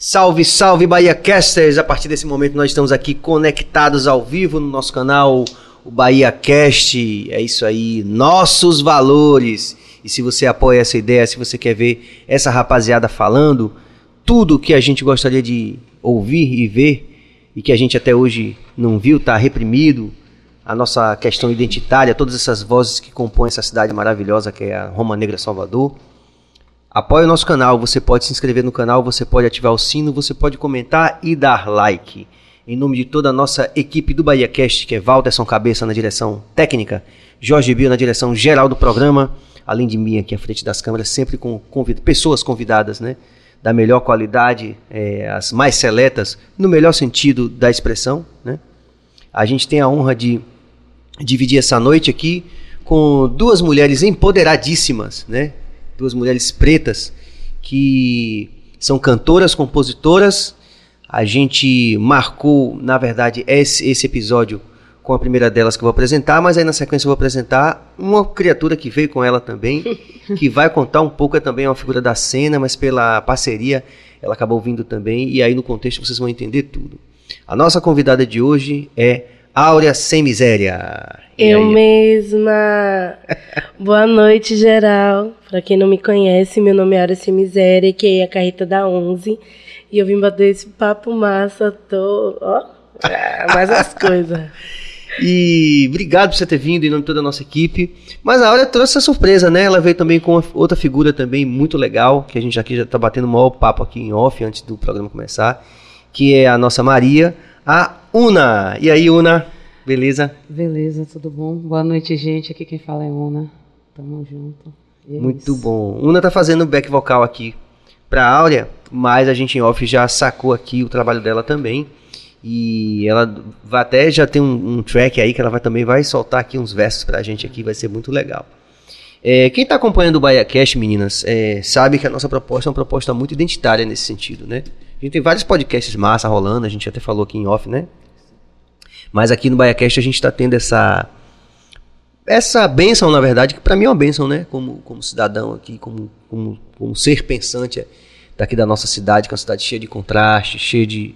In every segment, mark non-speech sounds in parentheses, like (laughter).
Salve, salve Bahia Casters! A partir desse momento nós estamos aqui conectados ao vivo no nosso canal, o Bahia Cast. É isso aí, nossos valores. E se você apoia essa ideia, se você quer ver essa rapaziada falando, tudo que a gente gostaria de ouvir e ver e que a gente até hoje não viu, tá reprimido, a nossa questão identitária, todas essas vozes que compõem essa cidade maravilhosa que é a Roma Negra Salvador Apoie o nosso canal, você pode se inscrever no canal, você pode ativar o sino, você pode comentar e dar like. Em nome de toda a nossa equipe do Bahia Cast, que é Valderson Cabeça na direção técnica, Jorge Bio na direção geral do programa, além de mim aqui à frente das câmeras, sempre com convid pessoas convidadas, né? Da melhor qualidade, é, as mais seletas, no melhor sentido da expressão, né? A gente tem a honra de dividir essa noite aqui com duas mulheres empoderadíssimas, né? Duas mulheres pretas que são cantoras, compositoras. A gente marcou, na verdade, esse, esse episódio com a primeira delas que eu vou apresentar, mas aí na sequência eu vou apresentar uma criatura que veio com ela também, (laughs) que vai contar um pouco, é também uma figura da cena, mas pela parceria ela acabou vindo também, e aí no contexto vocês vão entender tudo. A nossa convidada de hoje é Áurea Sem Miséria. Eu mesma. (laughs) Boa noite, geral. Para quem não me conhece, meu nome é Sem Miséria, que é a Carreta da 11. E eu vim bater esse papo massa, tô... Ó, ah, mais as (laughs) coisas. E obrigado por você ter vindo em nome de toda a nossa equipe. Mas a Áurea trouxe essa surpresa, né? Ela veio também com outra figura também muito legal, que a gente aqui já está batendo o maior papo aqui em off antes do programa começar, que é a nossa Maria a Una. E aí, Una, beleza? Beleza, tudo bom? Boa noite, gente. Aqui quem fala é Una. Tamo junto. É Muito bom. Una tá fazendo back vocal aqui pra Áurea, mas a gente em off já sacou aqui o trabalho dela também. E ela vai até já tem um, um, track aí que ela vai, também vai soltar aqui uns versos pra gente aqui, vai ser muito legal. É, quem está acompanhando o Bahia Cash, meninas, é, sabe que a nossa proposta é uma proposta muito identitária nesse sentido, né? A gente tem vários podcasts massa rolando, a gente até falou aqui em off, né? Mas aqui no BaiaCast a gente está tendo essa essa benção, na verdade, que para mim é uma benção, né? Como, como cidadão aqui, como, como, como ser pensante daqui da nossa cidade, que é uma cidade cheia de contrastes, cheia de,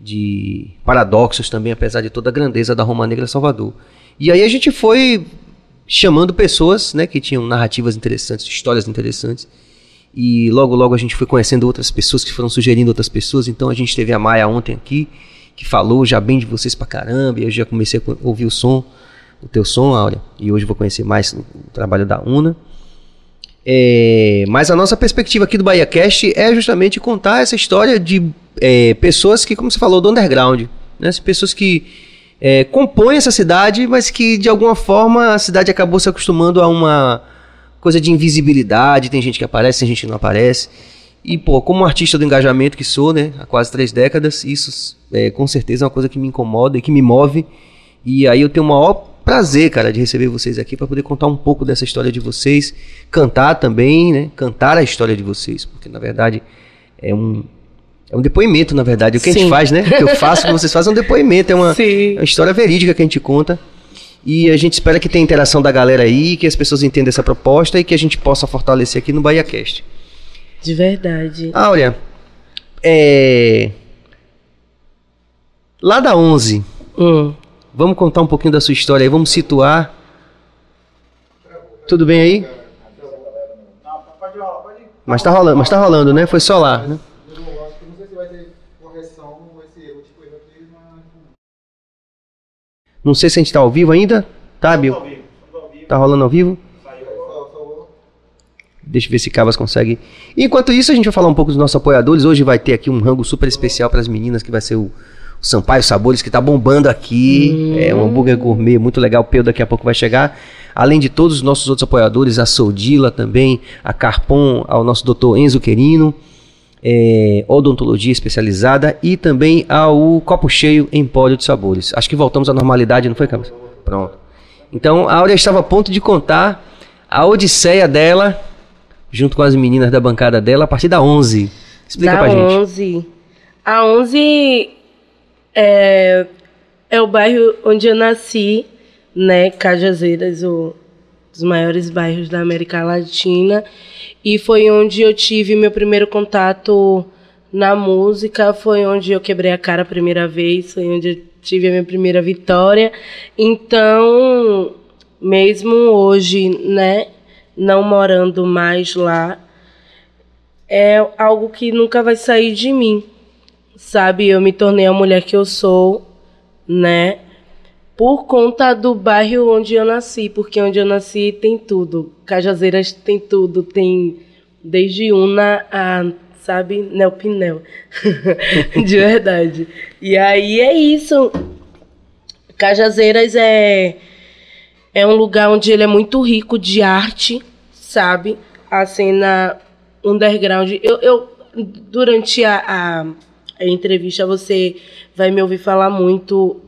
de paradoxos também, apesar de toda a grandeza da Roma Negra Salvador. E aí a gente foi chamando pessoas, né, que tinham narrativas interessantes, histórias interessantes, e logo, logo a gente foi conhecendo outras pessoas que foram sugerindo outras pessoas. Então a gente teve a Maia ontem aqui, que falou já bem de vocês pra caramba. E eu já comecei a ouvir o som, o teu som, Áurea. E hoje vou conhecer mais o trabalho da Una. É, mas a nossa perspectiva aqui do Bahia Cast é justamente contar essa história de é, pessoas que, como você falou, do underground. Né? Pessoas que é, compõem essa cidade, mas que de alguma forma a cidade acabou se acostumando a uma coisa de invisibilidade, tem gente que aparece, tem gente que não aparece. E, pô, como artista do engajamento que sou, né, há quase três décadas, isso é, com certeza é uma coisa que me incomoda e que me move. E aí eu tenho o maior prazer, cara, de receber vocês aqui para poder contar um pouco dessa história de vocês, cantar também, né, cantar a história de vocês, porque na verdade é um é um depoimento, na verdade. O que Sim. a gente faz, né? O que eu (laughs) faço, o que vocês fazem é um depoimento, é uma, é uma história verídica que a gente conta. E a gente espera que tenha interação da galera aí, que as pessoas entendam essa proposta e que a gente possa fortalecer aqui no BahiaCast. De verdade. Áurea, é... lá da 11, hum. vamos contar um pouquinho da sua história aí, vamos situar. Tudo bem aí? Mas tá rolando, mas tá rolando, né? Foi só lá, né? Não sei se a gente está ao vivo ainda. Tá, Bill? Tá rolando ao vivo? Deixa eu ver se Cavas consegue. Enquanto isso, a gente vai falar um pouco dos nossos apoiadores. Hoje vai ter aqui um rango super especial para as meninas, que vai ser o, o Sampaio Sabores, que está bombando aqui. Hum. É um hambúrguer gourmet muito legal. O Peu daqui a pouco vai chegar. Além de todos os nossos outros apoiadores, a Soldila também, a Carpon, ao nosso doutor Enzo Querino é, odontologia especializada e também ao Copo Cheio Empório de Sabores. Acho que voltamos à normalidade, não foi, Campos? Pronto. Então a Áurea estava a ponto de contar a odisseia dela, junto com as meninas da bancada dela, a partir da 11. Explica da pra gente. 11. A 11 é, é o bairro onde eu nasci, né? Cajazeiras, o dos maiores bairros da América Latina e foi onde eu tive meu primeiro contato na música, foi onde eu quebrei a cara a primeira vez, foi onde eu tive a minha primeira vitória. Então, mesmo hoje, né, não morando mais lá, é algo que nunca vai sair de mim. Sabe, eu me tornei a mulher que eu sou, né? Por conta do bairro onde eu nasci, porque onde eu nasci tem tudo. Cajazeiras tem tudo, tem desde Una a, sabe, Nelpinel. (laughs) de verdade. E aí é isso. Cajazeiras é é um lugar onde ele é muito rico de arte, sabe? A cena underground. Eu, eu durante a, a, a entrevista você vai me ouvir falar muito,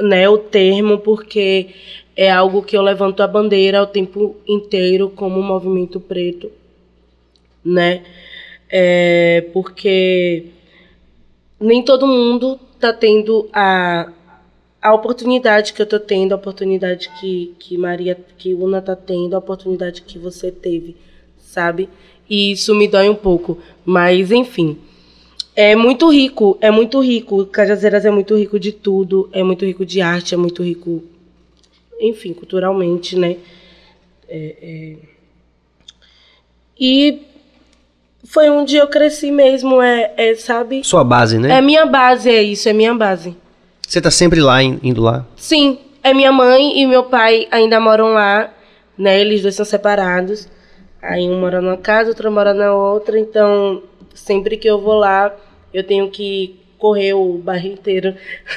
né, o termo, porque é algo que eu levanto a bandeira o tempo inteiro como movimento preto, né? É, porque nem todo mundo tá tendo a, a oportunidade que eu tô tendo, a oportunidade que, que Maria, que Una tá tendo, a oportunidade que você teve, sabe? E isso me dói um pouco, mas enfim. É muito rico, é muito rico. Cajazeiras é muito rico de tudo, é muito rico de arte, é muito rico, enfim, culturalmente, né? É, é... E foi onde eu cresci mesmo, é, é, sabe? Sua base, né? É minha base, é isso, é minha base. Você tá sempre lá, indo lá? Sim, é minha mãe e meu pai ainda moram lá, né? Eles dois são separados. Aí um mora numa casa, outro mora na outra, então sempre que eu vou lá, eu tenho que correr o bairro inteiro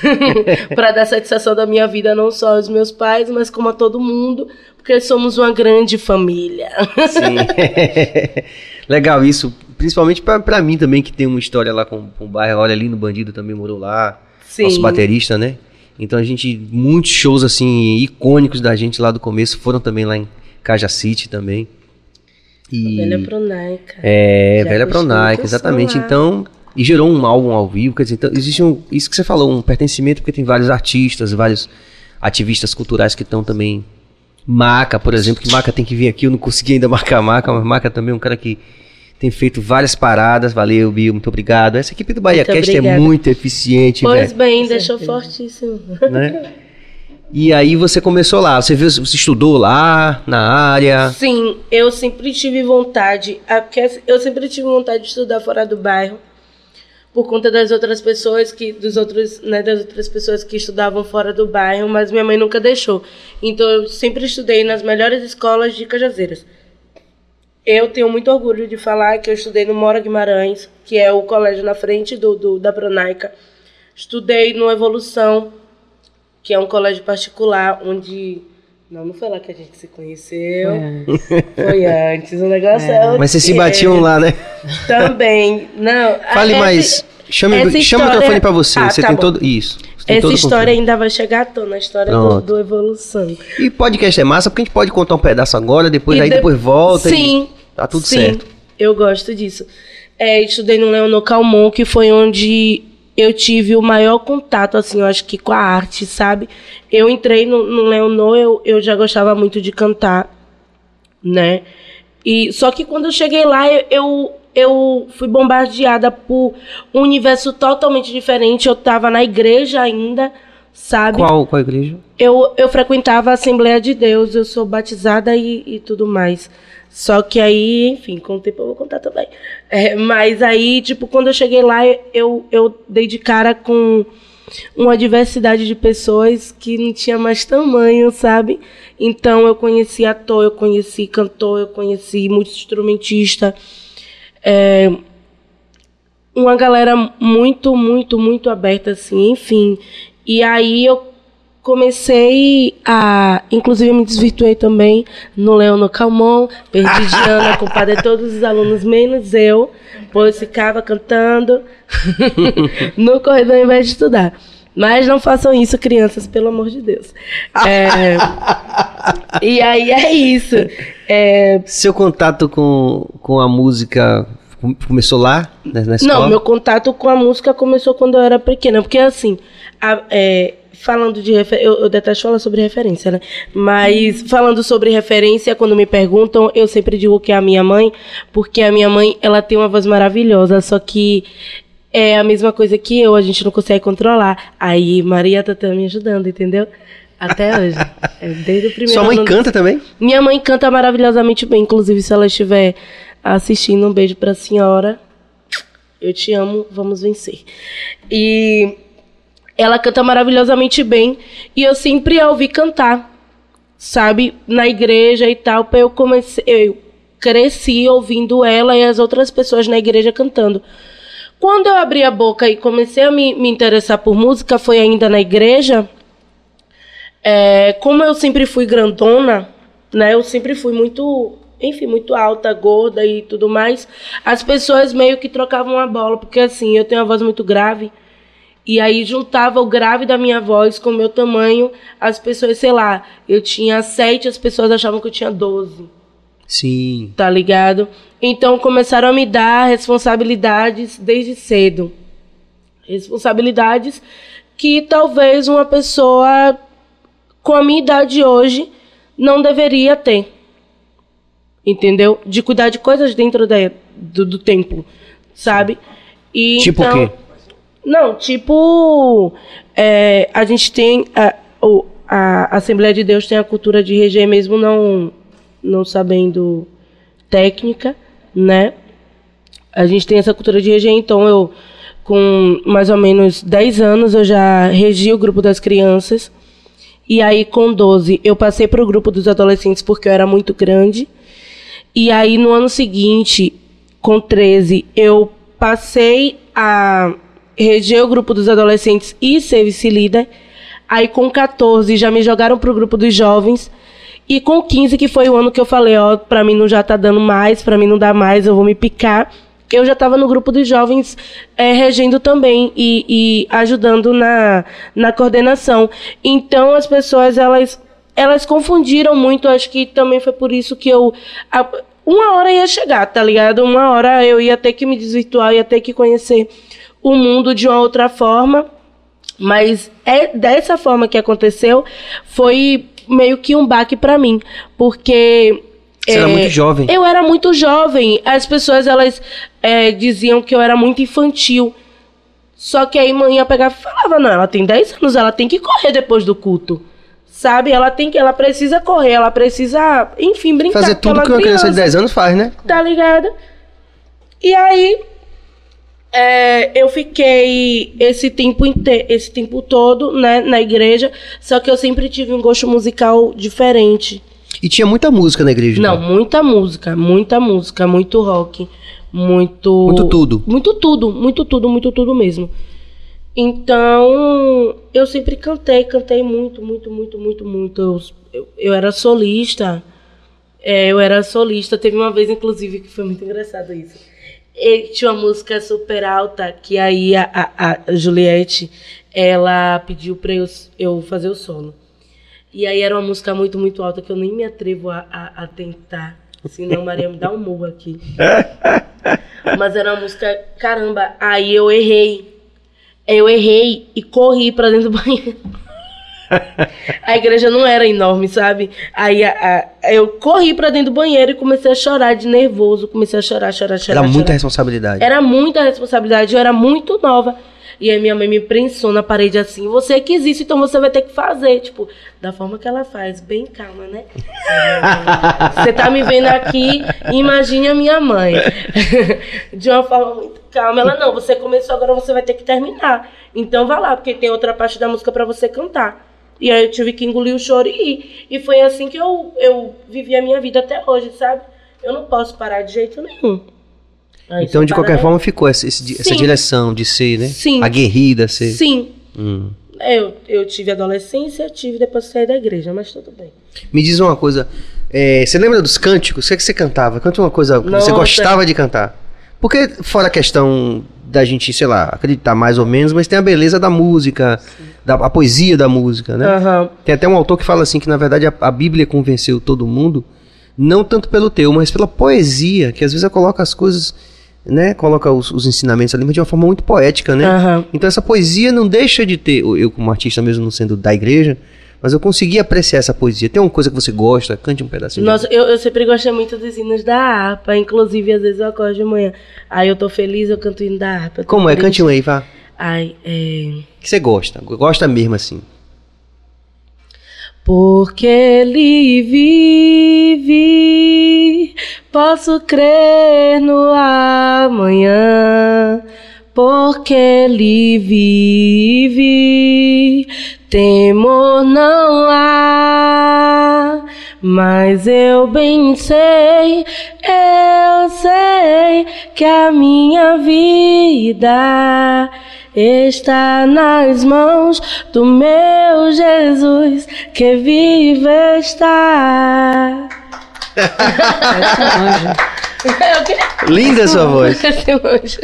(laughs) para dar satisfação da minha vida, não só aos meus pais, mas como a todo mundo, porque somos uma grande família. Sim. (laughs) Legal isso, principalmente para mim também, que tem uma história lá com, com o bairro. Olha, ali no Bandido também morou lá. Sim. nosso baterista, né? Então a gente, muitos shows assim, icônicos da gente lá do começo foram também lá em Caja City também. E, velha Pronaica. É, Já Velha Pronaica, exatamente. Então, e gerou um álbum ao vivo, quer dizer, então existe um, isso que você falou, um pertencimento, porque tem vários artistas, vários ativistas culturais que estão também. Maca, por exemplo, que Maca tem que vir aqui, eu não consegui ainda marcar Maca, mas Maca também é um cara que tem feito várias paradas. Valeu, Bill, muito obrigado. Essa equipe do Bahia Cast é muito eficiente, Pois véio. bem, deixou fortíssimo. (laughs) Né? E aí você começou lá, você viu, você estudou lá na área? Sim, eu sempre tive vontade, eu sempre tive vontade de estudar fora do bairro por conta das outras pessoas que dos outros, né, das outras pessoas que estudavam fora do bairro, mas minha mãe nunca deixou. Então eu sempre estudei nas melhores escolas de Cajazeiras. Eu tenho muito orgulho de falar que eu estudei no Mora Guimarães, que é o colégio na frente do, do da Pronaica. Estudei no Evolução, que é um colégio particular, onde. Não, não foi lá que a gente se conheceu. É. Foi antes. O negócio é. é Mas vocês se batiam lá, né? Também. Não. Fale essa, mais. Chame, história... chama o microfone pra você. Ah, você tá tem bom. todo. Isso. Essa história ainda vai chegar à tona, a história do, do, Evolução. E podcast é massa, porque a gente pode contar um pedaço agora, depois e aí de... depois volta. Sim. E tá tudo sim, certo. Eu gosto disso. É, estudei no Leonor Calmon, que foi onde eu tive o maior contato, assim, eu acho que com a arte, sabe? Eu entrei no, no Leonor, eu, eu já gostava muito de cantar, né? E, só que quando eu cheguei lá, eu, eu, eu fui bombardeada por um universo totalmente diferente. Eu estava na igreja ainda, sabe? Qual, qual igreja? Eu, eu frequentava a Assembleia de Deus, eu sou batizada e, e tudo mais. Só que aí, enfim, com o tempo eu vou contar também. É, mas aí, tipo, quando eu cheguei lá, eu, eu dei de cara com uma diversidade de pessoas que não tinha mais tamanho, sabe? Então eu conheci ator, eu conheci cantor, eu conheci multi-instrumentista. É, uma galera muito, muito, muito aberta, assim, enfim. E aí eu comecei a. Inclusive, me desvirtuei também no Leono Calmon, perdi (laughs) Diana, de todos os alunos, menos eu, pois ficava cantando (laughs) no corredor ao invés de estudar. Mas não façam isso, crianças, pelo amor de Deus. É, e aí é isso. É, Seu contato com, com a música começou lá, na escola? Não, meu contato com a música começou quando eu era pequena. Porque, assim, a, é, falando de refer... eu, eu detesto falar sobre referência, né? Mas falando sobre referência, quando me perguntam, eu sempre digo que é a minha mãe, porque a minha mãe, ela tem uma voz maravilhosa, só que é a mesma coisa que eu, a gente não consegue controlar. Aí Maria tá, tá me ajudando, entendeu? Até hoje. É, desde o primeiro Sua mãe ano- canta também? Minha mãe canta maravilhosamente bem, inclusive se ela estiver assistindo, um beijo pra senhora. Eu te amo, vamos vencer. E ela canta maravilhosamente bem e eu sempre a ouvi cantar, sabe, na igreja e tal. Eu comecei, eu cresci ouvindo ela e as outras pessoas na igreja cantando. Quando eu abri a boca e comecei a me, me interessar por música, foi ainda na igreja. É, como eu sempre fui grandona, né? Eu sempre fui muito, enfim, muito alta, gorda e tudo mais. As pessoas meio que trocavam a bola, porque assim, eu tenho uma voz muito grave. E aí juntava o grave da minha voz com o meu tamanho. As pessoas, sei lá, eu tinha sete, as pessoas achavam que eu tinha doze Sim. tá ligado? Então começaram a me dar responsabilidades desde cedo. Responsabilidades que talvez uma pessoa com a minha idade hoje não deveria ter. Entendeu? De cuidar de coisas dentro da, do, do templo, sabe? E Tipo então, o quê? Não, tipo, é, a gente tem a, a Assembleia de Deus tem a cultura de reger mesmo não não sabendo técnica, né? A gente tem essa cultura de reger, então eu com mais ou menos 10 anos eu já regi o grupo das crianças. E aí com 12 eu passei para o grupo dos adolescentes porque eu era muito grande. E aí no ano seguinte, com 13, eu passei a reger o grupo dos adolescentes e ser vice-líder. Aí com 14 já me jogaram pro grupo dos jovens. E com 15, que foi o ano que eu falei, ó, pra mim não já tá dando mais, pra mim não dá mais, eu vou me picar. Eu já tava no grupo dos jovens eh, regendo também e, e ajudando na, na coordenação. Então as pessoas, elas, elas confundiram muito, acho que também foi por isso que eu. uma hora ia chegar, tá ligado? Uma hora eu ia ter que me desvirtuar, ia ter que conhecer o mundo de uma outra forma. Mas é dessa forma que aconteceu, foi meio que um baque pra mim, porque Você era é, muito jovem. Eu era muito jovem. As pessoas elas é, diziam que eu era muito infantil. Só que aí mãe ia pegar e falava, não, ela tem 10 anos, ela tem que correr depois do culto. Sabe? Ela tem que, ela precisa correr, ela precisa, enfim, brincar. Fazer é tudo que uma criança de 10 anos faz, né? tá ligado? E aí é, eu fiquei esse tempo esse tempo todo, né, na igreja, só que eu sempre tive um gosto musical diferente. E tinha muita música na igreja. Não, então. muita música, muita música, muito rock, muito Muito tudo. Muito tudo, muito tudo, muito tudo mesmo. Então, eu sempre cantei, cantei muito, muito, muito, muito, muito. Eu, eu, eu era solista. É, eu era solista. Teve uma vez, inclusive, que foi muito engraçado isso. E tinha uma música super alta que aí a, a, a Juliette ela pediu pra eu, eu fazer o solo. E aí era uma música muito, muito alta que eu nem me atrevo a, a, a tentar. Senão Maria me dá um murro aqui. (laughs) Mas era uma música, caramba, aí eu errei. Eu errei e corri pra dentro do banheiro. A igreja não era enorme, sabe? Aí a- a- eu corri pra dentro do banheiro e comecei a chorar de nervoso. Comecei a chorar, chorar, chorar. Era muita chorar. responsabilidade. Era muita responsabilidade, eu era muito nova. E aí minha mãe me prensou na parede assim, você quis isso, então você vai ter que fazer. Tipo, da forma que ela faz, bem calma, né? (laughs) Você tá me vendo aqui, imagine a minha mãe. (laughs) De uma forma muito calma. Ela, não, você começou, agora você vai ter que terminar. Então vá lá, porque tem outra parte da música pra você cantar. E aí eu tive que engolir o choro e ir. E foi assim que eu, eu vivi a minha vida até hoje, sabe? Eu não posso parar de jeito nenhum. Aí, Então, de qualquer né? forma, ficou essa, esse- essa direção de ser, né? Sim. Aguerrida, ser. Sim. Hum. Eu, eu tive adolescência, tive depois saí da igreja, mas tudo bem. Me diz uma coisa. é, você lembra dos cânticos? O que, é que você cantava? Canta uma coisa que você gostava de cantar. Porque, fora a questão da gente, sei lá, acreditar mais ou menos, mas tem a beleza da música, da, a poesia da música, né? Aham. Tem até um autor que fala assim que, na verdade, a, a Bíblia convenceu todo mundo, não tanto pelo teu, mas pela poesia, que às vezes ela coloca as coisas, né? Coloca os, os ensinamentos ali, mas de uma forma muito poética, né? Aham. Então essa poesia não deixa de ter, eu como artista mesmo não sendo da igreja, mas eu consegui apreciar essa poesia. Tem uma coisa que você gosta? Cante um pedacinho. Nossa, eu, eu sempre gostei muito dos hinos da harpa. Inclusive, às vezes eu acordo de manhã. Aí eu tô feliz, eu canto o hino da harpa. Como é? triste. Cante um aí, vá. Ai, é. Que você gosta? Gosta mesmo assim. Porque ele vive, posso crer no amanhã. Porque ele vive, temor não há. Mas eu bem sei, eu sei que a minha vida está nas mãos do meu Jesus que vive está. Linda a sua voz. Esse anjo.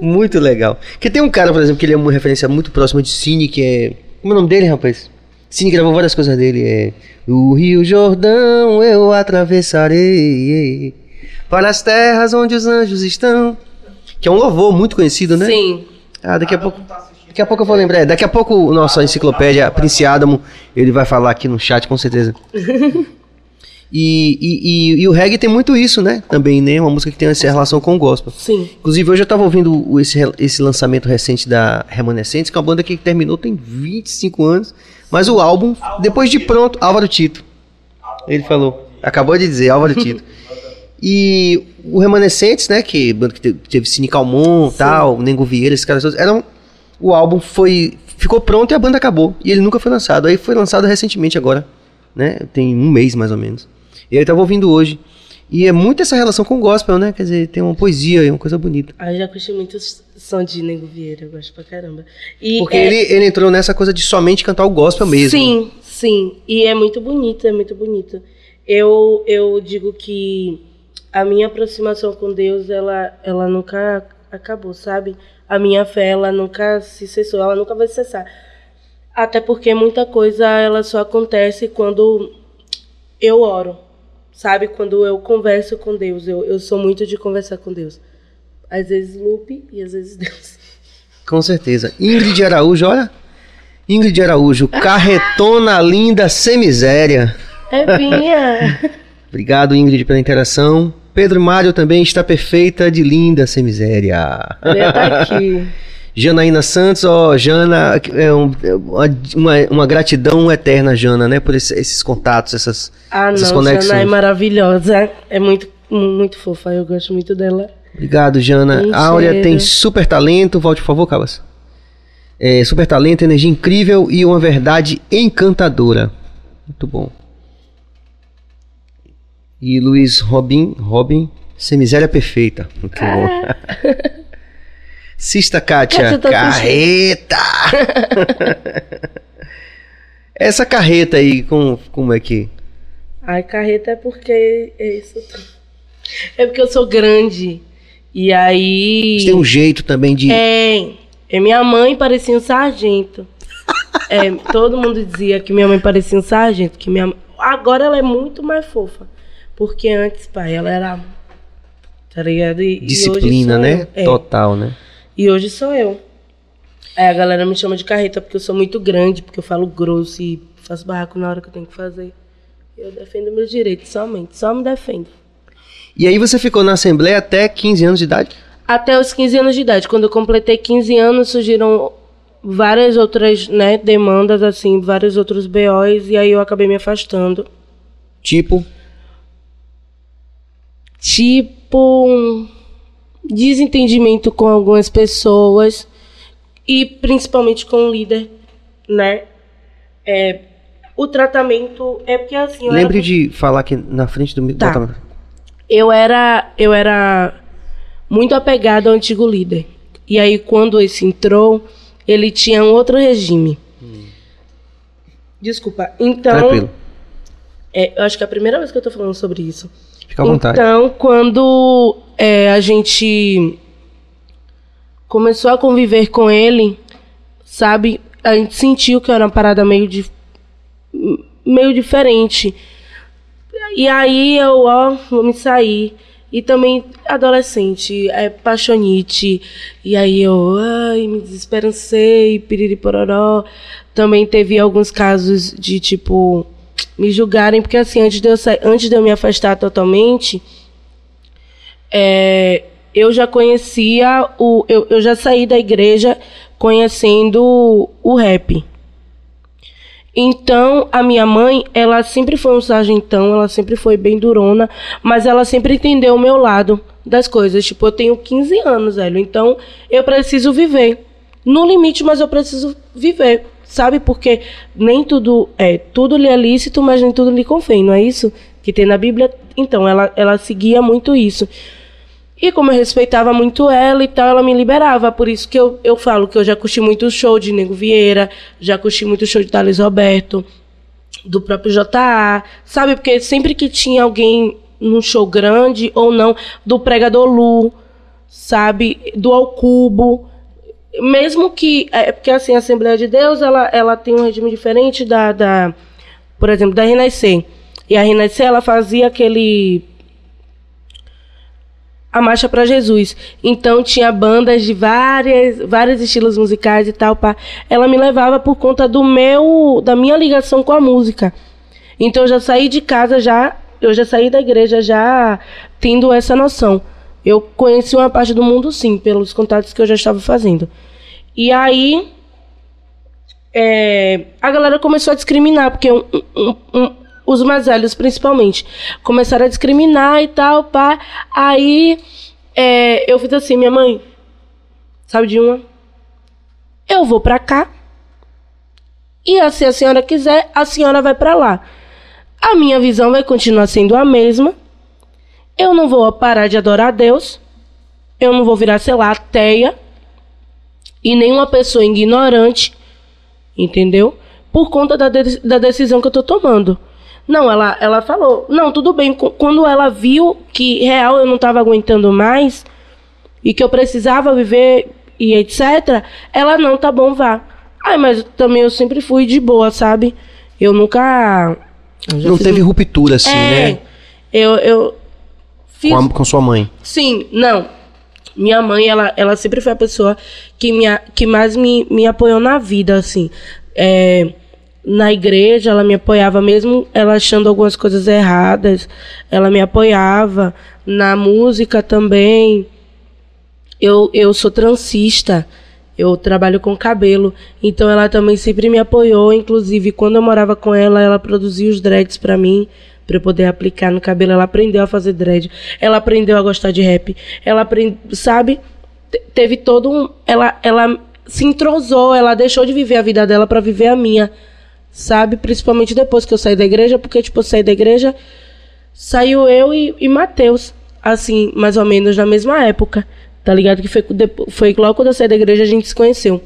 Muito legal. Porque tem um cara, por exemplo, que ele é uma referência muito próxima de Cine, que é. Como é o nome dele, rapaz? Cine gravou várias coisas dele. É. O Rio Jordão eu atravessarei. Para as terras onde os anjos estão. Que é um louvor muito conhecido, né? Sim. Ah, daqui a pouco. Daqui a pouco eu vou lembrar. É, Daqui a pouco o nosso enciclopédia, Prince Adamo, ele vai falar aqui no chat, com certeza. (laughs) E, e, e- e o reggae tem muito isso, né? Também, né? Uma música que tem essa relação com o gospel. Sim. Inclusive, hoje eu tava ouvindo esse, esse lançamento recente da Remanescentes, que é uma banda que terminou tem 25 anos. Mas o álbum, depois de pronto, Álvaro Tito. Ele falou. Acabou de dizer, Álvaro Tito. (laughs) E o Remanescentes, né? Que banda que te- teve Cine Calmon, tal, Nengo Vieira, esses caras todos. Eram, o álbum foi. Ficou pronto e a banda acabou. E ele nunca foi lançado. Aí foi lançado recentemente agora. Né? Tem um mês mais ou menos. E aí eu tava ouvindo hoje. E é muito essa relação com o gospel, né? Quer dizer, tem uma poesia e uma coisa bonita. Aí eu já curti muito o som de Nego Vieira, eu gosto pra caramba. E Porque é- ele, ele entrou nessa coisa de somente cantar o gospel mesmo. Sim, sim. E é muito bonito, é muito bonito. Eu, eu digo que a minha aproximação com Deus, ela, ela nunca acabou, sabe? A minha fé, ela nunca se cessou, ela nunca vai cessar. Até porque muita coisa, ela só acontece quando eu oro, sabe? Quando eu converso com Deus. Eu, eu sou muito de conversar com Deus. Às vezes Lupe e às vezes Deus. (laughs) Com certeza. Ingrid Araújo, olha. Ingrid Araújo, carretona linda sem miséria. É minha. (laughs) Obrigado, Ingrid, pela interação. Pedro Mário também está perfeita de linda sem miséria. Ele tá aqui. (laughs) Janaína Santos, ó, Jana, é um- é uma, uma, gratidão eterna, Jana, né, por esse- esses contatos, essas, Ah, essas não, conexões. Jana é maravilhosa. É muito, muito fofa, eu gosto muito dela. Obrigado, Jana. Um A Áurea tem super talento. Volte, por favor, Cabas. É, super talento, energia incrível e uma verdade encantadora. Muito bom. E Luiz Robin, Robin, sem miséria perfeita. Muito bom. (laughs) Sista Kátia, Kátia carreta! (laughs) Essa carreta aí, com, como é que... Ai, carreta é porque é isso. É porque eu sou grande. E aí. Tem um jeito também de... É, é, minha mãe parecia um sargento. (laughs) É, todo mundo dizia que minha mãe parecia um sargento. Que minha... Agora ela é muito mais fofa. Porque antes, pai, ela era. Tá ligado? E, e disciplina, sou né? É. Total, né? E hoje sou eu. Aí a galera me chama de carreta porque eu sou muito grande, porque eu falo grosso e faço barraco na hora que eu tenho que fazer. Eu defendo meus direitos somente, só me defendo. E aí você ficou na Assembleia até 15 anos de idade? Até os 15 anos de idade. Quando eu completei 15 anos, surgiram várias outras né, demandas, assim, vários outros BOs, e aí eu acabei me afastando. Tipo, Tipo, desentendimento com algumas pessoas e principalmente com o líder, né? É, o tratamento é porque assim. eu era- lembre de falar aqui na frente do... Tá. bota- eu era eu era muito apegada ao antigo líder. E aí quando esse entrou, ele tinha um outro regime. Desculpa. Então, Tranquilo. é, eu acho que é a primeira vez que eu tô falando sobre isso. Fica à vontade. Então, quando é, a gente começou a conviver com ele, sabe, a gente sentiu que era uma parada meio de meio diferente. E aí eu, ó, vou me sair. E também adolescente, é paixonite. E aí eu, ai, me desesperancei, piriri pororó. Também teve alguns casos de, tipo, me julgarem, porque assim, antes de eu, antes de eu me afastar totalmente, é, eu já conhecia o. Eu, eu já saí da igreja conhecendo o rap. Então, a minha mãe, ela sempre foi um sargentão, ela sempre foi bem durona, mas ela sempre entendeu o meu lado das coisas. Tipo, eu tenho 15 anos, velho, então eu preciso viver. No limite, mas eu preciso viver, sabe? Porque nem tudo é, tudo lhe é lícito, mas nem tudo lhe convém, não é isso? Que tem na Bíblia. Então, ela, ela seguia muito isso. E como eu respeitava muito ela e tal, ela me liberava. Por isso que eu, eu falo que eu já curti muito show de Nego Vieira, já curti muito show de Thales Roberto, do próprio JA, sabe? Porque sempre que tinha alguém num show grande ou não, do Pregador Lu, sabe? Do Ao Cubo. Mesmo que. É porque assim, a Assembleia de Deus ela, ela tem um regime diferente da, da. Por exemplo, da Renascer. E a Renascer ela fazia aquele a marcha para Jesus. Então tinha bandas de várias, vários estilos musicais e tal, pá. Ela me levava por conta do meu, da minha ligação com a música. Então eu já saí de casa já, eu já saí da igreja já tendo essa noção. Eu conheci uma parte do mundo sim, pelos contatos que eu já estava fazendo. E aí é, a galera começou a discriminar, porque um, um, um, os mais velhos principalmente, começaram a discriminar e tal, pá. Aí é, eu fiz assim, minha mãe, sabe de uma? Eu vou pra cá. E se a senhora quiser, a senhora vai para lá. A minha visão vai continuar sendo a mesma. Eu não vou parar de adorar a Deus. Eu não vou virar, sei lá, ateia. E nenhuma pessoa ignorante. Entendeu? Por conta da, de da decisão que eu tô tomando. Não, ela, ela falou, não, tudo bem. Quando ela viu que real eu não estava aguentando mais e que eu precisava viver e etc., ela não, tá bom, vá. Ai, mas também eu sempre fui de boa, sabe? Eu nunca. Eu não teve um... ruptura assim, é, né? Eu, eu fiz... com, a, com sua mãe. Sim, não. Minha mãe, ela, ela sempre foi a pessoa que, me, que mais me, me apoiou na vida, assim. É, na igreja, ela me apoiava mesmo ela achando algumas coisas erradas, ela me apoiava na música também. Eu eu sou transista, eu trabalho com cabelo, então ela também sempre me apoiou, inclusive quando eu morava com ela, ela produzia os dreads para mim para eu poder aplicar no cabelo. Ela aprendeu a fazer dread, ela aprendeu a gostar de rap, ela aprende, sabe? Teve todo um, ela ela se entrosou, ela deixou de viver a vida dela para viver a minha sabe? Principalmente depois que eu saí da igreja, porque, tipo, eu saí da igreja, saiu eu e, e Mateus, assim, mais ou menos na mesma época, tá ligado? Que foi, foi logo quando eu saí da igreja a gente se conheceu.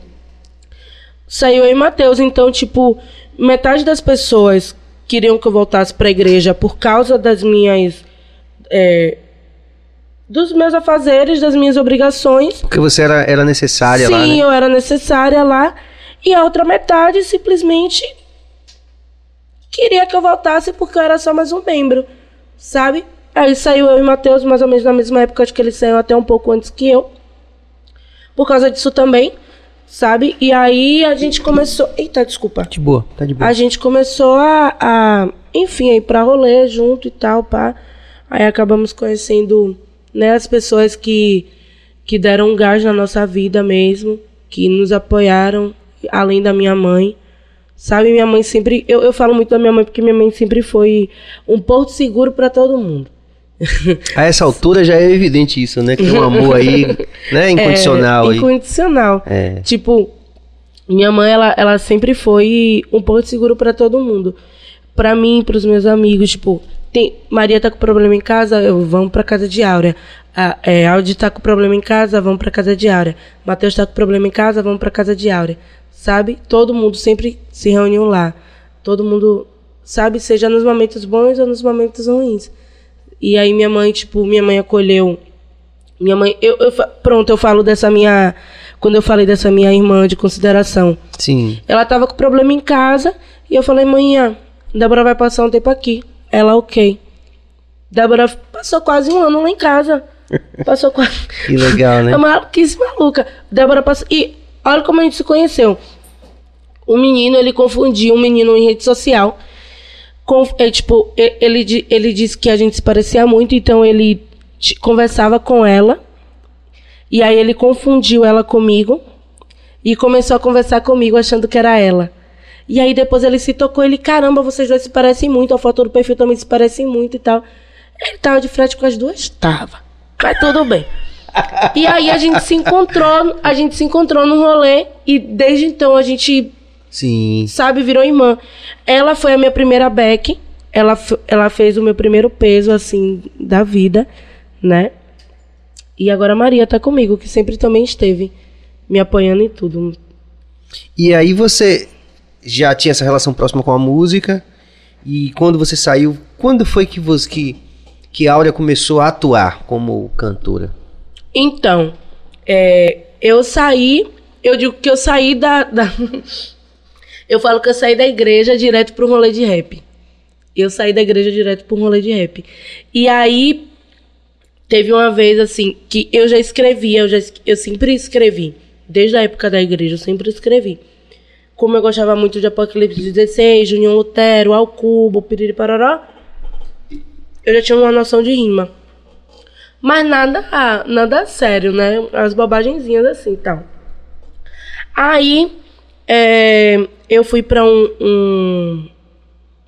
Saiu eu e Mateus, então, tipo, metade das pessoas queriam que eu voltasse pra igreja por causa das minhas. É, dos meus afazeres, das minhas obrigações. Porque você era, era necessária Sim, lá. Sim, né? eu era necessária lá. E a outra metade simplesmente queria que eu voltasse porque eu era só mais um membro, sabe? Aí saiu eu e Matheus, mais ou menos na mesma época, acho que ele saiu até um pouco antes que eu. Por causa disso também, sabe? E aí a gente começou. Eita, desculpa. De boa, tá de boa. A gente começou a, a enfim, a ir pra rolê junto e tal, pá. Aí acabamos conhecendo, né, as pessoas que, que deram um gás na nossa vida mesmo, que nos apoiaram, além da minha mãe. Sabe, minha mãe sempre. Eu, eu falo muito da minha mãe porque minha mãe sempre foi um porto seguro para todo mundo. A essa altura já é evidente isso, né? Que tem um amor aí, (laughs) né? Incondicional. É, incondicional. É. Tipo, minha mãe, ela, ela sempre foi um porto seguro para todo mundo. Para mim, para os meus amigos, tipo, tem, Maria tá com problema em casa, eu vamos para casa de Áurea. A, é, Audi tá com problema em casa, vamos para casa de Áurea. Matheus tá com problema em casa, vamos para casa de Áurea sabe? Todo mundo sempre se reuniu lá. Todo mundo, sabe? Seja nos momentos bons ou nos momentos ruins. E aí minha mãe, tipo, minha mãe acolheu. Minha mãe, eu, eu pronto, eu falo dessa minha, quando eu falei dessa minha irmã de consideração. Sim. Ela tava com problema em casa e eu falei, manhã, Débora vai passar um tempo aqui. Ela, ok. Débora passou quase um ano lá em casa. (laughs) Passou quase. Que legal, né? (laughs) É maluquice maluca. Débora passou. E olha como a gente se conheceu. O menino, ele confundia um menino em rede social. Com, é, tipo, ele, ele disse que a gente se parecia muito, então ele conversava com ela. E aí ele confundiu ela comigo. E começou a conversar comigo achando que era ela. E aí depois ele se tocou, ele, caramba, vocês dois se parecem muito, a foto do perfil também se parece muito e tal. Ele tava de frente com as duas? Tava. Mas tudo bem. E aí a gente se encontrou, a gente se encontrou no rolê e desde então a gente, Sim. sabe, virou irmã. Ela foi a minha primeira back, ela, ela fez o meu primeiro peso, assim, da vida, né? E agora a Maria tá comigo, que sempre também esteve me apoiando em tudo. E aí você já tinha essa relação próxima com a música. E quando você saiu, quando foi que você que, que a Áurea começou a atuar como cantora? Então, é, eu saí, eu digo que eu saí da, da- eu falo que eu saí da igreja direto pro rolê de rap. Eu saí da igreja direto pro rolê de rap. E aí teve uma vez assim que eu já escrevia, eu eu sempre escrevi, desde a época da igreja eu sempre escrevi. Como eu gostava muito de Apocalipse 16, Junião Lutero, Ao Cubo, Pararó, eu já tinha uma noção de rima. Mas nada, nada sério, né? As bobagenzinhas assim e tal. Aí é, eu fui pra um, um,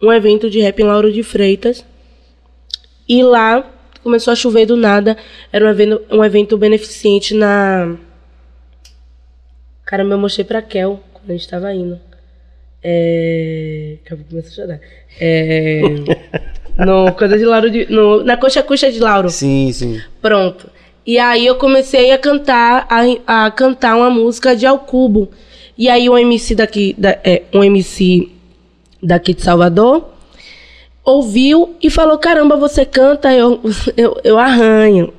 um evento de rap em Lauro de Freitas. E lá começou a chover do nada. Era um evento, um evento beneficente na. Caramba, eu mostrei pra Kel quando a gente tava indo. É. Acabou começando a chorar. É. (laughs) no coisa de Lauro de. No, na coxa coxa de Lauro. Sim, sim. Pronto. E aí eu comecei a cantar, a, a cantar uma música de Ao Cubo. E aí um MC daqui, da, é, um MC daqui de Salvador ouviu e falou: caramba, você canta, eu, (laughs) eu, eu arranho.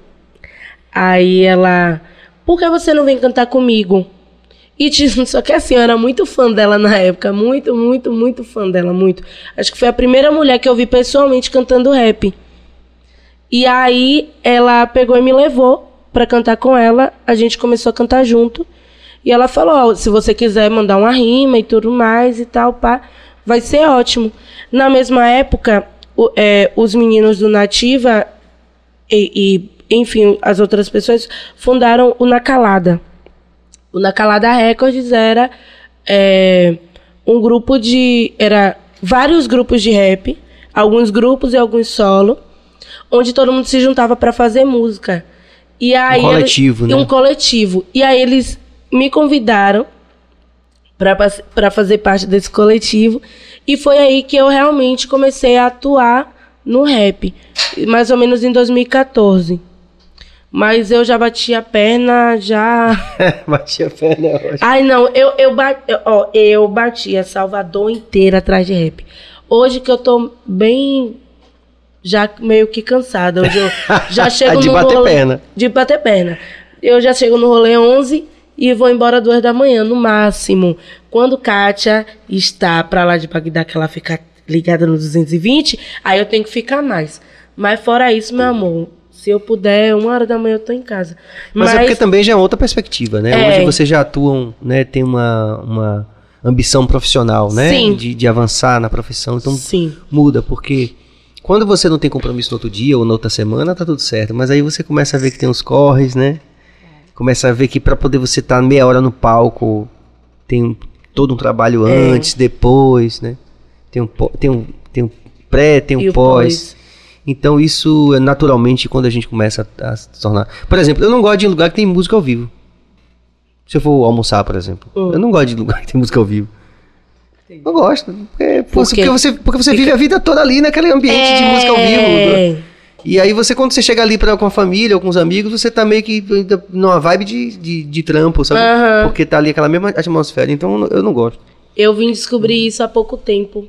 Aí ela, por que você não vem cantar comigo? E disse- (laughs) só que assim, eu era muito fã dela na época, muito, muito, muito fã dela, muito. Acho que foi a primeira mulher que eu vi pessoalmente cantando rap. E aí ela pegou e me levou pra cantar com ela. A gente começou a cantar junto. E ela falou: ó, se você quiser mandar uma rima e tudo mais e tal, pá, vai ser ótimo. Na mesma época, o- é, os meninos do Nativa e, e, enfim, as outras pessoas fundaram o Nacalada. O Nacalada Records era é, um grupo de. Era vários grupos de rap, alguns grupos e alguns solo, onde todo mundo se juntava para fazer música. E aí eles- coletivo, né? Um coletivo. E aí eles me convidaram para fazer parte desse coletivo. E foi aí que eu realmente comecei a atuar no rap. Mais ou menos em 2014. Mas eu já bati a perna, já. (laughs) Bati a perna, é ótimo. Ai, não, eu, eu, bati, ó, eu bati a Salvador inteira atrás de rap. Hoje que eu tô bem. Já meio que cansada. Hoje eu (laughs) já chego De no bater rolê, perna. De bater perna. Eu já chego no rolê 11 e vou embora duas da manhã, no máximo. Quando Kátia está pra lá de Bagdá, que ela fica ligada no 220, aí eu tenho que ficar mais. Mas fora isso, meu amor, se eu puder, uma hora da manhã eu tô em casa. Mas, é porque também já é outra perspectiva, né? É. Hoje vocês já atuam, né? Tem uma, uma ambição profissional, né? Sim. De, de avançar na profissão. Então Sim. muda, porque quando você não tem compromisso no outro dia ou na outra semana, tá tudo certo. Mas aí você começa a ver que tem uns corres, né? Começa a ver que pra poder você estar meia hora no palco, tem um- todo um trabalho É. antes, depois, né? Tem um, tem um, tem um pré, tem um E o pós. Então isso é naturalmente quando a gente começa a, a se tornar. Por exemplo, eu não gosto de lugar que tem música ao vivo. Se eu for almoçar, por exemplo. Hum. Eu não gosto de lugar (laughs) que tem música ao vivo. Eu gosto. Porque, Por porque você, porque você vive a vida toda ali naquele ambiente de música ao vivo. E aí você, quando você chega ali pra, com a família ou com os amigos, você tá meio que numa vibe de, de, de trampo, sabe? Aham. Porque tá ali aquela mesma atmosfera. Então eu não- gosto. Eu vim descobrir isso há pouco tempo.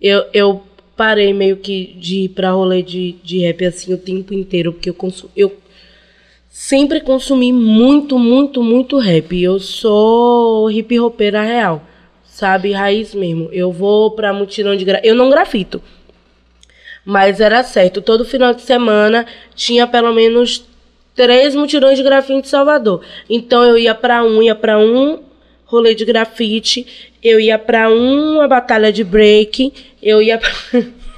Eu, eu parei meio que de ir pra rolê de, de rap assim o tempo inteiro, porque eu, consu eu sempre consumi muito, muito, muito rap. Eu sou hip hopeira real, sabe? Raiz mesmo. Eu vou pra multidão de gra... Eu não grafito. Mas era certo, todo final de semana tinha pelo menos três mutirões de grafite em Salvador. Então eu ia para um, ia para um rolê de grafite, eu ia para uma batalha de break, eu ia pra...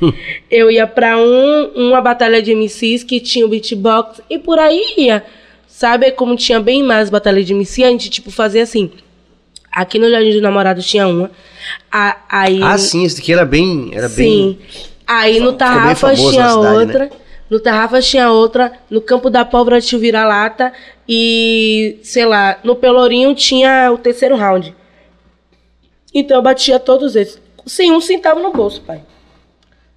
(laughs) eu ia para um, uma batalha de MCs que tinha o beatbox e por aí ia. Sabe como tinha bem mais batalha de MC, a gente tipo fazia assim. Aqui no Jardim do Namorado tinha uma. A, aí, Ah, sim, esse daqui era bem. Era sim. bem. Aí no famoso tinha cidade, outra. né? No Tarrafas tinha outra. No Campo da Pólvora tinha o Vira-Lata. E, sei lá, no Pelourinho tinha o terceiro round. Então eu batia todos esses. Sem um centavo no bolso, pai.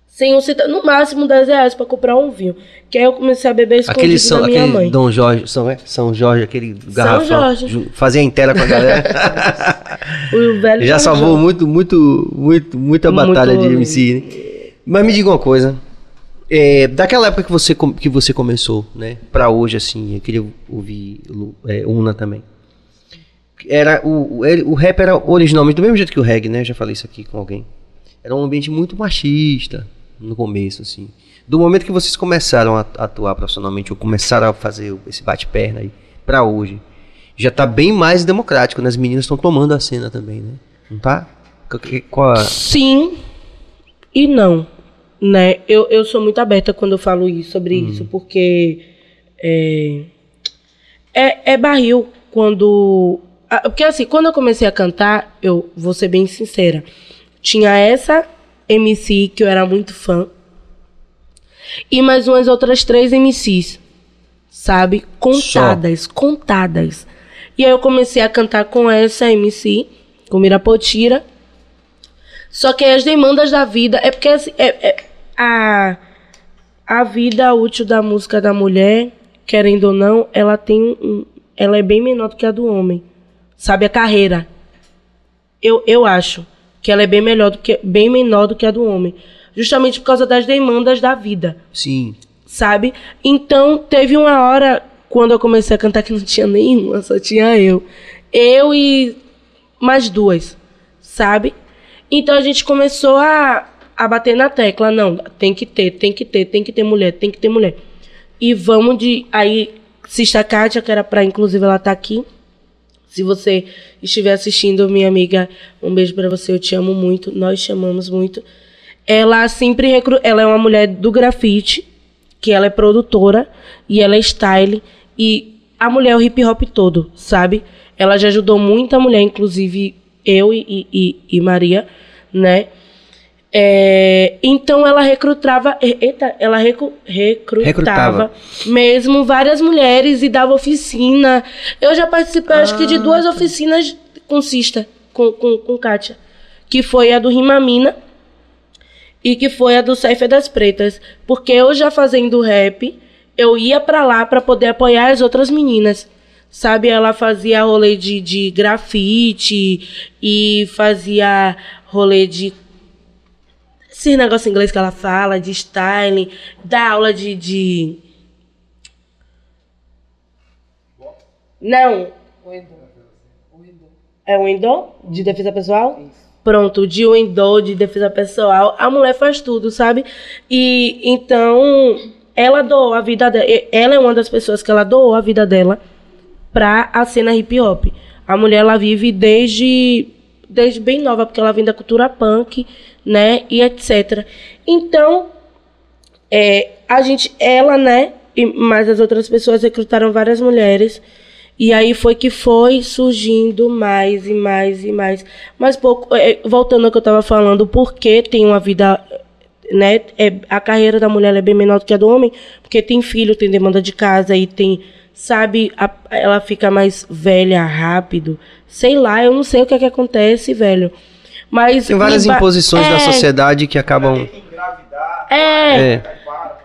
Sem um centavo. No máximo 10 reais pra comprar um vinho. Que aí eu comecei a beber escondido Aquele, São, da minha aquele mãe. Dom Jorge, São, é? São Jorge, aquele garrafão. Jorge. ju- Fazia inteira com a galera. (laughs) O (laughs) velho Já São salvou Jorge. muito, muito, muito, muita Muito batalha de rolê. MC, né? Mas me diga uma coisa. É, daquela época que você, que você começou, né? Pra hoje, assim, eu queria ouvir é, Una também. Era, o, o, rap era originalmente do mesmo jeito que o reggae, né? Eu já falei isso aqui com alguém. Era um ambiente muito machista no começo, assim. Do momento que vocês começaram a atuar profissionalmente, ou começaram a fazer esse bate-perna aí, pra hoje, já tá bem mais democrático, né? As meninas estão tomando a cena também, né? Não tá? Qual a... Sim e não, né? Eu, eu sou muito aberta quando eu falo isso, sobre isso, porque é, é, é barril quando... Porque assim, quando eu comecei a cantar, eu vou ser bem sincera, tinha essa MC que eu era muito fã e mais umas outras três MCs, sabe? Contadas, contadas. E aí eu comecei a cantar com essa MC, com Mirapotira, só que as demandas da vida. É porque assim, é, é- a, a vida útil da música da mulher, querendo ou não, ela tem um. Ela é bem menor do que a do homem. Sabe, a carreira. Eu, eu acho que ela é bem melhor do que bem menor do que a do homem. Justamente por causa das demandas da vida Sim. sabe? Então, teve uma hora, quando eu comecei a cantar, que não tinha nenhuma, só tinha eu. Eu e mais duas, sabe? Então a gente começou a, a bater na tecla. Não, tem que ter, tem que ter, tem que ter mulher, tem que ter mulher. E vamos de. Aí, Sista Kátia, que era pra, inclusive, ela tá aqui. Se você estiver assistindo, minha amiga, um beijo pra você, eu te amo muito, nós te amamos muito. Ela sempre recru... ela é uma mulher do grafite, que ela é produtora e ela é style e a mulher é o hip hop todo, sabe? Ela já ajudou muita mulher, inclusive eu e, e, e Maria, né? É, então ela recrutava, eita, ela recu- recrutava, Recrutava. mesmo várias mulheres e dava oficina. Eu já participei, acho que de duas oficinas com Cista, com, com, com Kátia, que foi a do Rimamina e que foi a do Ceifa das Pretas, porque eu já fazendo rap, eu ia pra lá pra poder apoiar as outras meninas. Sabe, ela fazia rolê de, de grafite e fazia rolê de esse negócio em inglês que ela fala, de styling, dá aula de. de... Não. É o Endô? De defesa pessoal? Pronto, de Endô, de defesa pessoal. A mulher faz tudo, sabe? E então, ela doou a vida dela. Ela é uma das pessoas que ela doou a vida dela pra a cena hip hop. A mulher ela vive desde desde bem nova, porque ela vem da cultura punk, né, e etc. Então, é, a gente, ela, né, e mais as outras pessoas recrutaram várias mulheres. E aí foi que foi surgindo mais e mais e mais. Mas pouco, é, voltando ao que eu estava falando, porque tem uma vida, né, é, a carreira da mulher é bem menor do que a do homem, porque tem filho, tem demanda de casa e tem, sabe, a- ela fica mais velha rápido. Sei lá, eu não sei o que é que acontece, velho. Mas Tem várias ba- imposições da É, sociedade que acabam. É, É.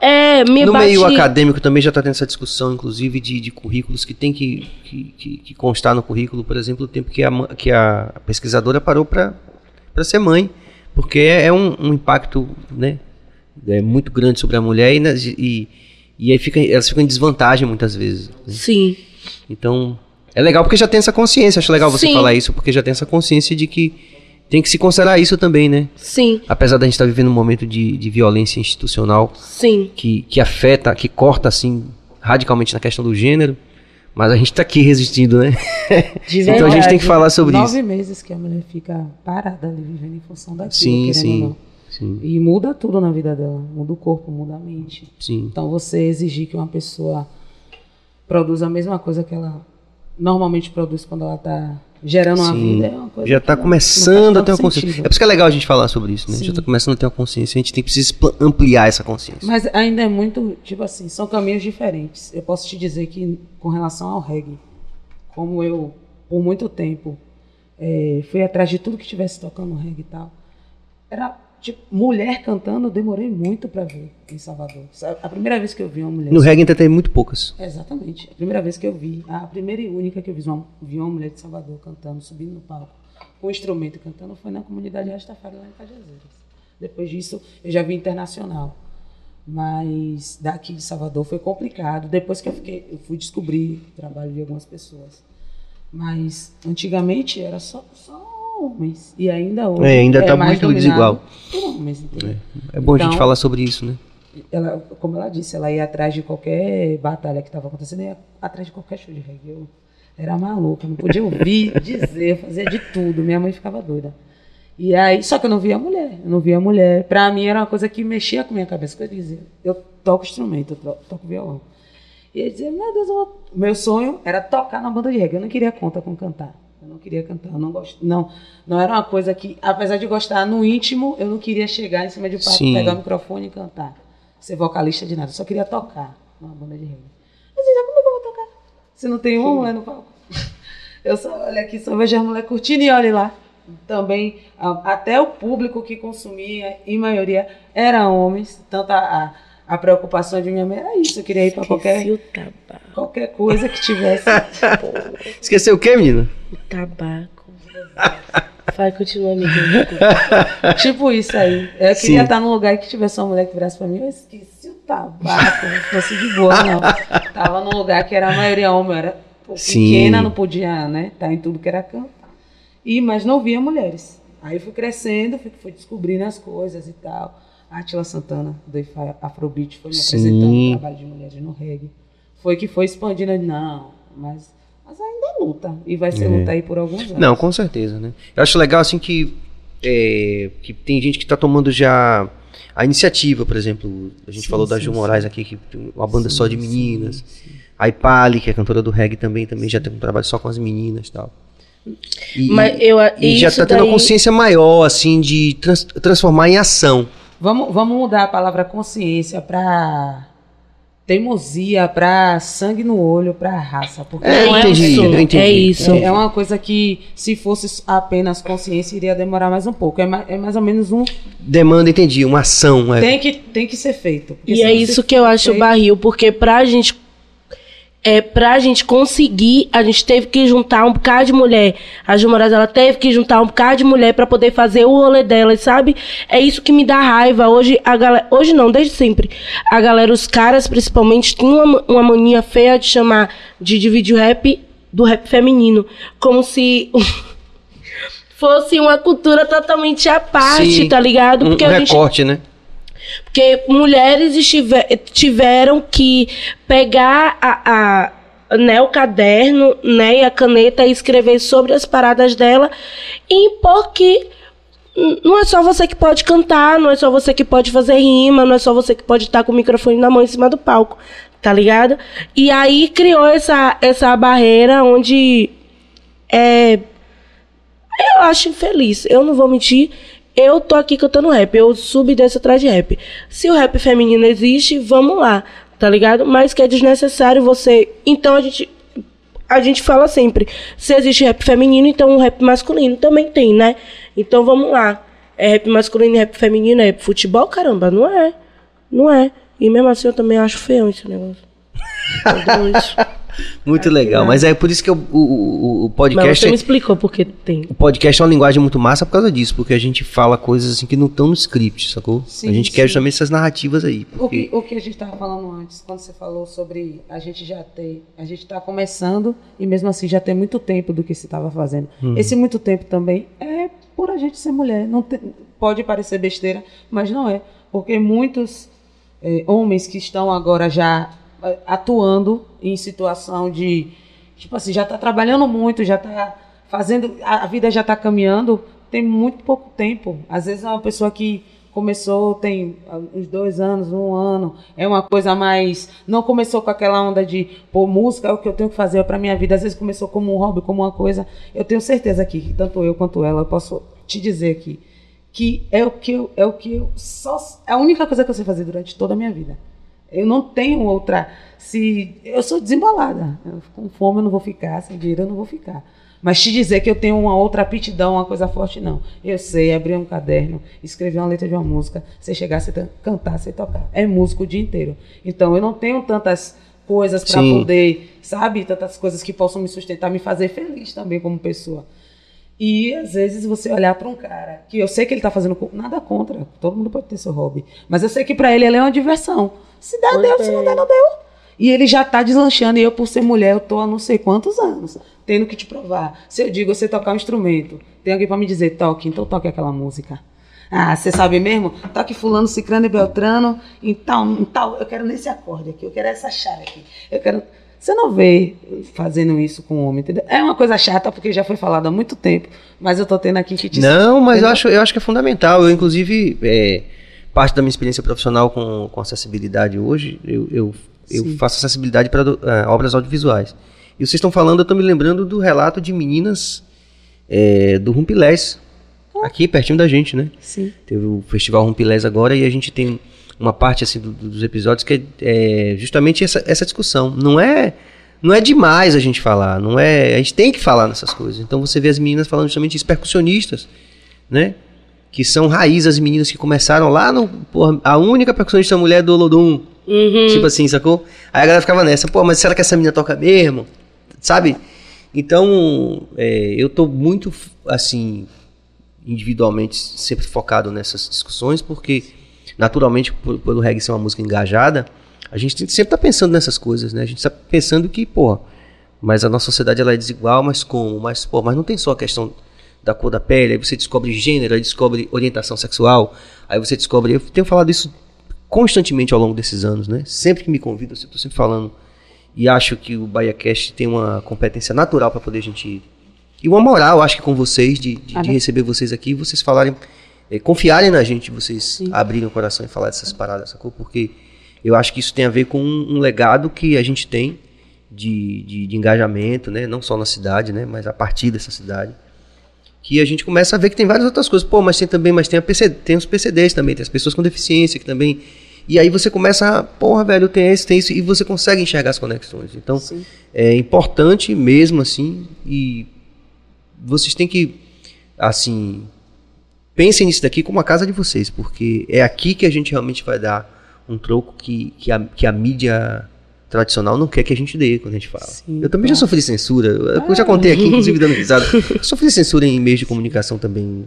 é, me No bate... meio acadêmico também já está tendo essa discussão, inclusive, de, de currículos que tem que, que, que- que constar no currículo, por exemplo, o tempo que a, que a pesquisadora parou para ser mãe. Porque é, é um, um impacto né, é muito grande sobre a mulher e, e, e aí fica, elas ficam em desvantagem muitas vezes. né? Sim. Então, é legal porque já tem essa consciência. Acho legal você Sim. falar isso, porque já tem essa consciência de que Tem que se considerar isso também, né? Sim, Apesar da gente estar vivendo um momento de, de violência institucional sim. que, que afeta, que corta, assim, radicalmente na questão do gênero, mas a gente tá aqui resistindo, né? (laughs) De então a gente tem que falar sobre Nove isso. meses que a mulher fica parada ali, vivendo em função daquilo, Sim, querendo sim. ou não. Sim, E muda tudo na vida dela. Muda o corpo, muda a mente. sim. Então você exigir que uma pessoa produza a mesma coisa que ela normalmente produz quando ela está gerando uma Sim. vida é uma coisa Já que está começando a ter uma consciência. sentido. É por isso que é legal a gente falar sobre isso, né? Já Sim. está começando a ter uma consciência. A gente tem precisa expla- ampliar essa consciência. Mas ainda é muito, tipo assim, são caminhos diferentes. Eu posso te dizer que com relação ao reggae, como eu, por muito tempo, eh, fui atrás de tudo que tivesse tocando reggae e tal, era, tipo, mulher cantando, eu demorei muito para ver em Salvador. A primeira vez que eu vi uma mulher... No reggae ainda tem muito poucas. Exatamente. A primeira vez que eu vi, a primeira e única que eu vi uma, vi uma mulher de Salvador cantando, subindo no palco, com um instrumento cantando, foi na comunidade Rastafari lá em Cajazeiras. Depois disso, eu já vi internacional. Mas daqui de Salvador foi complicado. Depois que eu fiquei, eu fui descobrir o trabalho de algumas pessoas. Mas antigamente era só, só homens. E ainda hoje. É, ainda tá mais muito desigual. Homens, entendeu? É bom a gente Então- falar sobre isso, né? ela, como ela disse, ela ia atrás de qualquer batalha que estava acontecendo, ia atrás de qualquer show de reggae. Eu era maluca, não podia ouvir, (laughs) dizer, fazia de tudo. Minha mãe ficava doida. E aí, só que eu não via mulher, eu não via mulher. Pra mim era uma coisa que mexia com a minha cabeça. que Eu dizia, eu toco instrumento, eu to- toco violão. E eu dizia, meu Deus, eu vou... meu sonho era tocar na banda de reggae. Eu não queria conta com cantar. Eu não queria cantar, eu não gosto. Não, não era uma coisa que, apesar de gostar no íntimo, eu não queria chegar em cima de um palco, Sim. pegar o microfone e cantar. Ser vocalista de nada. Eu só queria tocar numa banda de reggae. Eu dizia, como é que eu vou tocar? Se não tem uma mulher no palco. (laughs) Eu só olho aqui, só vejo a mulher curtindo e olhe lá. Também, até o público que consumia, em maioria, era homens. Tanto a, a, a preocupação de minha mãe era isso. Eu queria ir para Esqueci qualquer, o tabaco. qualquer coisa que tivesse. (laughs) Esqueceu o quê, menina? O tabaco. Vai, continua, amigo. desculpa. tipo isso aí. Eu Sim. queria estar num lugar que tivesse uma mulher que virasse para mim. Eu esqueci o tabaco. Não fosse de boa, não. Tava num lugar que era a maioria homem. Era pô, Sim. pequena, não podia, né? Estar em tudo que era canto. E, mas não via mulheres. Aí fui crescendo, fui, fui descobrindo as coisas e tal. A Atila Santana, do IFA Afrobeat, foi me Sim. apresentando o trabalho de mulheres no reggae. Foi que foi expandindo. Não, mas, mas ainda é luta. E vai ser É. luta aí por alguns anos. Não, com certeza, né? Eu acho legal, assim, que, é, que tem gente que tá tomando já a iniciativa, por exemplo. A gente Sim, falou da sim, Ju sim. Moraes aqui, que tem uma banda Sim, só de meninas. sim. A Ipali, que é cantora do reggae também, também já tem um trabalho só com as meninas e tal. E, Mas eu, e já isso tá tendo daí- uma consciência maior, assim, de trans- transformar em ação. Vamos, vamos mudar a palavra consciência para teimosia, para sangue no olho, para raça. Porque É, não é entendi, isso. eu entendi. É isso. É, é uma coisa que, se fosse apenas consciência, iria demorar mais um pouco. É, ma- é mais ou menos um. Demanda, entendi, uma ação. É. Tem que, tem que ser feito. E é isso que eu acho feito- barril, porque pra gente. É, pra gente conseguir, a gente teve que juntar um bocado de mulher. A Ju Moraes, ela teve que juntar um bocado de mulher pra poder fazer o rolê delas, sabe? É isso que me dá raiva. Hoje, a galera. Hoje não, desde sempre. A galera, os caras principalmente, tem uma, uma mania feia de chamar, de dividir o rap do rap feminino. Como se. (laughs) fosse uma cultura totalmente à parte, Sim. tá ligado? Um, Porque um a gente recorte, né? Porque mulheres tiveram que pegar a, a- né, o caderno né, e a caneta e escrever sobre as paradas dela e impor que não é só você que pode cantar, não é só você que pode fazer rima, não é só você que pode estar com o microfone na mão em cima do palco, tá ligado? E aí criou essa, essa barreira onde é, eu acho infeliz. Eu não vou mentir. Eu tô aqui cantando rap. Eu subo e desço atrás de rap. Se o rap feminino existe, vamos lá. Tá ligado? Mas que é desnecessário você. Então a gente. A gente fala sempre. Se existe rap feminino, então o rap masculino também tem, né? Então vamos lá. É rap masculino e rap feminino, é futebol? Caramba, não é. Não é. E mesmo assim eu também acho feio esse negócio. (laughs) Tudo isso. Muito legal. Mas é por isso que eu- o, o, o Mas podcast. você me explicou porque tem. O podcast é uma linguagem muito massa por causa disso, porque a gente fala coisas assim que não estão no script, sacou? Sim, a gente sim. quer justamente essas narrativas aí. O Porque... que, o que a gente estava falando antes, quando você falou sobre a gente já ter, a gente está começando e mesmo assim já tem muito tempo do que se estava fazendo. Esse muito tempo também é por a gente ser mulher. Não tem- pode parecer besteira, mas não é. Porque muitos eh, homens que estão agora já atuando em situação de. Tipo assim, já está trabalhando muito, já está fazendo. A vida já está caminhando, tem muito pouco tempo. Às vezes é uma pessoa que começou tem ah, uns dois anos, um ano, é uma coisa mais. Não começou com aquela onda de, pô, música é o que eu tenho que fazer para minha vida. Às vezes começou como um hobby, como uma coisa. Eu tenho certeza aqui, que tanto eu quanto ela, eu posso te dizer aqui, que é o que eu, é o que eu só. É a única coisa que eu sei fazer durante toda a minha vida. Eu não tenho outra. Se eu sou desembolada, eu, com fome eu não vou ficar, sem dinheiro eu não vou ficar. Mas te dizer que eu tenho uma outra aptidão, uma coisa forte, não. Eu sei abrir um caderno, escrever uma letra de uma música, sei chegar, tan- cantar, sei tocar. É músico o dia inteiro. Então eu não tenho tantas coisas para poder, sabe, tantas coisas que possam me sustentar, me fazer feliz também como pessoa. E às vezes você olhar para um cara que eu sei que ele tá fazendo nada contra, todo mundo pode ter seu hobby, mas eu sei que para ele ele é uma diversão. Se der, deu, se não é. der, não deu. E ele já tá deslanchando e eu por ser mulher, eu tô há não sei quantos anos tendo que te provar. Se eu digo você tocar um instrumento, tem alguém para me dizer toque, então toque aquela música. Ah, você sabe mesmo? Toque fulano, cicrano e beltrano, então, então eu quero nesse acorde aqui, eu quero essa chave aqui. Eu quero você não vê fazendo isso com o homem, entendeu? É uma coisa chata, porque já foi falado há muito tempo, mas eu tô tendo aqui que te Não, mas eu acho, eu acho que é fundamental. Eu, inclusive, é, parte da minha experiência profissional com, com acessibilidade hoje, eu, eu, eu faço acessibilidade para obras audiovisuais. E vocês estão falando, eu estou me lembrando do relato de meninas é, do Rumpilés, aqui pertinho da gente, né? Sim. Teve o Festival Rumpilés agora e a gente tem uma parte assim do- do- dos episódios que é, é justamente essa, essa discussão. Não é não é demais a gente falar, não é a gente tem que falar nessas coisas. Então você vê as meninas falando justamente isso, percussionistas, né? Que são raiz as meninas que começaram lá no porra, a única percussionista mulher do Olodum, Uhum. Tipo assim, sacou? Aí a galera ficava nessa, pô, mas será que essa menina toca mesmo? Sabe? Então, é, eu tô muito, assim, individualmente sempre focado nessas discussões, porque, naturalmente, por, pelo reggae ser uma música engajada, a gente sempre tá pensando nessas coisas, né? A gente tá pensando que, pô, mas a nossa sociedade ela é desigual, mas como? Mas, pô, mas não tem só a questão da cor da pele, aí você descobre gênero, aí descobre orientação sexual, aí você descobre. Eu tenho falado isso constantemente ao longo desses anos, né? Sempre que me convidam, eu estou sempre falando. E acho que o BahiaCast tem uma competência natural para poder a gente. E uma moral, acho que com vocês, de, de, Ah, de receber vocês aqui vocês falarem, eh, confiarem na gente, vocês Sim. abrirem o coração e falar dessas paradas, sacou? Porque eu acho que isso tem a ver com um, um legado que a gente tem de, de, de engajamento, né? Não só na cidade, né? Mas a partir dessa cidade. Que a gente começa a ver que tem várias outras coisas. Pô, mas tem também, mas tem, a PC, tem os PCDs também, tem as pessoas com deficiência que também. E aí você começa a, porra, velho, tem esse, tem isso, e você consegue enxergar as conexões. Então, Sim. é importante mesmo assim, e vocês têm que, assim, pensem nisso daqui como a casa de vocês, porque é aqui que a gente realmente vai dar um troco que, que, a, que a mídia tradicional não quer que a gente dê quando a gente fala. Sim, eu também já claro. sofri censura, eu eu já contei aqui, inclusive dando (laughs) risada, eu sofri censura em meios de comunicação também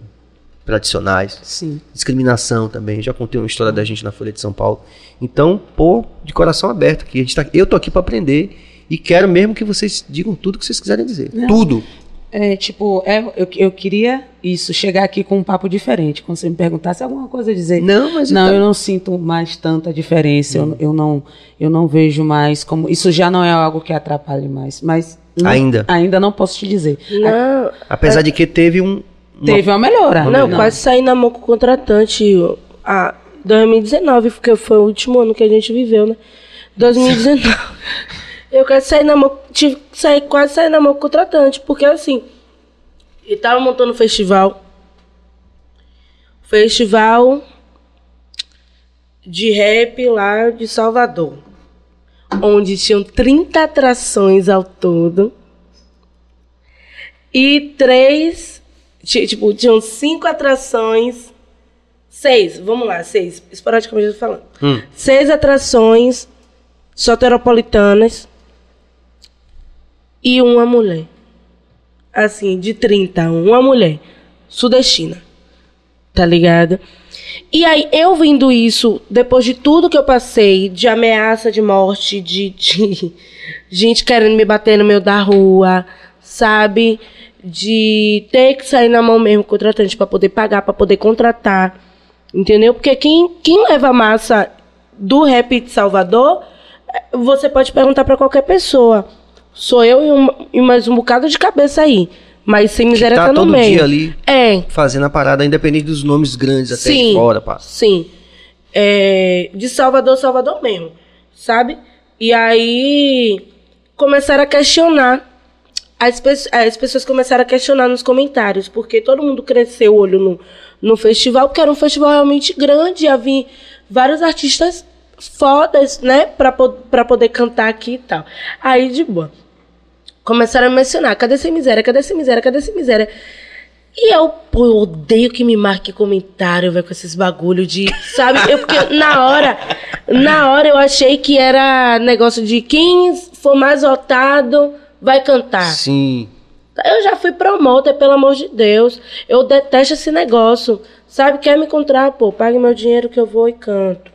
tradicionais, Sim. discriminação também, já contei uma história da gente na Folha de São Paulo. Então, pô, de coração aberto aqui, a gente tá, eu tô aqui para aprender e quero mesmo que vocês digam tudo que vocês quiserem dizer. Não. Tudo. É, tipo, é, eu, eu queria isso, chegar aqui com um papo diferente. Quando você me perguntasse alguma coisa, dizer. Não, mas Não, então- eu não sinto mais tanta diferença. Eu, eu, não, eu não vejo mais como. Isso já não é algo que atrapalhe mais. Mas. não- Ainda. Ainda não posso te dizer. Não, Apesar de que teve um. uma- Teve uma melhora. não, quase saí na mão com o contratante. A 2019, porque foi o último ano que a gente viveu, né? 2019. (laughs) eu quase sair na mão. Tive que sair, quase sair na mão com o contratante, porque assim. Ele tava montando um festival. Festival de rap lá de Salvador. Onde tinham 30 atrações ao todo. E três. ti- Tipo, tinham cinco atrações. Seis, vamos lá, seis. Esporadicamente falando. Hum. Seis atrações soteropolitanas. E uma mulher. Assim, de 30, uma mulher. Sudestina. Tá ligado? E aí, eu vendo isso, depois de tudo que eu passei, de ameaça de morte, de, de (laughs) gente querendo me bater no meio da rua, sabe? de ter que sair na mão mesmo contratante para poder pagar, para poder contratar. Entendeu? Porque quem, quem leva massa do rap de Salvador, eh, você pode perguntar para qualquer pessoa. Sou eu e, um- e mais um bocado de cabeça aí. Mas sem miséria tá tá, no todo meio. dia ali É, fazendo a parada, independente dos nomes grandes até de Sim. fora, pá. Sim. É, de Salvador, Salvador mesmo. Sabe? E aí começaram a questionar. As, pe- as pessoas começaram a questionar nos comentários, porque todo mundo cresceu o olho no, no festival, porque era um festival realmente grande, havia vários artistas fodas, né, pra, pra poder cantar aqui e tal. Aí, de boa. Começaram a mencionar, cadê essa miséria, cadê essa miséria, cadê essa miséria? E eu, pô, eu odeio que me marque comentário, velho, com esses bagulho de. Sabe? Eu, porque na hora. Na hora eu achei que era negócio de quem for mais votado vai cantar. Sim. Eu já fui promotor, pelo amor de Deus. Eu detesto esse negócio. Sabe? Quer me encontrar? Pô, pague meu dinheiro que eu vou e canto.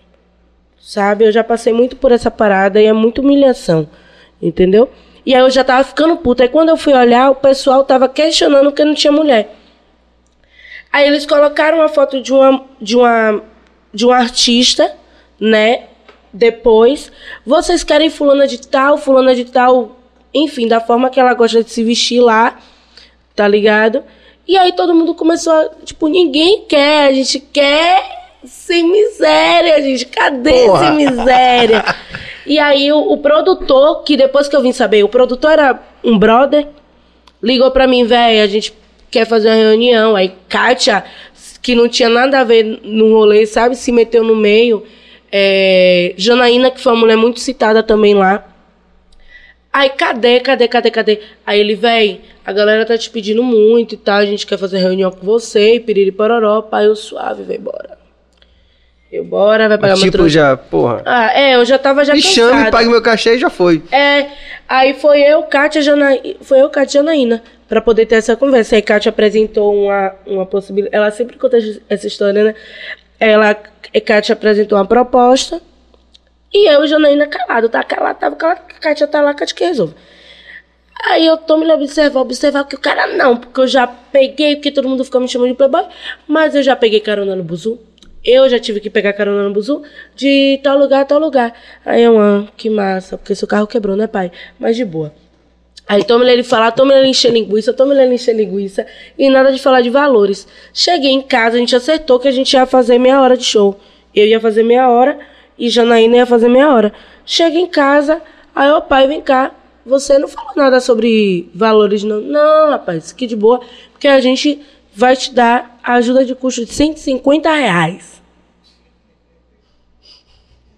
Sabe? Eu já passei muito por essa parada e é muita humilhação. Entendeu? E aí eu já tava ficando puta. Aí quando eu fui olhar, o pessoal tava questionando porque não tinha mulher. Aí eles colocaram uma foto de uma de uma de um artista, né? Depois, vocês querem fulana de tal, fulana de tal, enfim, da forma que ela gosta de se vestir lá, tá ligado? E aí todo mundo começou a, tipo, ninguém quer, a gente quer sem miséria, gente. Cadê Porra. sem miséria? (laughs) e aí o, o produtor, que depois que eu vim saber, o produtor era um brother, ligou pra mim, velho, a gente quer fazer uma reunião. Aí Kátia, que não tinha nada a ver no rolê, sabe, se meteu no meio. É, Janaína, que foi uma mulher muito citada também lá. Aí, cadê, cadê, cadê, cadê? Aí ele, véi, a galera tá te pedindo muito e tal, a gente quer fazer reunião com você, e piriri pororó, pai, eu suave, véi, bora. Eu, bora, vai pagar Mas, tipo, trans- já, porra. Ah, é, eu já tava já Me cansada. pague meu cachê e já foi. É, aí foi eu, Kátia, Janaína, foi eu, Kátia e Janaína, pra poder ter essa conversa. Aí Kátia apresentou uma, uma possibilidade, ela sempre conta essa história, né? Ela, Kátia apresentou uma proposta, e eu e Janaína calado, tá calado, tava calado, Kátia tá lá, Kátia que resolve. Aí eu tô me observar, observar que o cara não, porque eu já peguei, porque todo mundo ficou me chamando de playboy, mas eu já peguei carona no buzu. Eu já tive que pegar carona no buzu de tal lugar, tal lugar. Aí eu, ah, que massa, porque seu carro quebrou, né, pai? Mas de boa. Aí toma ele falar, toma ele encher linguiça, toma ele encher linguiça, e nada de falar de valores. Cheguei em casa, a gente acertou que a gente ia fazer meia hora de show. Eu ia fazer meia hora e Janaína ia fazer meia hora. Cheguei em casa, aí o pai, vem cá, você não falou nada sobre valores, não. Não, rapaz, que de boa, porque a gente vai te dar a ajuda de custo de 150 reais.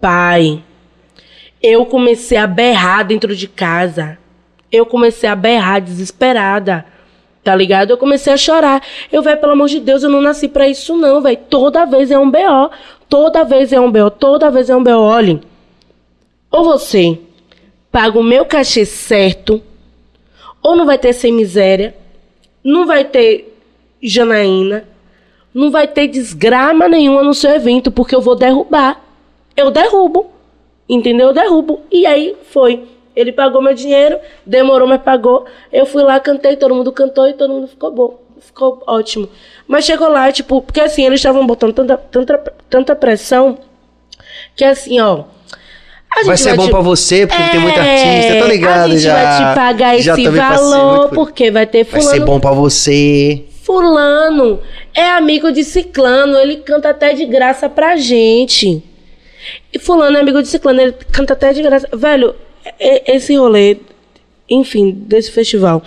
Pai, eu comecei a berrar dentro de casa. Eu comecei a berrar desesperada. Tá ligado? Eu comecei a chorar. Eu, velho, pelo amor de Deus, eu não nasci pra isso, não, velho. Toda vez é um BO. Toda vez é um BO. Toda vez é um BO. Olhem. Ou você paga o meu cachê certo, ou não vai ter sem miséria, não vai ter Janaína, não vai ter desgrama nenhuma no seu evento, porque eu vou derrubar. Eu derrubo. Entendeu? Eu derrubo. E aí foi. Ele pagou meu dinheiro, demorou, mas pagou. Eu fui lá, cantei, todo mundo cantou e todo mundo ficou bom. Ficou ótimo. Mas chegou lá, tipo, porque assim, eles estavam botando tanta, tanta, tanta pressão que assim, ó. Vai ser bom te- pra você, porque tem muito É, artista, tô ligado A gente já. vai te pagar esse valor, por- porque vai ter Vai fulano ser bom pra você. Fulano é amigo de Ciclano, ele canta até de graça pra gente. E Fulano é amigo de Ciclano, ele canta até de graça. Velho, esse rolê, enfim, desse festival,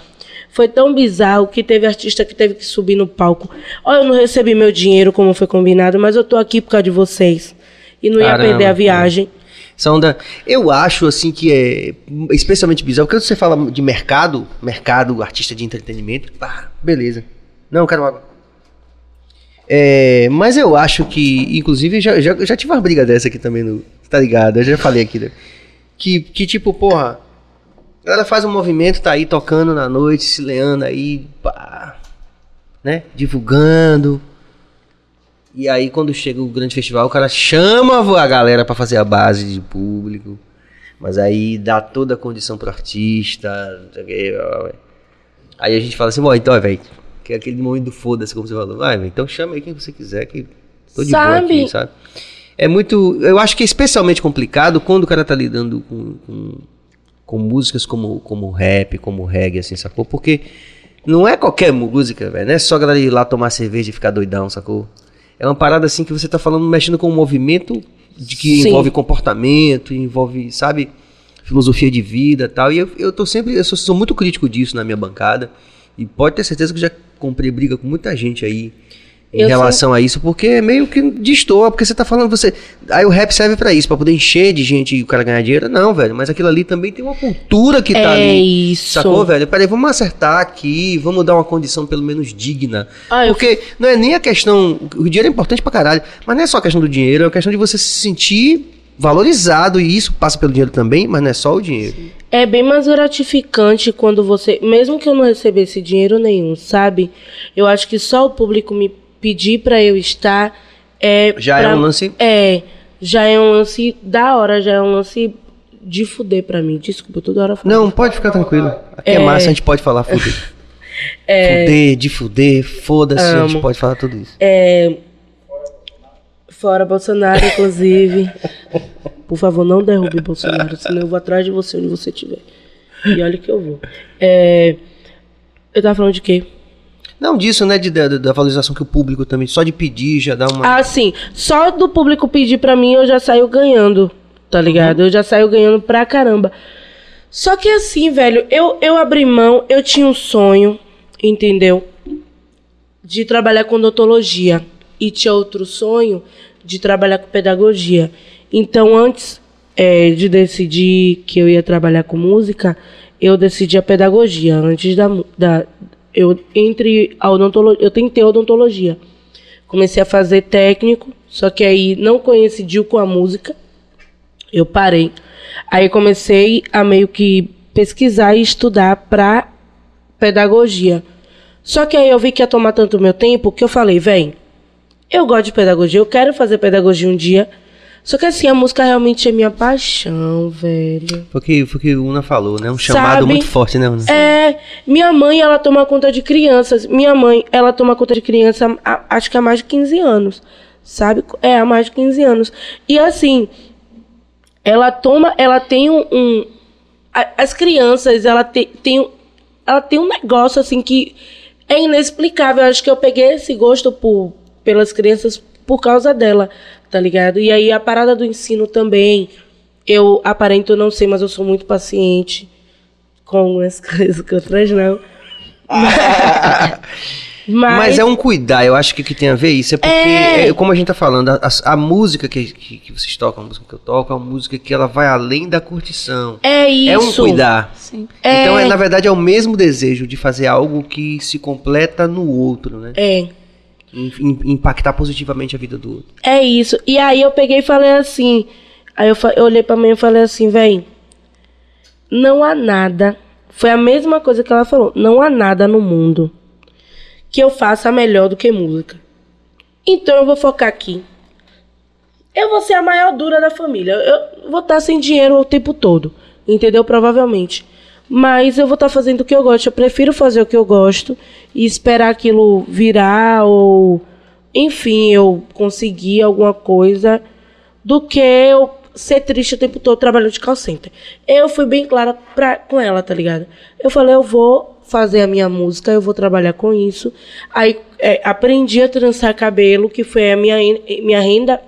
foi tão bizarro que teve artista que teve que subir no palco. Olha, eu não recebi meu dinheiro como foi combinado, mas eu tô aqui por causa de vocês. E não ia Caramba, perder a viagem. Essa onda, eu acho assim que é especialmente bizarro, quando você fala de mercado, mercado, artista de entretenimento, pá, beleza. Não, eu quero água. É, mas eu acho que, inclusive, já, já, já tive uma briga dessa aqui também, no, tá ligado? Eu já falei aqui, né? Que, que tipo, porra, a galera faz um movimento, tá aí tocando na noite, se leando aí, pá, né? Divulgando. E aí, quando chega o grande festival, o cara chama a galera pra fazer a base de público. Mas aí dá toda a condição pro artista. Aí a gente fala assim, bom, então, velho, que é aquele momento do foda-se, como você falou. Vai, então chama aí quem você quiser, que tô de boa Sabe? aqui, sabe? É muito. Eu acho que é especialmente complicado quando o cara tá lidando com, com, com músicas como, como rap, como reggae, assim, sacou? Porque não é qualquer música, velho. Não é só a galera ir lá tomar cerveja e ficar doidão, sacou? É uma parada assim que você tá falando, mexendo com um movimento de que Sim. envolve comportamento, envolve, sabe, filosofia de vida e tal. E eu, eu tô sempre, eu sou, sou muito crítico disso na minha bancada. E pode ter certeza que já comprei briga com muita gente aí em Eu relação a isso, porque é meio que destoa, porque você tá falando, você. Aí o rap serve pra isso, pra poder encher de gente e o cara ganhar dinheiro. Não, velho, mas aquilo ali também tem uma cultura que tá é ali. isso. Sacou, velho? Peraí, vamos acertar aqui, vamos dar uma condição pelo menos digna. Ah, eu- Porque não é nem a questão. O dinheiro é importante pra caralho, mas não é só a questão do dinheiro, é a questão de você se sentir valorizado, e isso passa pelo dinheiro também, mas não é só o dinheiro. É bem mais gratificante quando você, mesmo que eu não recebesse dinheiro nenhum, sabe? Eu acho que só o público me pedir pra eu estar é Já é pra- um lance. É, já é um lance da hora, já é um lance de fuder pra mim. Desculpa, toda hora falo. Não, pode ficar tranquilo. Aqui é, É. massa, a gente pode falar fuder. (laughs) Fuder, de fuder, foda-se, a gente pode falar tudo isso. É, fora Bolsonaro, inclusive. Por favor, não derrube Bolsonaro, senão eu vou atrás de você onde você estiver. E olha que eu vou. É, eu tava falando de quê? Não, disso, né? De, da, da valorização que o público também, só de pedir já dá uma. Ah, sim. Só do público pedir pra mim, eu já saio ganhando, tá ligado? Eu já saio ganhando pra caramba. Só que assim, velho, eu, eu abri mão, eu tinha um sonho, entendeu? De trabalhar com odontologia. E tinha outro sonho de trabalhar com pedagogia. Então, antes é, de decidir que eu ia trabalhar com música, eu decidi a pedagogia. Antes da. da eu, entre a odontologia. Eu tentei odontologia. Comecei a fazer técnico, só que aí não coincidiu com a música. Eu parei. Aí comecei a meio que pesquisar e estudar pra pedagogia. Só que aí eu vi que ia tomar tanto meu tempo que eu falei, vem, eu gosto de pedagogia, eu quero fazer pedagogia um dia. Só que assim, a música realmente é minha paixão, velho. Foi o que, foi o que Una falou, né? Um chamado Sabe? muito forte, né, Una? É, minha mãe, ela toma conta de crianças. Minha mãe, ela toma conta de criança, há- acho que há mais de 15 anos. Sabe? É, há mais de 15 anos. E assim, ela toma, ela tem um. um- as crianças, ela te- tem, ela tem um negócio assim que é inexplicável. Eu acho que eu peguei esse gosto por, pelas crianças por causa dela, tá ligado? E aí a parada do ensino também. Eu aparento não sei, mas eu sou muito paciente com as (laughs) coisas que outras não. (laughs) Mas, Mas é um cuidar, eu acho que o que tem a ver isso é porque, É. é, como a gente tá falando, a, a- a música que, que, que vocês tocam, a música que eu toco, é uma música que ela vai além da curtição. é isso. É um cuidar. Sim. É. Então, é, na verdade, é o mesmo desejo de fazer algo que se completa no outro, né? É. Im- im- impactar positivamente a vida do outro. É isso. E aí eu peguei e falei assim. Aí eu, eu olhei pra mãe e falei assim, véi. Não há nada. Foi a mesma coisa que ela falou. Não há nada no mundo que eu faça melhor do que música. Então eu vou focar aqui. Eu vou ser a maior dura da família. Eu vou estar sem dinheiro o tempo todo. Entendeu? Provavelmente. Mas eu vou estar fazendo o que eu gosto. Eu prefiro fazer o que eu gosto e esperar aquilo virar ou, enfim, eu conseguir alguma coisa do que eu ser triste o tempo todo trabalhando de call center. Eu fui bem clara pra, com ela, tá ligado? Eu falei, eu vou fazer a minha música, eu vou trabalhar com isso. Aí é, aprendi a trançar cabelo, que foi a minha, minha renda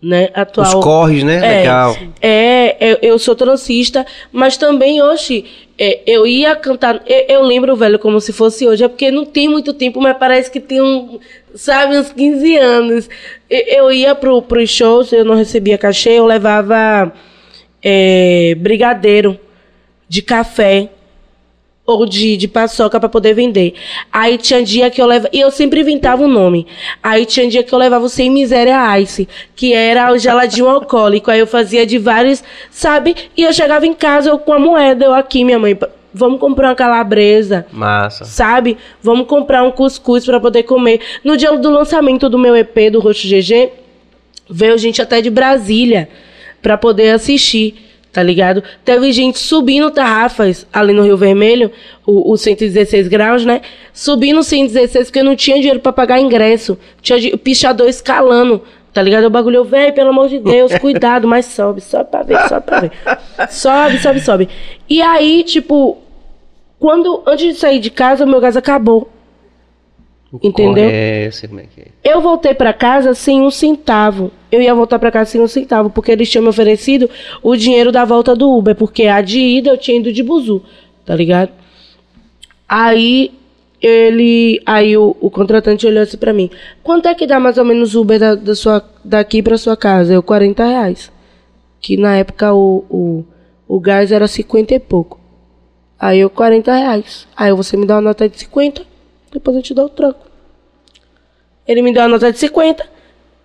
né, atual. Os corres, né? É, Legal. É, eu, eu sou transista, mas também, hoje, é, eu ia cantar. Eu, eu lembro, velho, como se fosse hoje. É porque não tem muito tempo, mas parece que tem um. Sabe, uns 15 anos. Eu, eu ia pro, pros shows, eu não recebia cachê, eu levava é, brigadeiro de café ou de, de paçoca pra poder vender. Aí tinha dia que eu levava. E eu sempre inventava um nome. Aí tinha dia que eu levava o Sem Miséria Ice, que era o geladinho (laughs) alcoólico. Aí eu fazia de vários, sabe? E eu chegava em casa eu, com a moeda, eu aqui, minha mãe, vamos comprar uma calabresa. Massa. Sabe? Vamos comprar um cuscuz pra poder comer. No dia do lançamento do meu EP do Roxo GG, veio gente até de Brasília pra poder assistir, tá ligado? Teve gente subindo tarrafas ali no Rio Vermelho, o, o 116 graus, né? Subindo 116 porque não tinha dinheiro pra pagar ingresso. Tinha de- pichador escalando, tá ligado? O bagulho, velho, pelo amor de Deus, (laughs) cuidado, mas sobe, sobe pra ver, sobe pra ver. Sobe, sobe, sobe. E aí, tipo, quando, antes de sair de casa, o meu gás acabou. Entendeu? É, eu sei como é que é. Eu voltei pra casa sem um centavo. Eu ia voltar pra casa sem um centavo, porque eles tinham me oferecido o dinheiro da volta do Uber, porque a de ida eu tinha ido de buzu, tá ligado? Aí ele, aí o, o contratante olhou assim pra mim: quanto é que dá mais ou menos o Uber da, da sua, daqui pra sua casa? Eu, 40 reais. Que na época o, o, o gás era 50 e pouco. Aí eu, 40 reais. Aí você me dá uma nota de 50, depois eu te dou o troco. Ele me deu a nota de 50.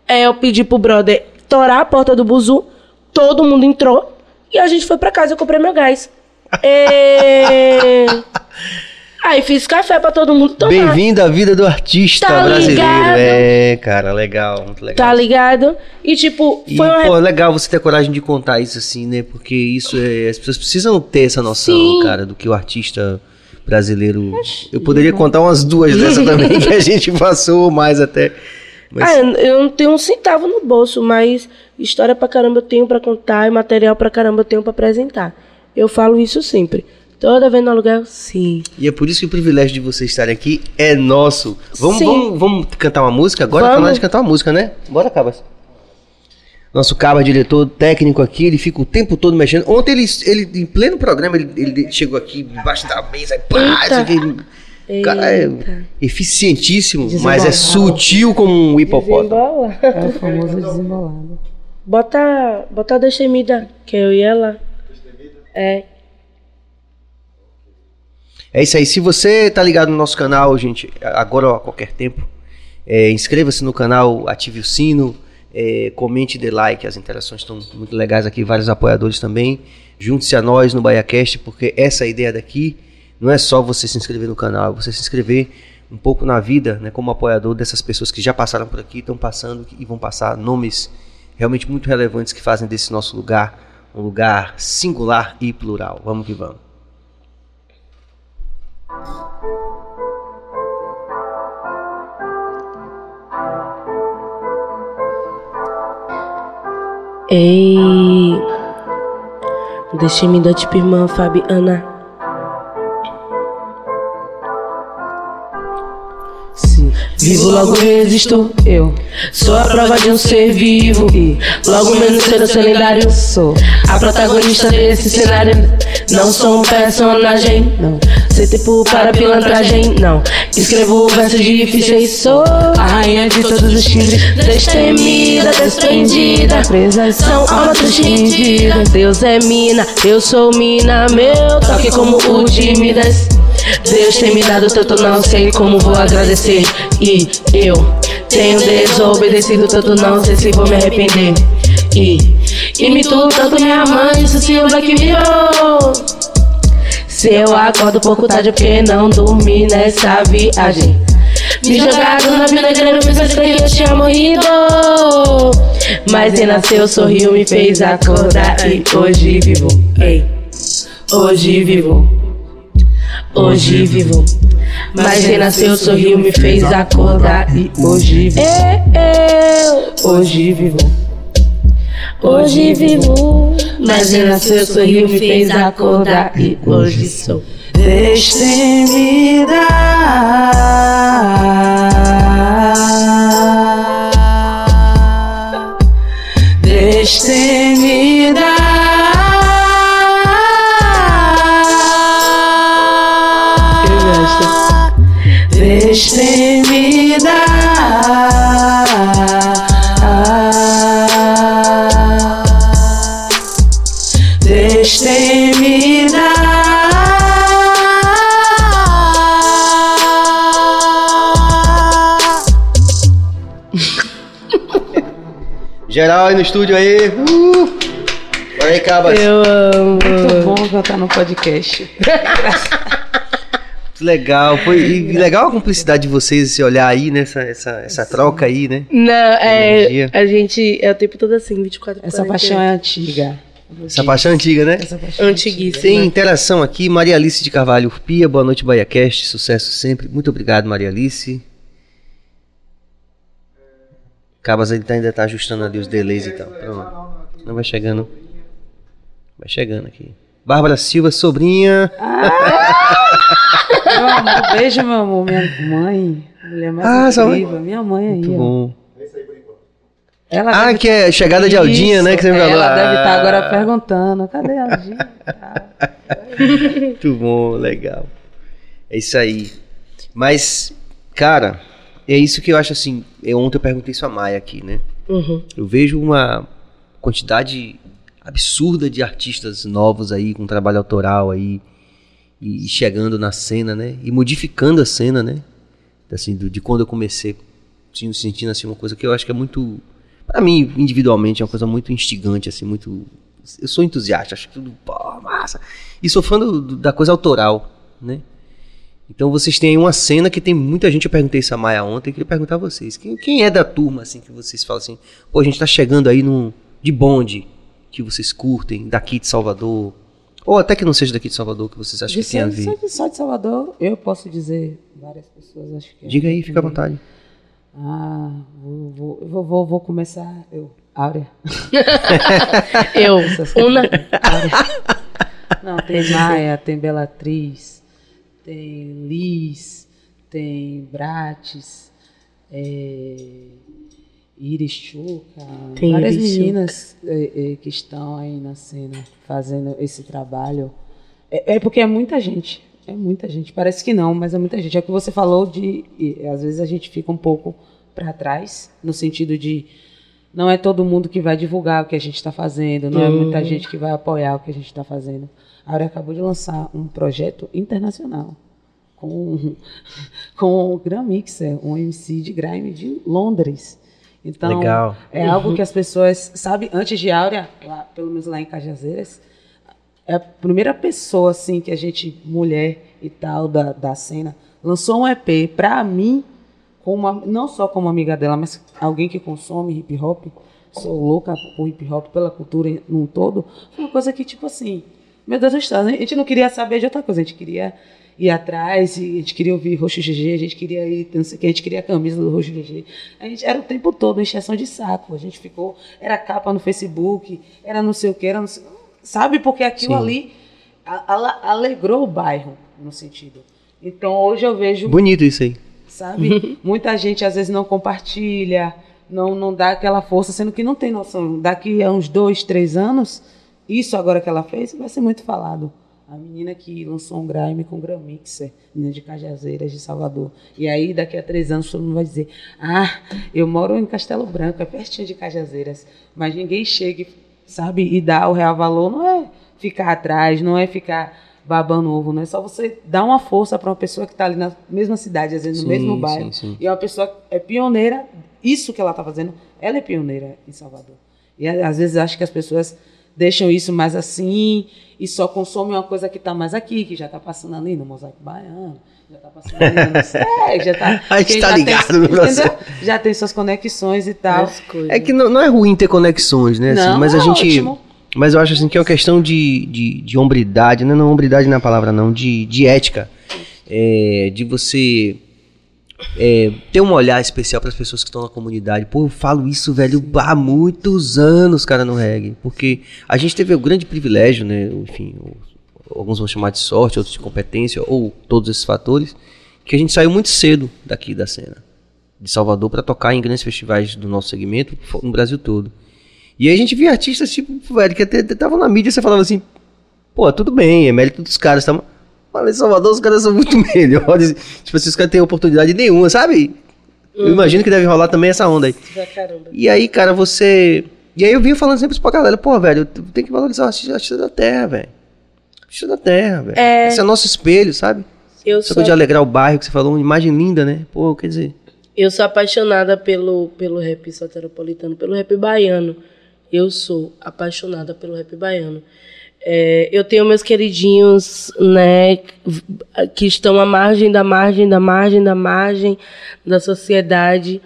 Aí eu pedi pro brother torar a porta do buzu. Todo mundo entrou. E a gente foi pra casa. Eu comprei meu gás. É... (laughs) Aí fiz café pra todo mundo tomar. Bem-vindo à vida do artista Tá brasileiro. ligado? É, cara, legal, muito legal. Tá ligado? E tipo, E, foi uma. pô, legal você ter coragem de contar isso assim, né? Porque isso é. As pessoas precisam ter essa noção, Sim. cara, do que o artista brasileiro. Eu poderia contar umas duas dessas também (laughs) que a gente passou, mais até. Mas Ah, eu não tenho um centavo no bolso, mas história pra caramba eu tenho pra contar e material pra caramba eu tenho pra apresentar. Eu falo isso sempre. Toda vez no aluguel, sim. E é por isso que o privilégio de você estar aqui é nosso. Vamos, vamos, vamos cantar uma música? Agora tá Vamos. na hora de cantar uma música, né? Bora, Cabas. Nosso Cabas, diretor técnico aqui, ele fica o tempo todo mexendo. Ontem ele, ele em pleno programa, ele, ele chegou aqui embaixo da mesa, pá, Eita. isso aqui. O Cara, é Eita. eficientíssimo, mas é sutil como um hipopótamo. Desembola. É o famoso desembolado. Bota, bota a Destemida, que eu e ela. É. É isso aí. Se você tá ligado no nosso canal, gente, agora ou a qualquer tempo, é, inscreva-se no canal, ative o sino, é, comente e dê like. As interações estão muito legais aqui, vários apoiadores também. Junte-se a nós no BaiaCast, porque essa ideia daqui não é só você se inscrever no canal, é você se inscrever um pouco na vida, né, como apoiador dessas pessoas que já passaram por aqui, estão passando e vão passar nomes realmente muito relevantes que fazem desse nosso lugar um lugar singular e plural. Vamos que vamos. Ei. Destemida, tipo irmã Fabiana. Vivo logo resisto. Eu Sou a prova de um ser vivo. Logo menos ser lendário. sou. A protagonista desse cenário. Não sou um personagem. Não. Ser tipo para pilantragem. Não. Escrevo versos difíceis. Sou a rainha de todos os timbres. Destemida, desprendida. Presas São almas estendidas. Deus é mina, eu sou mina. Meu toque como o de Midas. Deus tem me dado tanto, não sei como vou agradecer. E eu tenho desobedecido tanto, não sei se vou me arrepender. E imito tanto minha mãe, isso se o Black Mirror. Se eu acordo pouco tarde é porque não dormi nessa viagem. Me jogado na fez crer que eu tinha morrido. Mas renasceu, sorriu, me fez acordar e hoje vivo. Ei, hoje vivo. Hoje vivo. Mas renasceu, sorriu, me fez acordar e hoje vivo. Eu, Hoje vivo. hoje vivo. Mas renasceu, sorriu, me fez acordar e hoje sou. Destemida. Destemida. Destemida. Destemida. (laughs) Geral aí no estúdio aí. Uh! Bora aí, Cabas. Eu amo. Muito bom cantar no podcast. (laughs) Legal. Foi e legal a cumplicidade de vocês, esse olhar aí, né? Essa, essa, essa troca aí, né? Não, é. Energia. A gente é o tempo todo assim, 24 Essa paixão é antiga. Essa paixão antiga, né? Essa paixão Antiguíssima. Tem interação aqui. Maria Alice de Carvalho Urpia, boa noite, BaiaCast. Sucesso sempre. Muito obrigado, Maria Alice. Cabas ele tá- ainda tá ajustando ali os delays e tal. Pronto. Não vai chegando. Vai chegando aqui. Bárbara Silva, sobrinha. (laughs) Meu amor, beijo, meu amor. Minha mãe, mulher mais Ah, incrível. Minha mãe aí, Muito ó. bom. Ela Ah, que é chegada de Aldinha, né? Que você me falou. Ela deve estar Ah, agora perguntando, cadê a Aldinha? Tá. Muito bom, legal. É isso aí. Mas, cara, é isso que eu acho assim. Eu, ontem eu perguntei isso a Maia aqui, né? Uhum. Eu vejo uma quantidade absurda de artistas novos aí, com trabalho autoral aí, e chegando na cena, né? E modificando a cena, né? Assim, do- de quando eu comecei, assim, sentindo assim uma coisa que eu acho que é muito, Pra mim, individualmente, é uma coisa muito instigante, assim, muito. Eu sou entusiasta, acho tudo, pô, massa. E sou fã do- do- da coisa autoral, né? Então vocês têm aí uma cena que tem muita gente, eu perguntei isso a Maia ontem, queria perguntar a vocês. Quem, quem é da turma, assim, que vocês falam assim, pô, a gente tá chegando aí no, de bonde, que vocês curtem, daqui de Salvador, ou até que não seja daqui de Salvador, que vocês acham De que tem a ver. só, de, só de Salvador, eu posso dizer, várias pessoas acho que. é. Diga aí, fica à vontade. Ah, vou, vou, vou, vou, começar. Eu, Áurea. (laughs) Eu, Una. Não, tem Maia, tem Belatriz, tem Liz, tem Bratis, é, Iris Chuca, Tem várias Iris meninas é, é, que estão aí na cena fazendo esse trabalho. É, é porque é muita gente, é muita gente. Parece que não, mas é muita gente. É o que você falou de, e, às vezes a gente fica um pouco para trás, no sentido de não é todo mundo que vai divulgar o que a gente está fazendo, não é muita gente que vai apoiar o que a gente está fazendo. A Áurea acabou de lançar um projeto internacional com, (laughs) com o Grand Mixer, um MC de grime de Londres. Então, Legal. é algo que as pessoas, sabe, antes de Áurea, lá, pelo menos lá em Cajazeiras, é a primeira pessoa assim que a gente, mulher e tal da, da cena, lançou um EP para mim, uma- não só como amiga dela, mas alguém que consome hip hop, sou louca por hip hop, pela cultura num todo, foi uma coisa que tipo assim, meu Deus do céu, a gente não queria saber de outra coisa, a gente queria ir atrás, e a gente queria ouvir Roxo GG, a gente queria ir, não sei o que, a gente queria a camisa do Roxo GG. A gente era o tempo todo encheção de saco, a gente ficou, era capa no Facebook, era não sei o que, era não sei, sabe, porque aquilo Sim. ali a- ala- alegrou o bairro, no sentido. Então hoje eu vejo Bonito isso aí. sabe? Muita gente às vezes não compartilha, não, não dá aquela força, sendo que não tem noção. Daqui a uns dois, três anos, isso agora que ela fez vai ser muito falado. A menina que lançou um grime com Gram Mixer, menina de Cajazeiras, de Salvador. E aí, daqui a três anos, todo mundo vai dizer: Ah, eu moro em Castelo Branco, é pertinho de Cajazeiras. Mas ninguém chega, sabe, e dá o real valor. Não é ficar atrás, não é ficar babando ovo, não é só você dar uma força para uma pessoa que está ali na mesma cidade, às vezes no Sim, mesmo bairro. sim, sim. E é uma pessoa que é pioneira, isso que ela está fazendo, ela é pioneira em Salvador. E às vezes acho que as pessoas deixam isso mais assim e só consomem uma coisa que está mais aqui, que já está passando ali no Mosaico Baiano, já está passando ali no Sé, já está. (laughs) A gente tá ligado (laughs) no nosso- Já tem suas conexões e tal. É que não, não é ruim ter conexões, né? assim, Não, mas a é gente. ótimo. Mas eu acho assim que é uma questão de, de, de hombridade, né? Não, hombridade não é a palavra, não, de, de ética. É, de você é, ter um olhar especial para as pessoas que estão na comunidade. Pô, eu falo isso, velho, há muitos anos, cara, no reggae. Porque a gente teve o grande privilégio, né? Enfim, alguns vão chamar de sorte, outros de competência, ou todos esses fatores, que a gente saiu muito cedo daqui da cena de Salvador para tocar em grandes festivais do nosso segmento no Brasil todo. E aí a gente via artistas, tipo, velho, que até estavam na mídia você falava assim, pô, tudo bem, é mérito dos caras, tá? Mas em Salvador os caras são muito (laughs) melhores. Tipo assim, os caras têm oportunidade nenhuma, sabe? Eu imagino que deve rolar também essa onda aí. Caramba. E aí, cara, você. E aí eu vinha falando sempre isso pra galera, pô, velho, tem que valorizar o artista, da terra, velho. Artista da terra, velho. É. Esse é nosso espelho, sabe? Eu Essa sou, de alegrar o bairro que você falou, uma imagem linda, né? Pô, quer dizer. eu sou apaixonada pelo, pelo rap soteropolitano, pelo rap baiano. Eu sou apaixonada pelo rap baiano. É, eu tenho meus queridinhos, né, que estão à margem da margem da margem da margem da sociedade,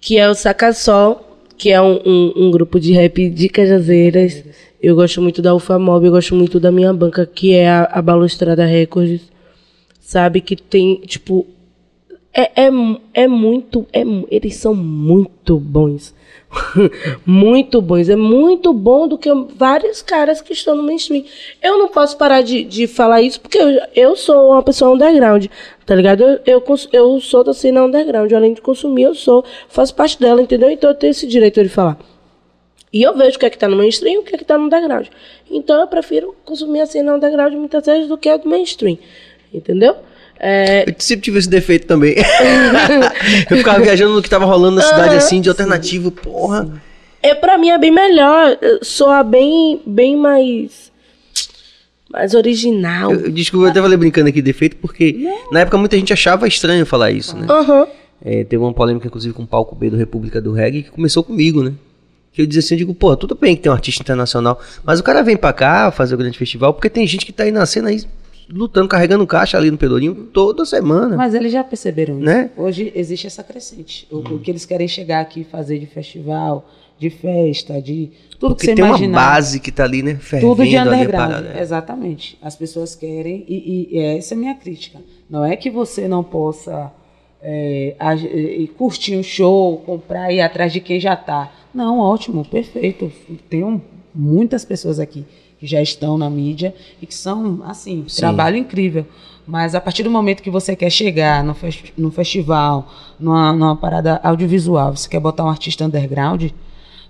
que é o Sacassol, que é um, um, um grupo de rap de Cajazeiras. Eu gosto muito da UFAMOB, eu gosto muito da minha banca, que é a, a Balustrada Records. Sabe? Que tem, tipo. É, é, é muito. É, eles são muito bons. (laughs) muito bons. É muito bom do que vários caras que estão no mainstream. Eu não posso parar de, de falar isso porque eu, eu sou uma pessoa underground, tá ligado? Eu, eu, eu sou da cena underground. Além de consumir, eu sou, faço parte dela, entendeu? Então eu tenho esse direito de falar. E eu vejo o que é que tá no mainstream e o que é que tá no underground. Então eu prefiro consumir a cena underground muitas vezes do que a do mainstream. Entendeu? É... Eu sempre tive esse defeito também. (laughs) eu ficava viajando no que tava rolando na cidade, uhum, assim, de alternativo, sim. porra. É, pra mim é bem melhor. Soar bem, bem mais. Mais original. Eu, desculpa, eu até falei brincando aqui defeito, porque Não. na época muita gente achava estranho falar isso, né? Uhum. É, teve uma polêmica, inclusive, com o palco B do República do Reggae, que começou comigo, né? Que eu dizia assim, eu digo, pô, tudo bem que tem um artista internacional, mas o cara vem pra cá fazer o grande festival, porque tem gente que tá aí na cena aí lutando, carregando caixa ali no Pelourinho toda semana. Mas eles já perceberam isso. Né? Hoje existe essa crescente. O, hum. o que eles querem chegar aqui e fazer de festival, de festa, de tudo Porque que você tem imaginar. uma base que está ali, né? Fervendo tudo de underground. É. Exatamente. As pessoas querem, e, e, essa é a minha crítica. Não é que você não possa é, a, a, curtir um show, comprar e ir atrás de quem já está. Não, ótimo, perfeito. Tenho muitas pessoas aqui que já estão na mídia e que são, assim, Sim. trabalho incrível. Mas a partir do momento que você quer chegar no, festi no festival, numa, numa parada audiovisual, você quer botar um artista underground,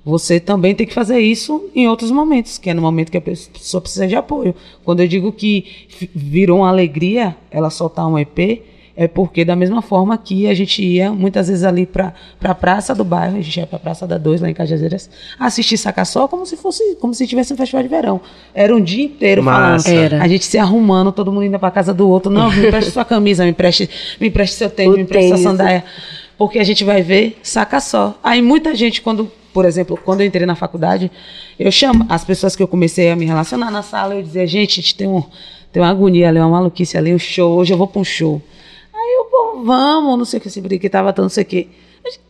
você também tem que fazer isso em outros momentos, que é no momento que a pessoa precisa de apoio. Quando eu digo que virou uma alegria ela soltar um EP, é porque da mesma forma que a gente ia muitas vezes ali para a praça do bairro, a gente ia para a Praça da Dois lá em Cajazeiras, assistir saca só como se fosse, como se tivesse um festival de verão. Era um dia inteiro Massa. falando, Era. a gente se arrumando, todo mundo indo para casa do outro, não, me empreste sua camisa, me empreste, me empreste seu tênis, o me empreste tênis. sua sandália, porque a gente vai ver saca só. Aí muita gente quando por exemplo, quando eu entrei na faculdade, eu chamo as pessoas que eu comecei a me relacionar na sala, eu dizia, gente, a gente tem, um, tem uma agonia ali, uma maluquice ali, um show, hoje eu vou para um show. Eu, vamos, não sei o que, esse brinque tava tão, não sei o que.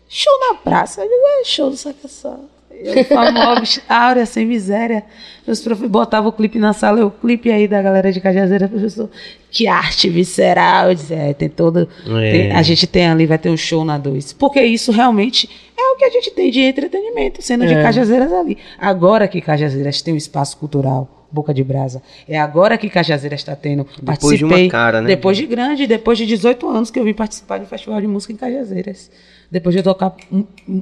Show na praça. Eu digo, é show do Saca Só. Eu, famoso, (laughs) áurea, sem miséria. Meus professores botavam o clipe na sala, o clipe aí da galera de Cajazeira, professor, que arte visceral. Eu é, tem todo. É. Tem, a gente tem ali, vai ter um show na 2. Porque isso realmente é o que a gente tem de entretenimento, sendo é. de Cajazeiras ali. Agora que Cajazeiras tem um espaço cultural Boca de Brasa. É agora que Cajazeiras está tendo. Depois de uma cara, né? Depois de grande, depois de 18 anos que eu vim participar de um festival de música em Cajazeiras. Depois de tocar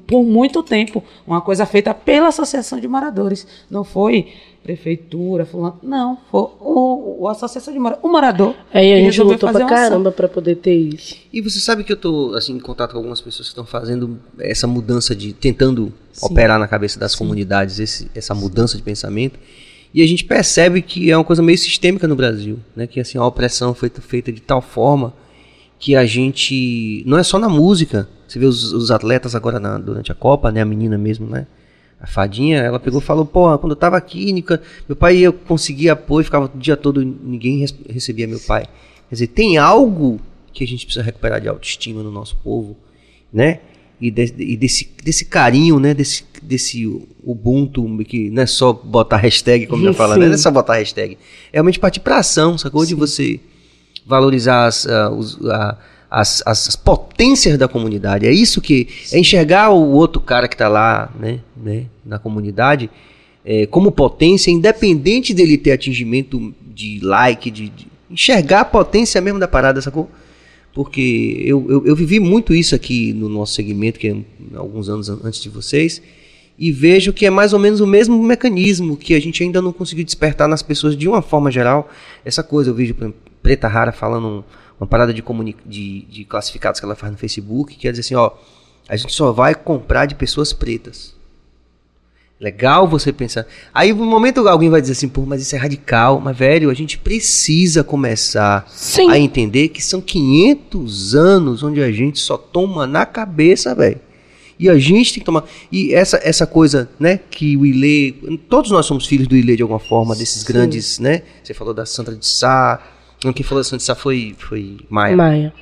por muito tempo, uma coisa feita pela Associação de Moradores. Não foi prefeitura, fulano. Não, foi o, o Associação de Moradores. O morador. Aí a gente lutou pra caramba para poder ter isso. E você sabe que eu tô assim, em contato com algumas pessoas que estão fazendo essa mudança de. tentando Sim. operar na cabeça das Sim. comunidades esse, essa mudança de pensamento. E a gente percebe que é uma coisa meio sistêmica no Brasil, né? Que assim, a opressão foi feita de tal forma que a gente. Não é só na música. Você vê os, os atletas agora na, durante a Copa, né? A menina mesmo, né? A fadinha, ela pegou e falou: Pô, quando eu tava aqui, meu pai ia conseguir apoio, ficava o dia todo, ninguém recebia meu pai. Quer dizer, tem algo que a gente precisa recuperar de autoestima no nosso povo, né? e, de, e desse, desse carinho, né? Desse, desse Ubuntu, que não é só botar hashtag, como eu falando, não é só botar hashtag. É realmente partir para ação, sacou? Sim. De você valorizar as, uh, as, as, potências da comunidade. É isso que. É enxergar o outro cara que está lá, né, né? Na comunidade. É, como potência, independente dele ter atingimento de like, de, de enxergar a potência mesmo da parada, sacou? porque eu, eu, eu, vivi muito isso aqui no nosso segmento, que é alguns anos antes de vocês, e vejo que é mais ou menos o mesmo mecanismo que a gente ainda não conseguiu despertar nas pessoas de uma forma geral. Essa coisa, eu vejo Preta Rara falando uma parada de, de, de classificados que ela faz no Facebook, que quer dizer assim, ó, a gente só vai comprar de pessoas pretas. Legal você pensar. Aí no momento alguém vai dizer assim, pô, mas isso é radical. Mas, velho, a gente precisa começar Sim. a entender que são 500 anos onde a gente só toma na cabeça, velho. E a gente tem que tomar. E essa, essa coisa, né, que o Ilê. Todos nós somos filhos do Ilê de alguma forma, desses Sim. grandes, né? Você falou da Sandra de Sá. Quem falou da Sandra de Sá foi, foi Maia. Maia.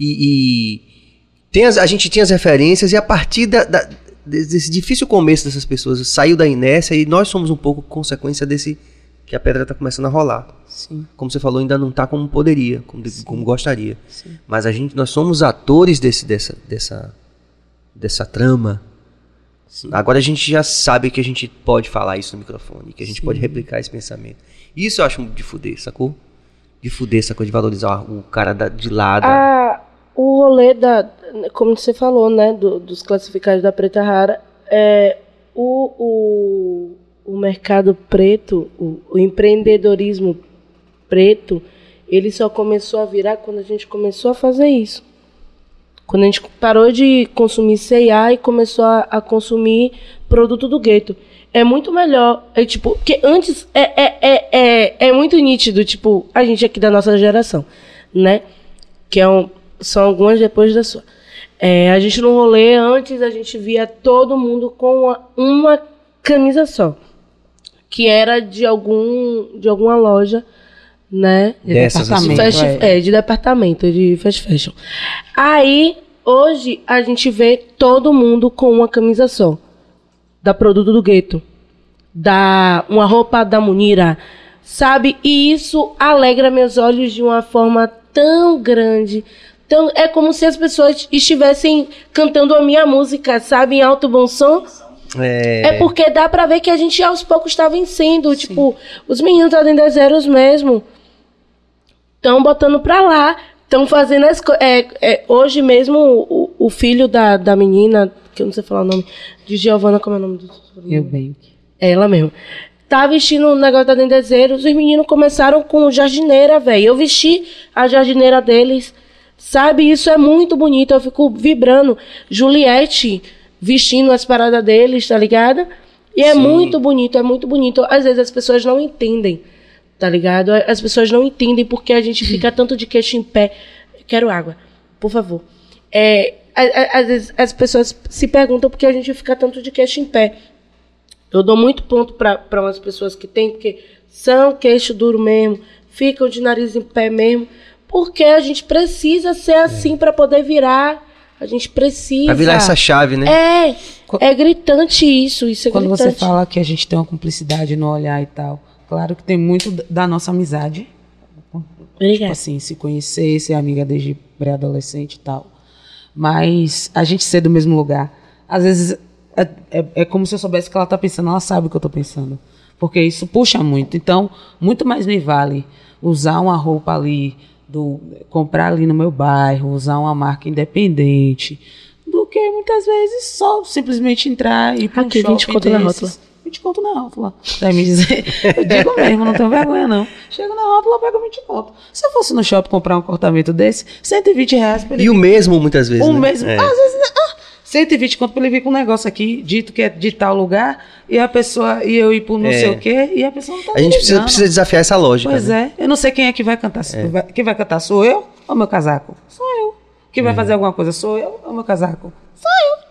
E, e tem as, a gente tinha as referências, e a partir da, da desse difícil começo dessas pessoas, saiu da inércia e nós somos um pouco consequência desse que a pedra está começando a rolar. Sim. Como você falou, ainda não está como poderia, como, como gostaria. Sim. Mas a gente, nós somos atores desse, dessa, dessa, dessa trama. Agora a gente já sabe que a gente pode falar isso no microfone, que a gente Sim. pode replicar esse pensamento. Isso eu acho de fuder, sacou? De fuder essa coisa de valorizar o cara da- de lado. Ah, o rolê da. Como você falou, né? do- dos classificados da Preta Rara, é, o, o, o mercado preto, o, o empreendedorismo preto, ele só começou a virar quando a gente começou a fazer isso. Quando a gente parou de consumir C&A e começou a, a consumir produto do gueto. É muito melhor. É tipo, porque antes é, é, é, é, é muito nítido, tipo, a gente aqui da nossa geração, né? Que é um, são algumas depois da sua. É, a gente no rolê, antes a gente via todo mundo com uma, uma camisa só. Que era de algum de alguma loja, né? De Dessas, assim. departamento, Fast, é. é, de departamento, de fast fashion. Aí, hoje, a gente vê todo mundo com uma camisa só. Da produto do gueto. Da uma roupa da Munira. Sabe? E isso alegra meus olhos de uma forma tão grande. Tão, é como se as pessoas estivessem cantando a minha música, sabe? Em alto bom som. É, É porque dá pra ver que a gente aos poucos tá vencendo. Tipo, os meninos dentro das zeros mesmo. Estão botando pra lá. Estão fazendo as coisas. É, é, hoje mesmo, o, o filho da, da menina, que eu não sei falar o nome, de Giovana, como é o nome do sobrenome? Eu bem. É ela mesmo. Tá vestindo o negócio da Dendezeiro. Os meninos começaram com jardineira, velho. Eu vesti a jardineira deles. Sabe, isso é muito bonito. Eu fico vibrando. Juliette vestindo as paradas deles, tá ligado? E é Sim. muito bonito, é muito bonito. Às vezes as pessoas não entendem, tá ligado? As pessoas não entendem porque a gente fica (clears throat) tanto de queixo em pé. Quero água, por favor. É, às vezes as pessoas se perguntam por que a gente fica tanto de queixo em pé. Eu dou muito ponto para umas pessoas que têm, porque são queixo duro mesmo, ficam de nariz em pé mesmo, porque a gente precisa ser assim para poder virar. A gente precisa. Pra virar essa chave, né? É, é gritante isso, isso é Quando gritante. você fala que a gente tem uma cumplicidade no olhar e tal, claro que tem muito da nossa amizade. Tipo Obrigada. assim, se conhecer, ser amiga desde pré-adolescente e tal. Mas a gente ser do mesmo lugar. Às vezes é, é- é como se eu soubesse o que ela tá pensando, ela sabe o que eu tô pensando. Porque isso puxa muito. Então, muito mais me vale usar uma roupa ali, do, comprar ali no meu bairro, usar uma marca independente, do que muitas vezes só simplesmente entrar e ir para um Aqui, 20 shopping conto na rótula. 20 conto na rótula. Deve me dizer. (laughs) Eu digo mesmo, não tenho vergonha, não. Chego na rótula, pego 20 conto. Se eu fosse no shopping comprar um cortamento desse, 120 reais pra ele E o mesmo, muitas vezes. um né? mesmo. É. Às vezes, né, ah, 120 conto pra ele vir com um negócio aqui, dito que é de tal lugar, e a pessoa, e eu ir pro não É. sei o quê, e a pessoa não tá A gente precisa, precisa desafiar essa lógica. Pois né? é, eu não sei quem é que vai cantar. vai- Quem vai cantar sou eu ou meu casaco? Sou eu. Quem Uhum. vai fazer alguma coisa sou eu ou meu casaco? Sou eu.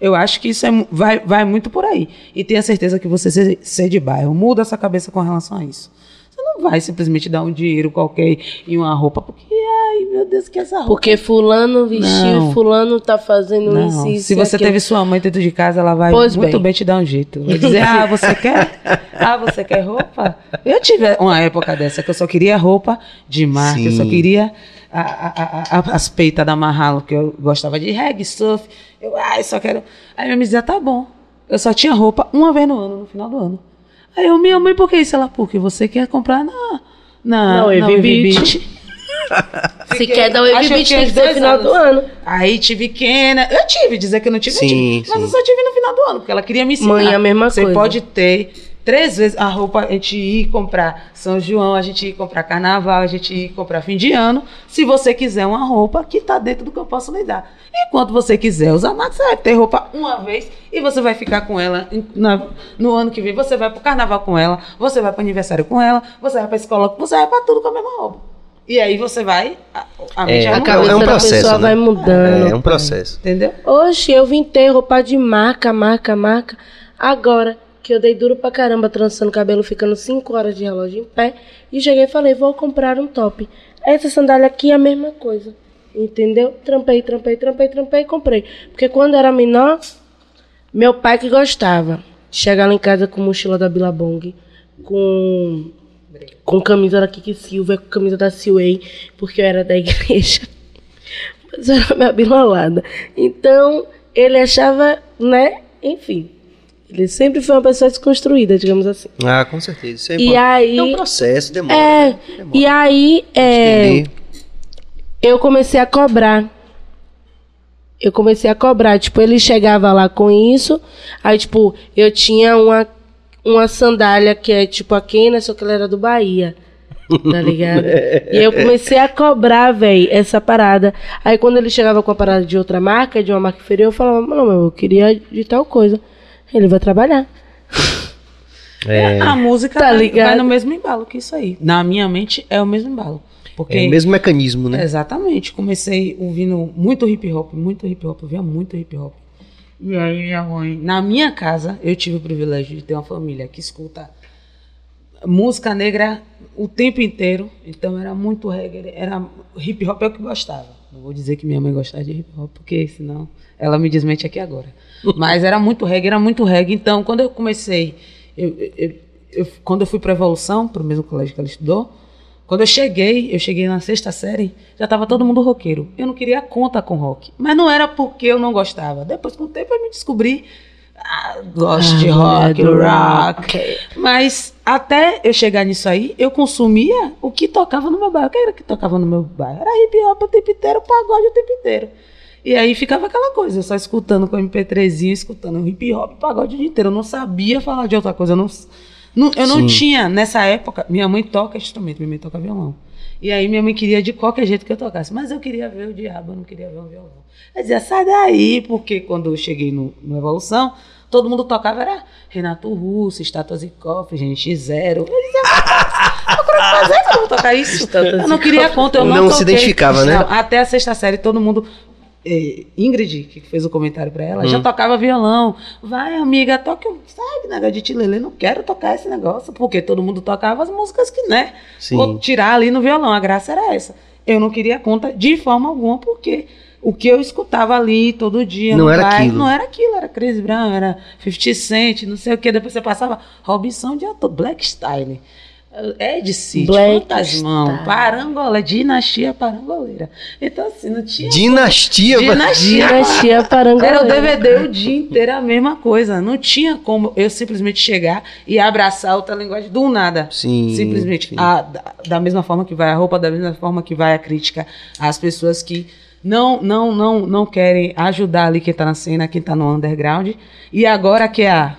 Eu acho que isso é, vai, vai muito por aí. E tenha certeza que você ser, ser de bairro, muda essa cabeça com relação a isso. Você não vai simplesmente dar um dinheiro qualquer e uma roupa, porque, ai meu Deus, que essa roupa. Porque fulano vestiu, Não. fulano tá fazendo Não, isso, isso se você aquilo. teve sua mãe dentro de casa, ela vai Pois muito bem. bem. te dar um jeito. Vai dizer, ah, você quer? Ah, você quer roupa? Eu tive uma época dessa que eu só queria roupa de marca, eu só Sim. queria a- a- a- as peitas da Mahalo, que eu gostava de reggae, surf. Eu, ai, só quero... Aí minha mãe dizia, tá bom. Eu só tinha roupa uma vez no ano, no final do ano. Aí eu, minha mãe, por que isso? Ela, porque você quer comprar na... Na, Wave na Wave Beach. Beach. (laughs) Se quer dar o eu Beach, fiquei tem que ser final anos. do ano. Aí tive Kena. Eu tive, dizer que eu não tive, eu Sim, tive. Mas sim. eu só tive no final do ano, porque ela queria me ensinar. Mãe, a mesma Você coisa. pode ter três vezes a roupa, a gente ir comprar São João, a gente ir comprar carnaval, a gente ir comprar fim de ano. Se você quiser uma roupa que tá dentro do que eu posso lhe dar. Enquanto você quiser usar mais, você vai ter roupa uma vez e você vai ficar com ela na- no ano que vem. Você vai pro carnaval com ela, você vai pro aniversário com ela, você vai pra escola, você vai pra tudo com a mesma roupa. E aí você vai. A, a É, vai A um- mudando. cabeça é um da processo, pessoa né? vai mudando. É, é um processo. Entendeu? Oxe, eu vim ter roupa de marca, marca, marca. Agora que eu dei duro pra caramba trançando cabelo, ficando 5 horas de relógio em pé. E cheguei e falei, vou comprar um top. Essa sandália aqui é a mesma coisa. Entendeu? Trampei, trampei, trampei, trampei e comprei. Porque quando era menor, Meu pai que gostava. Chegar lá em casa com mochila da Billabong, com com camisa da Kiki Silva, com camisa da Silway, porque eu era da (laughs) igreja. Mas eu era minha bilolada. Então, ele achava, né? Enfim. Ele sempre foi uma pessoa desconstruída, digamos assim. Ah, com certeza. Isso é E aí- É um processo, demora. É, né? Demora. e aí é, eu comecei a cobrar. Eu comecei a cobrar. Tipo, ele chegava lá com isso. Aí, tipo, eu tinha uma, uma sandália que é tipo a Kena, só que ela era do Bahia. Tá ligado? (laughs) e eu comecei a cobrar, velho, essa parada. Aí quando ele chegava com a parada de outra marca, de uma marca inferior, eu falava, não, meu, eu queria de tal coisa. Ele vai trabalhar. É, A música Tá vai- vai no mesmo embalo que isso aí. Na minha mente é o mesmo embalo. Porque é o mesmo mecanismo, né? Exatamente. Comecei ouvindo muito hip hop, muito hip hop, eu via muito hip hop. E aí minha mãe, na minha casa, eu tive o privilégio de ter uma família que escuta música negra o tempo inteiro. Então era muito reggae, era hip hop é o que gostava. Não vou dizer que minha mãe gostava de hip hop, porque senão ela me desmente aqui agora. Mas era muito reggae, era muito reggae. Então, quando eu comecei, eu, eu- eu- quando eu fui para Evolução, para o mesmo colégio que ela estudou, quando eu cheguei, eu cheguei na sexta série, já estava todo mundo roqueiro. Eu não queria conta com rock. Mas não era porque eu não gostava. Depois, com o tempo, eu me descobri. Ah, gosto de Ah, rock, do rock. Mas até eu chegar nisso aí, eu consumia o que tocava no meu bairro. O que era que tocava no meu bairro? Era hip hop o tempo inteiro, pagode o tempo inteiro. E aí ficava aquela coisa, eu só escutando com MP3, escutando hip hop, pagode o dia inteiro. Eu não sabia falar de outra coisa. Eu não, não- eu não Sim. tinha, nessa época, minha mãe toca instrumento, minha mãe toca violão. E aí minha mãe queria de qualquer jeito que eu tocasse. Mas eu queria ver o diabo, eu não queria ver um violão. Eu dizia, sai daí, porque quando eu cheguei no, no Evolução, todo mundo tocava, era Renato Russo, Estátuas e Cofres, gente Zero. Eu dizia, eu quero fazer que eu vou tocar isso. Eu não queria conta, eu não, Não se identificava, né? Não, até a sexta série, todo mundo. Eh, Ingrid, que fez o comentário pra ela, já tocava violão. Vai, amiga, toque um. Sabe, negócio de tilelê, não quero tocar esse negócio, porque todo mundo tocava as músicas que, né? Sim. Vou tirar ali no violão. A graça era essa. Eu não queria conta de forma alguma, porque o que eu escutava ali todo dia. Não era bairro, aquilo. Não era aquilo, era Chris Brown, era 50 Cent, não sei o que. Depois você passava Robinson de Black Style. Ed City, Black Fantasmão, Style. Parangolé, Dinastia Parangoleira. Então, assim, não tinha. Dinastia, mano. Dinastia. Dinastia Parangoleira. Era o DVD o dia inteiro a mesma coisa. Não tinha como eu simplesmente chegar e abraçar outra linguagem do nada. Sim, Simplesmente. sim. A- da, da mesma forma que vai a roupa, da mesma forma que vai a crítica às pessoas que não não não não querem ajudar ali quem tá na cena, quem tá no underground. E agora que a,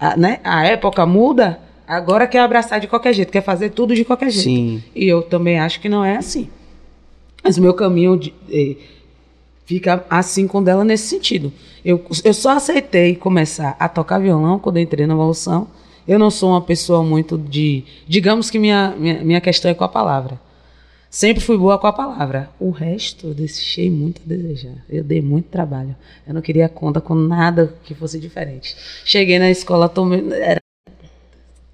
a, né, a época muda, agora quer abraçar de qualquer jeito, quer fazer tudo de qualquer jeito. Sim. E eu também acho que não é assim. Mas o meu caminho de- eh, fica assim com dela nesse sentido. Eu, eu só aceitei começar a tocar violão quando entrei na evolução. Eu não sou uma pessoa muito de. Digamos que minha, minha, minha questão é com a palavra. Sempre fui boa com a palavra. O resto eu deixei muito a desejar. Eu dei muito trabalho. Eu não queria conta com nada que fosse diferente. Cheguei na escola, tomei. Era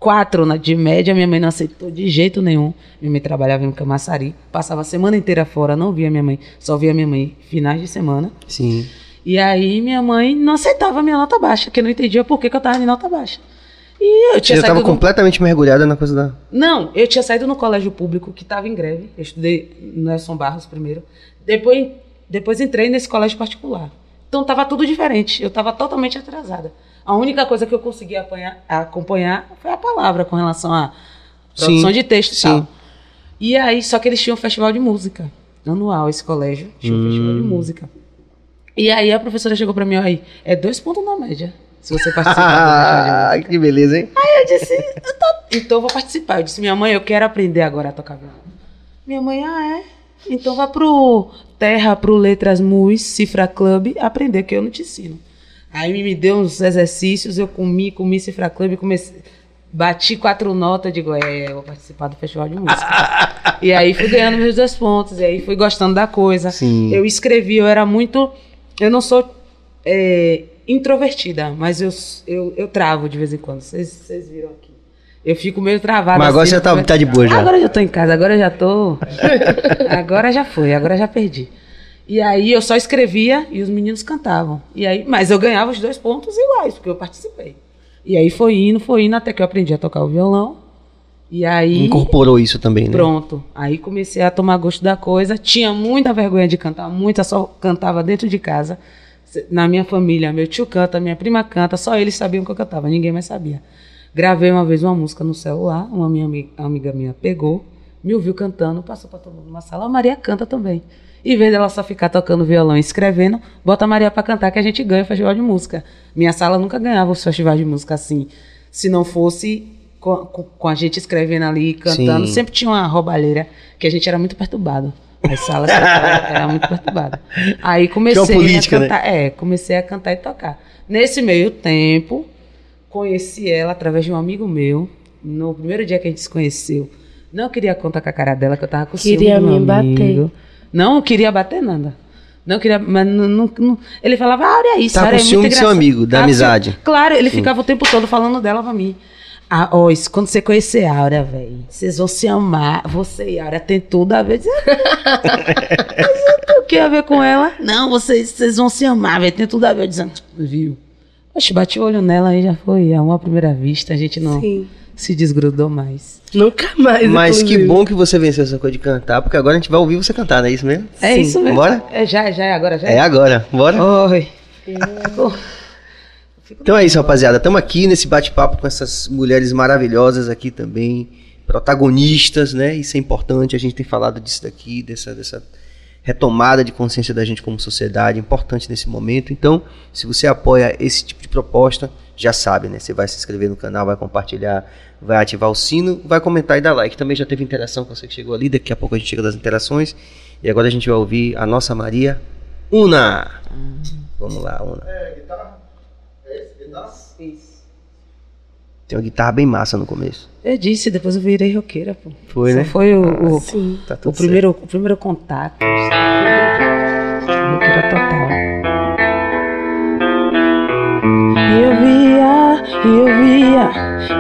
quatro na- de média, minha mãe não aceitou de jeito nenhum. Minha mãe trabalhava em Camaçari, passava a semana inteira fora, não via minha mãe, só via minha mãe finais de semana. Sim. E aí minha mãe não aceitava a minha nota baixa, que eu não entendia por que, que eu tava de nota baixa. E eu Você tinha já saído estava completamente mergulhada na coisa da. Não, eu tinha saído no colégio público que estava em greve. Eu estudei no Nelson Barros primeiro. Depois, depois entrei nesse colégio particular. Então estava tudo diferente. Eu estava totalmente atrasada. A única coisa que eu consegui apanhar- acompanhar foi a palavra com relação à produção Sim, de texto e sim. tal. E aí, só que eles tinham um festival de música anual, esse colégio. Tinha um festival de Hum. música. E aí a professora chegou para mim, aí, é dois pontos na média. Se você participar. Ah, (laughs) que beleza, hein? Eu disse, eu tô- então eu vou participar. Eu disse, minha mãe, eu quero aprender agora a tocar violão. Minha mãe, ah, é? Então vá pro Terra, pro Letras Mus, Cifra Club, aprender, que eu não te ensino. Aí me deu uns exercícios, eu comi, comi Cifra Club, comecei, bati quatro notas, digo, é, eu vou participar do festival de música. (laughs) e aí fui ganhando meus dois pontos, e aí fui gostando da coisa. Sim. Eu escrevi, eu era muito. Eu não sou é, introvertida, mas eu, eu, eu travo de vez em quando. Vocês viram aqui. Eu fico meio travada. Mas agora assim, você tá, porque- tá de boa já. Agora eu já tô em casa, agora eu já tô. (laughs) agora já foi, agora já perdi. E aí eu só escrevia e os meninos cantavam. E aí, mas eu ganhava os dois pontos iguais, porque eu participei. E aí foi indo, foi indo, até que eu aprendi a tocar o violão. E aí. Incorporou isso também, né? Pronto. Aí comecei a tomar gosto da coisa. Tinha muita vergonha de cantar, muita, só cantava dentro de casa. Na minha família, meu tio canta, minha prima canta, só eles sabiam que eu cantava, ninguém mais sabia. Gravei uma vez uma música no celular, uma minha amiga, amiga minha pegou, me ouviu cantando, passou para todo mundo numa sala, a Maria canta também. Em vez dela só ficar tocando violão e escrevendo, bota a Maria para cantar que a gente ganha o festival de música. Minha sala nunca ganhava os festivais de música assim. Se não fosse com, com, a gente escrevendo ali, cantando, Sim. sempre tinha uma roubalheira que a gente era muito perturbado. As salas era, (laughs) era muito perturbada. Aí comecei política, a cantar, é, comecei a cantar e tocar. Nesse meio tempo, conheci ela através de um amigo meu. No primeiro dia que a gente se conheceu, não queria contar com a cara dela, que eu tava com Queria me bater. Não queria bater nada. Não queria, mas não, não- não- ele falava, ah, olha isso, Tá com é ciúme muito seu amigo, da com amizade. Claro, ele ficava o tempo todo falando dela pra mim. Ah, ó, isso, quando você conhecer a Aura, velho, vocês vão se amar. Você e a Aura tem tudo a ver. Disse, (laughs) Mas eu tenho o que a ver com ela? Não, vocês, vocês vão se amar, velho, tem tudo a ver. Eu disse, viu? Oxe, bati o olho nela e já foi amor à primeira vista. A gente não Sim. Se desgrudou mais. Nunca mais. Mas que bom que você venceu essa coisa de cantar, porque agora a gente vai ouvir você cantar, não é isso mesmo? É Sim. isso mesmo. Bora? É, já, já é agora, já É agora, bora? Oi. Então é isso, rapaziada. Estamos aqui nesse bate-papo com essas mulheres maravilhosas aqui também, protagonistas, né? Isso é importante. A gente tem falado disso daqui, dessa, dessa retomada de consciência da gente como sociedade, importante nesse momento. Então, se você apoia esse tipo de proposta, já sabe, né? Você vai se inscrever no canal, vai compartilhar, vai ativar o sino, vai comentar e dar like. Também já teve interação com você que chegou ali. Daqui a pouco a gente chega das interações. E agora a gente vai ouvir a nossa Maria Una. Vamos lá, Una. Tem uma guitarra bem massa no começo. Eu disse, depois eu virei roqueira, pô. Foi, Só né? Foi o, o, Sim. Tá o, primeiro, o primeiro contato. Roqueira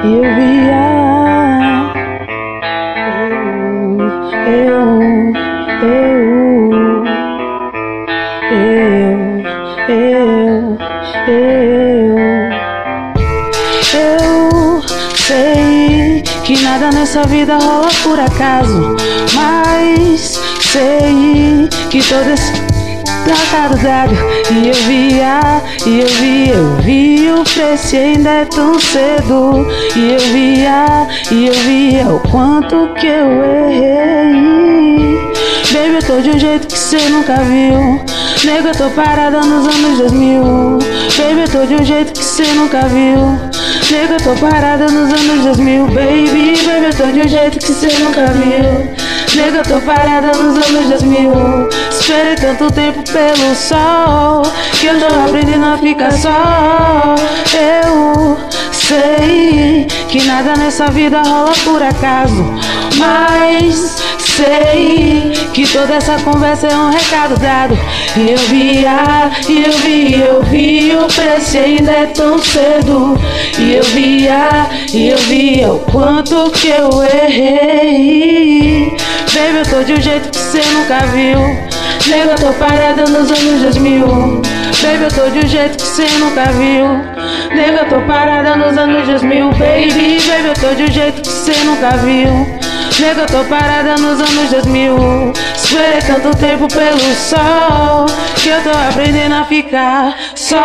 eu via. Eu, eu, eu, eu, eu. Eu sei que nada nessa vida rola por acaso, mas sei que todo esse tratado dado e eu via, e eu via, eu vi o preço ainda é tão cedo e eu via, e eu via o quanto que eu errei. Baby, eu tô de um jeito que cê nunca viu. Nego, eu tô parada nos anos 2000. Baby, eu tô de um jeito que cê nunca viu. Nego, eu tô parada nos anos 2000. Baby, baby, eu tô de um jeito que cê nunca viu. Nego, eu tô parada nos anos 2000. Esperei tanto tempo pelo sol. Que eu tô aprendendo a ficar só. Eu sei que nada nessa vida rola por acaso. Mas sei que toda essa conversa é um recado dado. E eu via, e eu vi, eu vi o preço ainda é tão cedo. E eu via, e eu via o quanto que eu errei. Baby, eu tô de um jeito que cê nunca viu. Nego, eu tô parada nos anos 2000. Baby, eu tô de um jeito que cê nunca viu. Nego, eu tô parada nos anos 2000. Baby, baby, eu tô de um jeito que cê nunca viu. Nego, eu tô parada nos anos 2000. Esperei tanto tempo pelo sol. Que eu tô aprendendo a ficar só.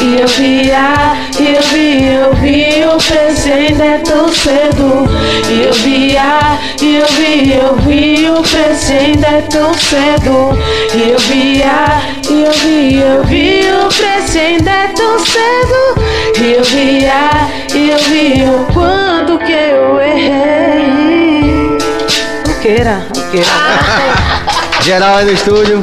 E eu via, eu vi, eu vi o preço e ainda é tão cedo. Eu via, e eu vi, eu vi o e ainda é tão cedo. Eu via, e eu vi, eu vi o e ainda é tão cedo. Eu via, e eu vi o quanto que eu errei. Roqueira, roqueira. (laughs) Geral aí no estúdio.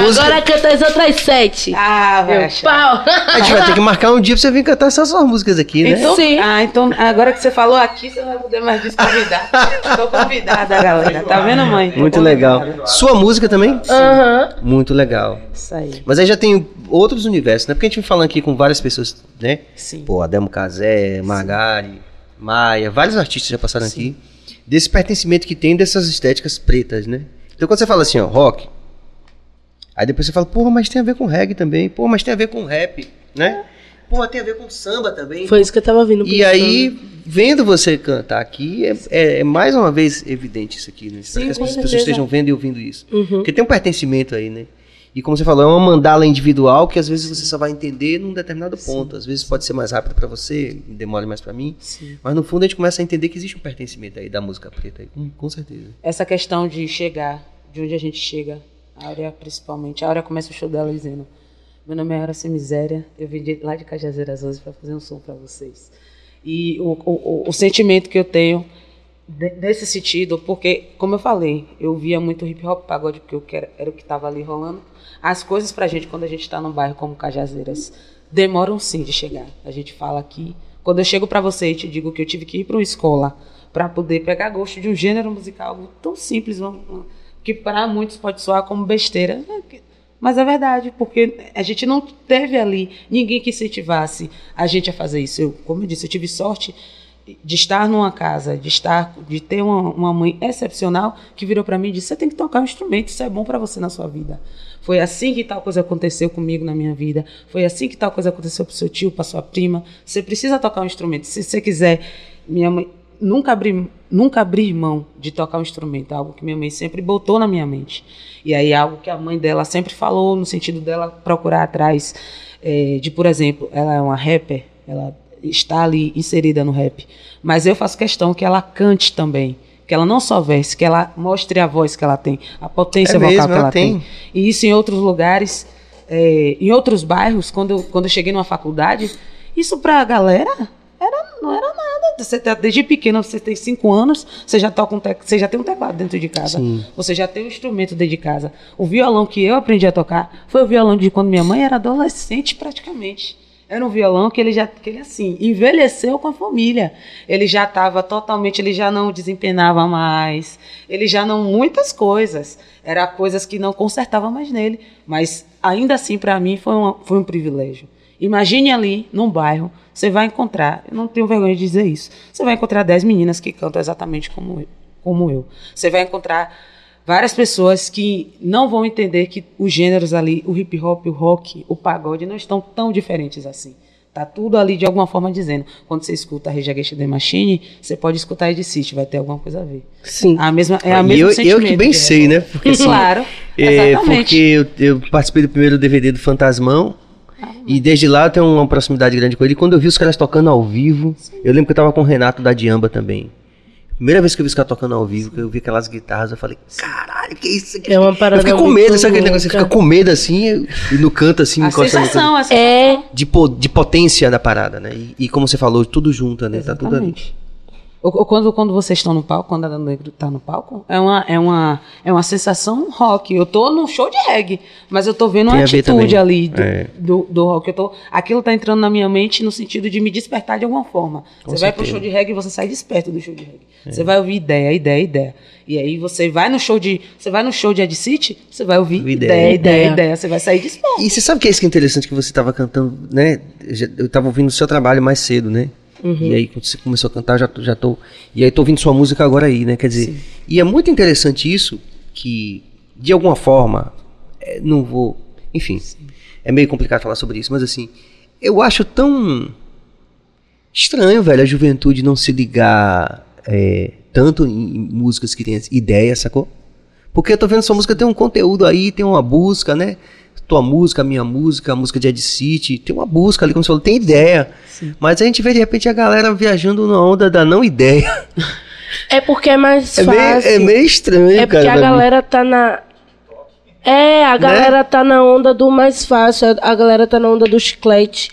Música- agora canto as outras sete. Ah, vai pau. A gente vai ter que marcar um dia pra você vir cantar essas suas músicas aqui, né? Então, Sim. Ah, então agora que você falou aqui, você não vai poder mais desconvidar. (laughs) Tô convidada, galera. Tá vendo, mãe? Muito legal. Sua música também? Aham. Muito legal. Isso aí. Mas aí já tem outros universos, né? Porque a gente vem falando aqui com várias pessoas, né? Sim. Pô, Ademo Casé, Magari, Maia, vários artistas já passaram aqui, desse pertencimento que tem dessas estéticas pretas, né? Então quando você fala assim, ó, rock, aí depois você fala, porra, mas tem a ver com reggae também, porra, mas tem a ver com rap, né? Porra, tem a ver com samba também. Foi isso que eu tava vindo E aí, vendo você cantar aqui, é, é- é mais uma vez evidente isso aqui, né? Sim, que as com pessoas certeza. estejam vendo e ouvindo isso. Uhum. Porque tem um pertencimento aí, né? E como você falou, é uma mandala individual que às vezes você só vai entender num determinado ponto. Às vezes pode ser mais rápido pra você, demora mais pra mim. Sim. Mas no fundo a gente começa a entender que existe um pertencimento aí da música preta aí, com, com certeza. Essa questão de chegar, de onde a gente chega, Áurea principalmente. A Áurea começa o show dela dizendo: Meu nome é Áurea Sem Miséria, eu vim de, lá de Cajazeiras hoje para fazer um som para vocês. E o, o, o, sentimento que eu tenho nesse sentido, porque, como eu falei, eu via muito hip hop, pagode, porque eu quero, era o que estava ali rolando. As coisas pra gente, quando a gente está num bairro como Cajazeiras, demoram sim de chegar. A gente fala aqui. Quando eu chego para você e te digo que eu tive que ir para uma escola para poder pegar gosto de um gênero musical algo tão simples, um- um- que para muitos pode soar como besteira, é que- mas é verdade, porque a gente não teve ali ninguém que incentivasse a gente a fazer isso. Eu, como eu disse, eu tive sorte de estar numa casa, de estar, de ter uma, uma mãe excepcional que virou para mim e disse: "Você tem que tocar um instrumento, isso é bom para você na sua vida". Foi assim que tal coisa aconteceu comigo na minha vida. Foi assim que tal coisa aconteceu para seu tio, para sua prima. Você precisa tocar um instrumento. Se você quiser, minha mãe nunca abrir, nunca abrir mão de tocar um instrumento, algo que minha mãe sempre botou na minha mente. E aí algo que a mãe dela sempre falou no sentido dela procurar atrás eh, de, por exemplo, ela é uma rapper, ela está ali inserida no rap, mas eu faço questão que ela cante também. Que ela não só verse, que ela mostre a voz que ela tem, a potência É vocal mesmo, que ela tem. tem. E isso em outros lugares, é, em outros bairros, quando eu, quando eu cheguei numa faculdade, isso pra galera era, não era nada. Você tá, desde pequena, você tem cinco anos, você já, toca um tec, você já tem um teclado dentro de casa. Sim. Você já tem um instrumento dentro de casa. O violão que eu aprendi a tocar foi o violão de quando minha mãe era adolescente, praticamente. Era um violão que ele já, que ele assim, envelheceu com a família. Ele já estava totalmente, ele já não desempenava mais, ele já não muitas coisas. Era coisas que não consertava mais nele, mas ainda assim para mim foi, uma, foi um privilégio. Imagine ali, num bairro, você vai encontrar, eu não tenho vergonha de dizer isso, você vai encontrar 10 meninas que cantam exatamente como eu. Como eu. Você vai encontrar várias pessoas que não vão entender que os gêneros ali, o hip hop, o rock, o pagode, não estão tão diferentes assim. Tá tudo ali de alguma forma dizendo. Quando você escuta a Rage Against the Machine, você pode escutar Ed City, vai ter alguma coisa a ver. Sim. A mesma, é a E mesma eu, eu que bem de sei, né? Porque, assim, claro, É, exatamente. porque eu, eu participei do primeiro DVD do Fantasmão. E desde lá eu tenho uma proximidade grande com ele. E quando eu vi os caras tocando ao vivo, eu lembro que eu tava com o Renato da Diamba também. Primeira vez que eu vi os caras tocando ao vivo, que eu vi aquelas guitarras, eu falei, caralho, que isso aqui? É uma parada Eu fiquei com medo, sabe aquele negócio? Você fica com medo assim, e no canto assim, a encostando sensação, essa É, de, po- de potência da parada, né? E, e como você falou, tudo junto, né? Tá tudo ali. Exatamente. O- o- Quando, quando vocês estão no palco, quando a Dana Negro está no palco, é uma, é, uma, é uma sensação rock. Eu tô num show de reggae, mas eu tô vendo uma Tem a ver atitude ali do, É. do, do rock. Eu tô, aquilo tá entrando na minha mente no sentido de me despertar de alguma forma. Com você vai pro certeza. É. show de reggae e você sai desperto do show de reggae. Você vai ouvir ideia, ideia, ideia. E aí você vai no show de. Você vai no show de Ed City, você vai ouvir Ideia. ideia, ideia, Ideia. ideia, Você vai sair desperto. E você sabe que é isso que é interessante que você tava cantando, né? Eu já- Eu tava ouvindo o seu trabalho mais cedo, né? E aí quando você começou a cantar, já, já tô. E aí tô ouvindo sua música agora aí, né? Quer dizer, e é muito interessante isso, que de alguma forma, é, não vou. Enfim, é meio complicado falar sobre isso, mas assim, eu acho tão estranho, velho, a juventude não se ligar é, tanto em, em músicas que tem ideia, sacou? Porque eu tô vendo sua música tem um conteúdo aí, tem uma busca, né? Tua música, a minha música, a música de Ed City, tem uma busca ali, como você falou, tem ideia. Mas a gente vê de repente a galera viajando na onda da não ideia. é porque é mais É meio, fácil. é meio estranho, É porque cara. a galera tá na. É, a galera tá na onda do mais fácil. A galera tá na onda do chiclete,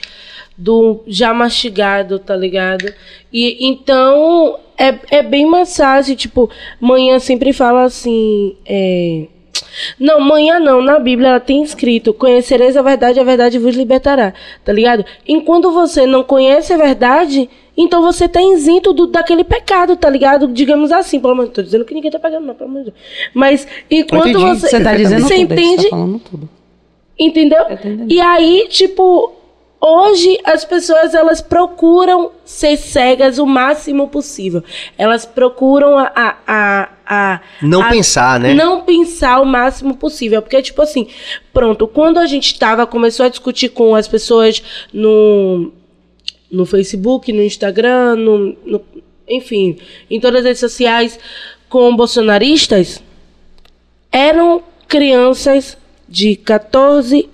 do já mastigado, tá ligado? E então é, é bem mais fácil. Tipo, manhã sempre fala assim. É... Não, manhã não. Na Bíblia ela tem escrito: Conhecereis a verdade, a verdade vos libertará. Tá ligado? Enquanto você não conhece a verdade, então você tá isento do, daquele pecado, tá ligado? Digamos assim, pelo menos. Tô dizendo que ninguém tá pegando, não, pelo amor de Deus. Mas enquanto você. Você tá dizendo Você tudo, entende? tá falando tudo. Entendeu? E aí, tipo, Hoje as pessoas elas procuram ser cegas o máximo possível. Elas procuram a, a, a, a Não a- pensar, né? não pensar o máximo possível. Porque, tipo assim, pronto, quando a gente tava, começou a discutir com as pessoas no, no Facebook, no Instagram, no, no- enfim, em todas as redes sociais com bolsonaristas, eram crianças de 14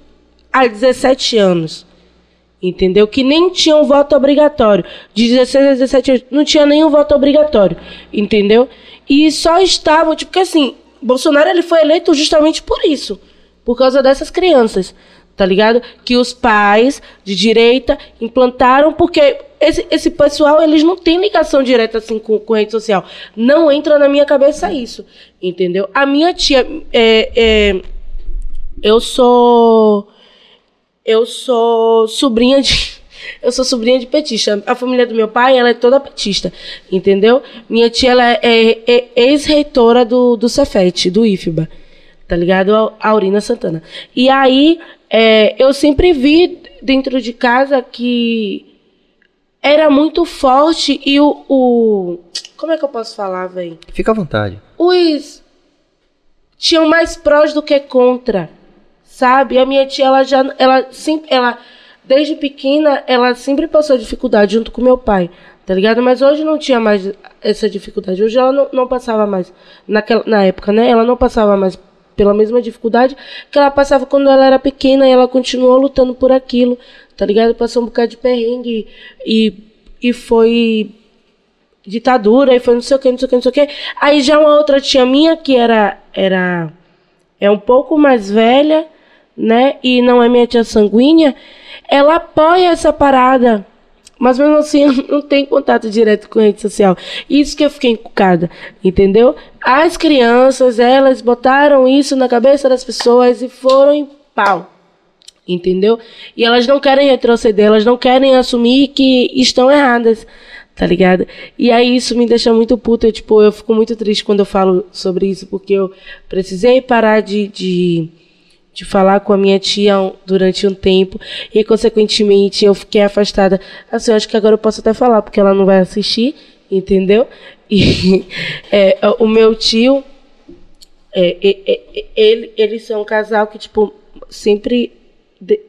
a 17 anos. Entendeu? Que nem tinham voto obrigatório. De 16 a 17 anos, não tinha nenhum voto obrigatório. Entendeu? E só estavam, tipo, porque assim, Bolsonaro ele foi eleito justamente por isso. Por causa dessas crianças. Tá ligado? Que os pais de direita implantaram, porque esse, esse pessoal, eles não têm ligação direta assim com, com rede social. Não entra na minha cabeça isso. Entendeu? A minha tia. É, é, eu sou. Eu sou sobrinha de. (laughs) Eu sou sobrinha de petista. A família do meu pai, ela é toda petista. Entendeu? Minha tia, ela é, é ex-reitora do, do Cefet, do IFBA. Tá ligado? A Aurina Santana. E aí, é, eu sempre vi dentro de casa que era muito forte e o. o como é que eu posso falar, velho? Fica à vontade. os tinham mais prós do que contra, sabe? A minha tia, ela já, ela sempre, ela desde pequena, ela sempre passou dificuldade junto com meu pai, tá ligado? Mas hoje não tinha mais essa dificuldade. Hoje ela não, não passava mais naquela, na época, né? Ela não passava mais pela mesma dificuldade que ela passava quando ela era pequena e ela continuou lutando por aquilo, tá ligado? Passou um bocado de perrengue e, e foi ditadura e foi não sei o que, não sei o que, não sei o que. Aí já uma outra tia minha que era era é um pouco mais velha, né? E não é minha tia sanguínea, ela apoia essa parada. Mas mesmo assim (laughs) não tem contato direto com rede social. Isso que eu fiquei encucada, entendeu? As crianças, elas botaram isso na cabeça das pessoas e foram em pau. Entendeu? E elas não querem retroceder, elas não querem assumir que estão erradas tá ligado? E aí isso me deixa muito puta, eu, tipo, eu fico muito triste quando eu falo sobre isso, porque eu precisei parar de, de, de falar com a minha tia durante um tempo, e consequentemente eu fiquei afastada. Assim, eu acho que agora eu posso até falar, porque ela não vai assistir, entendeu? (laughs) E é, o meu tio, é, é, ele, eles são um casal que, tipo, sempre. de-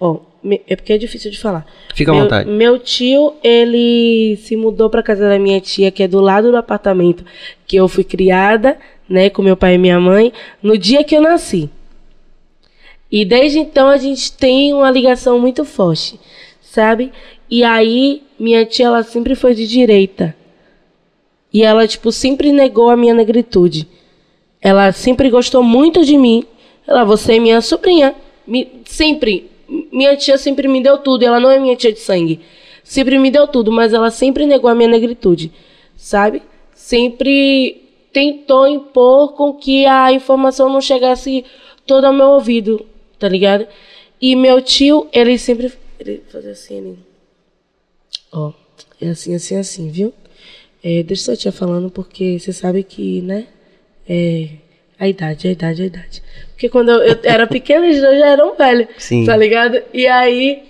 Ó, é porque é difícil de falar. Fica à meu, vontade. Meu tio, ele se mudou pra casa da minha tia, que é do lado do apartamento que eu fui criada, né, com meu pai e minha mãe, no dia que eu nasci. E desde então a gente tem uma ligação muito forte, sabe? E aí, minha tia, ela sempre foi de direita. E ela, tipo, sempre negou a minha negritude. Ela sempre gostou muito de mim. Ela, você é minha sobrinha. Me- sempre. Minha tia sempre me deu tudo. Ela não é minha tia de sangue. Sempre me deu tudo, mas ela sempre negou a minha negritude. Sabe? Sempre tentou impor com que a informação não chegasse toda ao meu ouvido. Tá ligado? E meu tio, ele sempre. Ele fazia assim, ele. Ó, é assim, assim, assim, viu? É, deixa sua tia falando, porque você sabe que, né? É, a idade, a idade, a idade. Porque quando eu, eu era pequena, eles já eram velhos, Sim. tá ligado? E aí,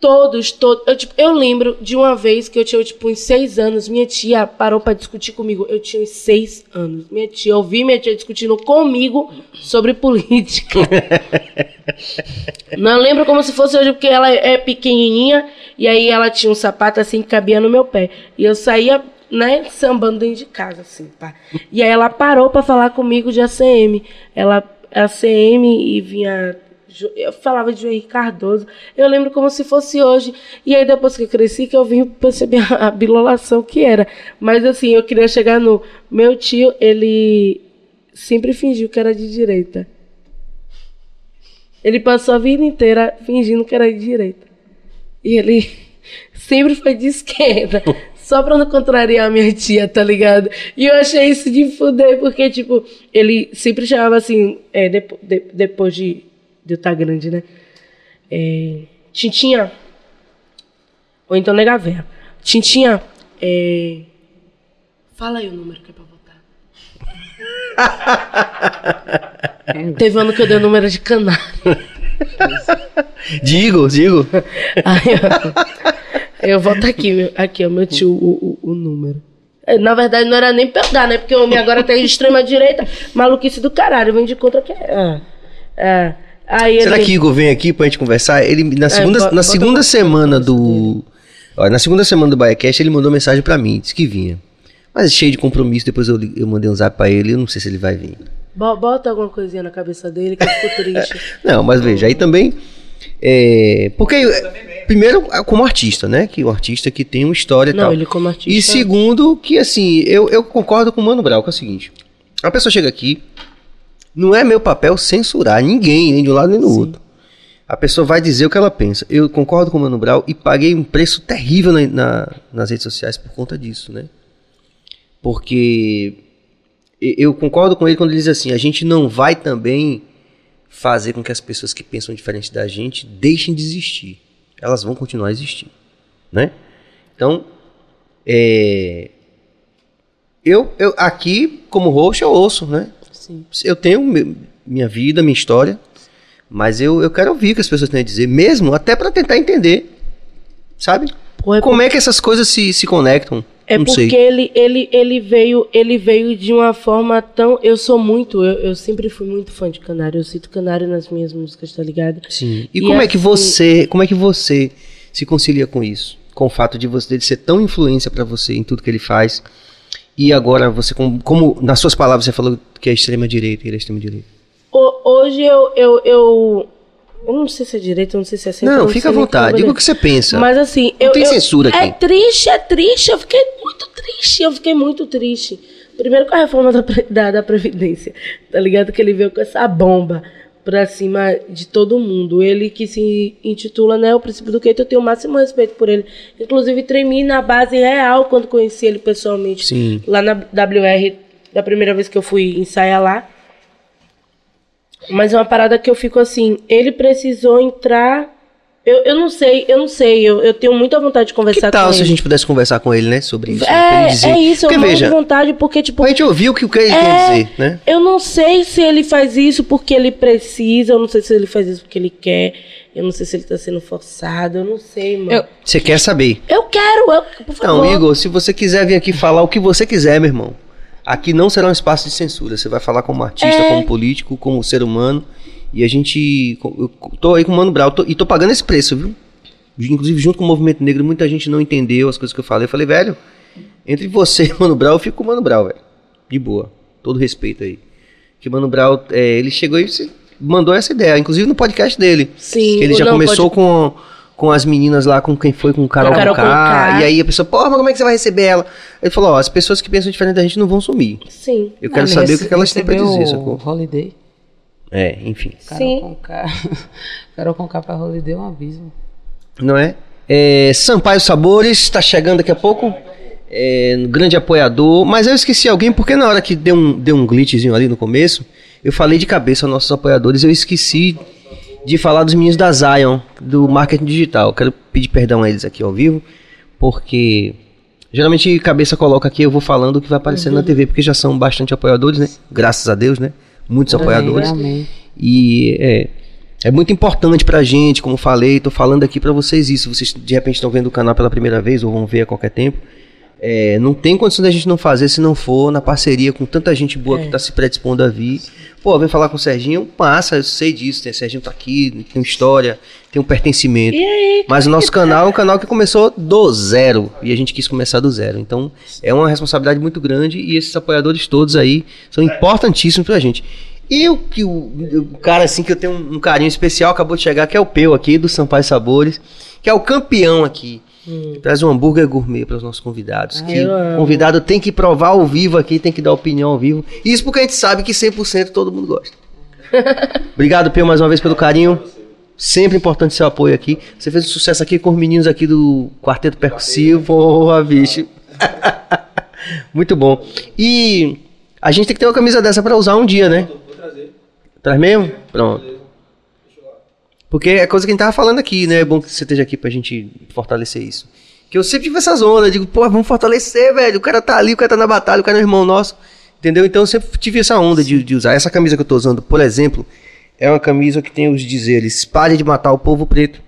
todos, todos. Eu, tipo, eu lembro de uma vez que eu tinha, tipo, uns seis anos, minha tia parou pra discutir comigo. Eu tinha uns seis anos. Minha tia, eu vi minha tia discutindo comigo sobre política. (laughs) Não lembro como se fosse hoje, porque ela é pequenininha e aí ela tinha um sapato assim que cabia no meu pé. E eu saía, né, sambando dentro de casa, assim, pá. E aí ela parou pra falar comigo de ACM. Ela, ACM e vinha. Eu falava de Joair Cardoso. Eu lembro como se fosse hoje. E aí depois que eu cresci, que eu vim perceber a, (laughs) a bilolação que era. Mas assim, eu queria chegar no. Meu tio, ele sempre fingiu que era de direita. Ele passou a vida inteira fingindo que era de direita. E ele (laughs) sempre foi de esquerda. (laughs) Só pra não contrariar a minha tia, tá ligado? E eu achei isso de fuder, porque, tipo, ele sempre chamava assim, é, depo- de- depois de, de eu estar grande, né? É, Tintinha. Ou então nega véia. Tintinha, é, fala aí o número que é pra votar. (laughs) Teve um ano que eu dei o número de canário. Digo, digo. (laughs) Aí eu, eu volto aqui, meu, aqui, ó, meu tio, o, o, o número. É, Na verdade, não era nem pra eu dar, né? Porque o homem agora tá de extrema direita, maluquice do caralho, vem de contra que é. é. Aí Será ele, que Igor vem aqui pra gente conversar? Ele, na segunda, bo- na segunda semana do. Olha, na segunda semana do Biacast, ele mandou mensagem pra mim, disse que vinha. Mas cheio de compromisso, depois eu, eu mandei um zap pra ele, eu não sei se ele vai vir. Bo- Bota alguma coisinha na cabeça dele que eu fico triste. (laughs) Não, mas veja, aí também. É, porque, é, primeiro, como artista, né? Que o artista que tem uma história e Não, tal. ele como artista. E segundo, que assim, eu, eu concordo com o Mano Brau, que é o seguinte: a pessoa chega aqui, não é meu papel censurar ninguém, nem de um lado nem do Sim. outro. A pessoa vai dizer o que ela pensa. Eu concordo com o Mano Brau e paguei um preço terrível na- na- nas redes sociais por conta disso, né? Porque eu concordo com ele quando ele diz assim: a gente não vai também fazer com que as pessoas que pensam diferente da gente deixem de existir. Elas vão continuar a existir, né? Então, é, eu, eu aqui como host eu ouço, né? Sim. Eu tenho minha vida, minha história, mas eu, eu quero ouvir o que as pessoas têm a dizer, mesmo até para tentar entender, sabe? Pô, é Como é que essas coisas se, se conectam? É não porque sei. ele, ele, ele veio ele veio de uma forma tão. Eu sou muito, eu, eu sempre fui muito fã de Canário. Eu cito Canário nas minhas músicas, tá ligado? Sim. E, E como é que assim- você, como é que você se concilia com isso? Com o fato de você ser tão influência pra você em tudo que ele faz. E agora você como, como nas suas palavras você falou que é extrema direita, ele é extrema direita. Ho- Hoje eu, eu, eu. Eu não sei se é direito, eu não sei se é centro. Não, não fica à vontade, diga é. o que você pensa. Mas assim, Não eu. tem eu- censura É aqui. triste, é triste. Eu fiquei muito triste. Eu fiquei muito triste. Primeiro com a reforma da, da, da Previdência, tá ligado? Que ele veio com essa bomba pra cima de todo mundo. Ele que se intitula, né, o princípio do Keito, eu tenho o máximo respeito por ele. Inclusive, tremi na base real quando conheci ele pessoalmente. Sim. Lá na WR, da primeira vez que eu fui ensaiar lá. Mas é uma parada que eu fico assim, ele precisou entrar. Eu, eu não sei, eu não sei, eu, eu tenho muita vontade de Que conversar tal com se a ele. gente pudesse conversar com ele, né, sobre isso? ele É, dizer. é isso, eu Porque veja, de vontade, porque, tipo, a gente ouviu o que o que ele É. quer dizer, né? eu não sei se ele faz isso porque ele precisa, eu não sei se ele faz isso porque ele quer, eu não sei se ele tá sendo forçado, eu não sei, mano. Eu- Você quer saber. Eu, quero, eu, por favor. Então, Igor, se você quiser vir aqui falar o que você quiser, meu irmão, aqui não será um espaço de censura. Você vai falar como artista, É. como político, como ser humano. E a gente. Eu tô aí com o Mano Brau tô- e tô pagando esse preço, viu? Inclusive, junto com o movimento negro, muita gente não entendeu as coisas que eu falei. Eu falei, velho, entre você e o Mano Brau, eu fico com o Mano Brau, velho. De boa. Todo respeito aí. Que o Mano Brau, é, ele chegou e mandou essa ideia, inclusive no podcast dele. Sim, Que ele já não, começou pode- com, com as meninas lá, com quem foi, com o Carol, Carol Conká. E aí a pessoa, porra, mas como é que você vai receber ela? Ele falou, ó, as pessoas que pensam diferente da gente não vão sumir. Sim. Eu quero Ah, saber o que, que elas têm pra dizer, sacou? o Holiday. É, enfim. Carol Sim. Conká. (laughs) Carol Conká pra Holiday é um abismo. Não é? é Sampaio Sabores, está chegando daqui a pouco. É, um grande apoiador. Mas eu esqueci alguém, porque na hora que deu um, deu um glitchzinho ali no começo, eu falei de cabeça aos nossos apoiadores, eu esqueci de falar dos meninos da Zion, do marketing digital. Quero pedir perdão a eles aqui ao vivo, porque geralmente cabeça coloca aqui, eu vou falando o que vai aparecendo na TV, porque já são bastante apoiadores, né? Graças a Deus, né? Muitos apoiadores. Amém. E é, é muito importante pra gente, como falei, tô falando aqui pra vocês isso. Vocês de repente estão vendo o canal pela primeira vez ou vão ver a qualquer tempo. É, não tem condição da gente não fazer se não for na parceria com tanta gente boa que tá se predispondo a vir. Pô, vem falar com o Serginho, passa, eu sei disso, né? Serginho tá aqui, tem uma história, tem um pertencimento. E aí? Mas o nosso canal é um canal que começou do zero. E a gente quis começar do zero. Então é uma responsabilidade muito grande e esses apoiadores todos aí são importantíssimos pra gente. E o, que o, o cara assim que eu tenho um, um carinho especial acabou de chegar, que é o Peu aqui, do Sampaio Sabores, que é o campeão aqui. Traz um hambúrguer gourmet para os nossos convidados. que eu amo. convidado tem que provar ao vivo aqui, tem que dar opinião ao vivo. Isso porque a gente sabe que 100% todo mundo gosta. (laughs) Obrigado, Peu, mais uma vez pelo carinho. Sempre importante seu apoio aqui. Você fez um sucesso aqui com os meninos aqui do Quarteto Percussivo. Porra, bicho. (laughs) Muito bom. E a gente tem que ter uma camisa dessa pra usar um dia, né? Vou trazer. Traz mesmo? Pronto. Porque é coisa que a gente tava falando aqui, né? É bom que você esteja aqui pra gente fortalecer isso. Que eu sempre tive essas ondas, digo, pô, vamos fortalecer, velho. O cara tá ali, o cara tá na batalha, o cara é um irmão nosso. Entendeu? Então eu sempre tive essa onda de, de usar. Essa camisa que eu tô usando, por exemplo, é uma camisa que tem os dizeres Pare de matar o povo preto,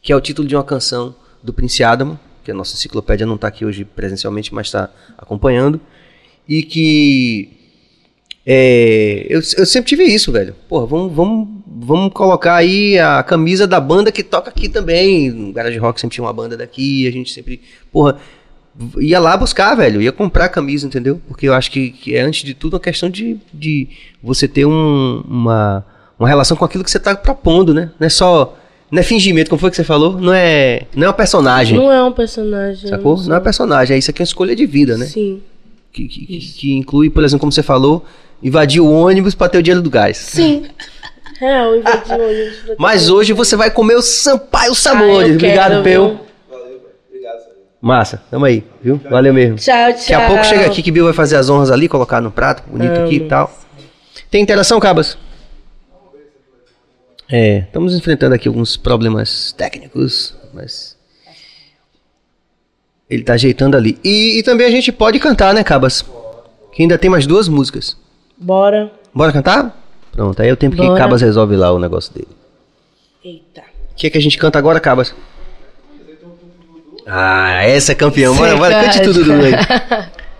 que é o título de uma canção do Prince Adamo, que a nossa enciclopédia não está aqui hoje presencialmente, mas está acompanhando, e que é, eu, eu sempre tive isso, velho. Porra, vamos, vamos, vamos colocar aí a camisa da banda que toca aqui também. No Garage Rock sempre tinha uma banda daqui, a gente sempre, porra, ia lá buscar, velho, ia comprar a camisa, entendeu? Porque eu acho que, que é, antes de tudo, uma questão de, de você ter um, uma, uma relação com aquilo que você tá propondo, né? Não é só. Não é fingimento, como foi que você falou? Não é, não é um personagem. Não é um personagem. Sacou? Não, não é personagem, é isso aqui é uma escolha de vida, né? Sim. Que, que, que, que inclui, por exemplo, como você falou, invadir o ônibus para ter o dinheiro do gás. Sim. (laughs) Real, invadir o ônibus. pra ter Mas dinheiro. hoje você vai comer o Sampaio Ah, Sabores. eu Obrigado, quero, Peu. viu? Massa, tamo aí, viu? Valeu mesmo. Tchau, tchau. Daqui a pouco chega aqui que Bill vai fazer as honras ali, colocar no prato, bonito aqui e tal. Tem interação, Cabas? É, estamos enfrentando aqui alguns problemas técnicos, mas. Ele tá ajeitando ali. E, e também a gente pode cantar, né, Cabas? Que ainda tem mais duas músicas. Bora. Bora cantar? Pronto, aí é o tempo que Bora. Cabas resolve lá o negócio dele. Eita. O que é que a gente canta agora, Cabas? Ah, essa é campeão. Bora, bora, cante tudo, Dudu aí.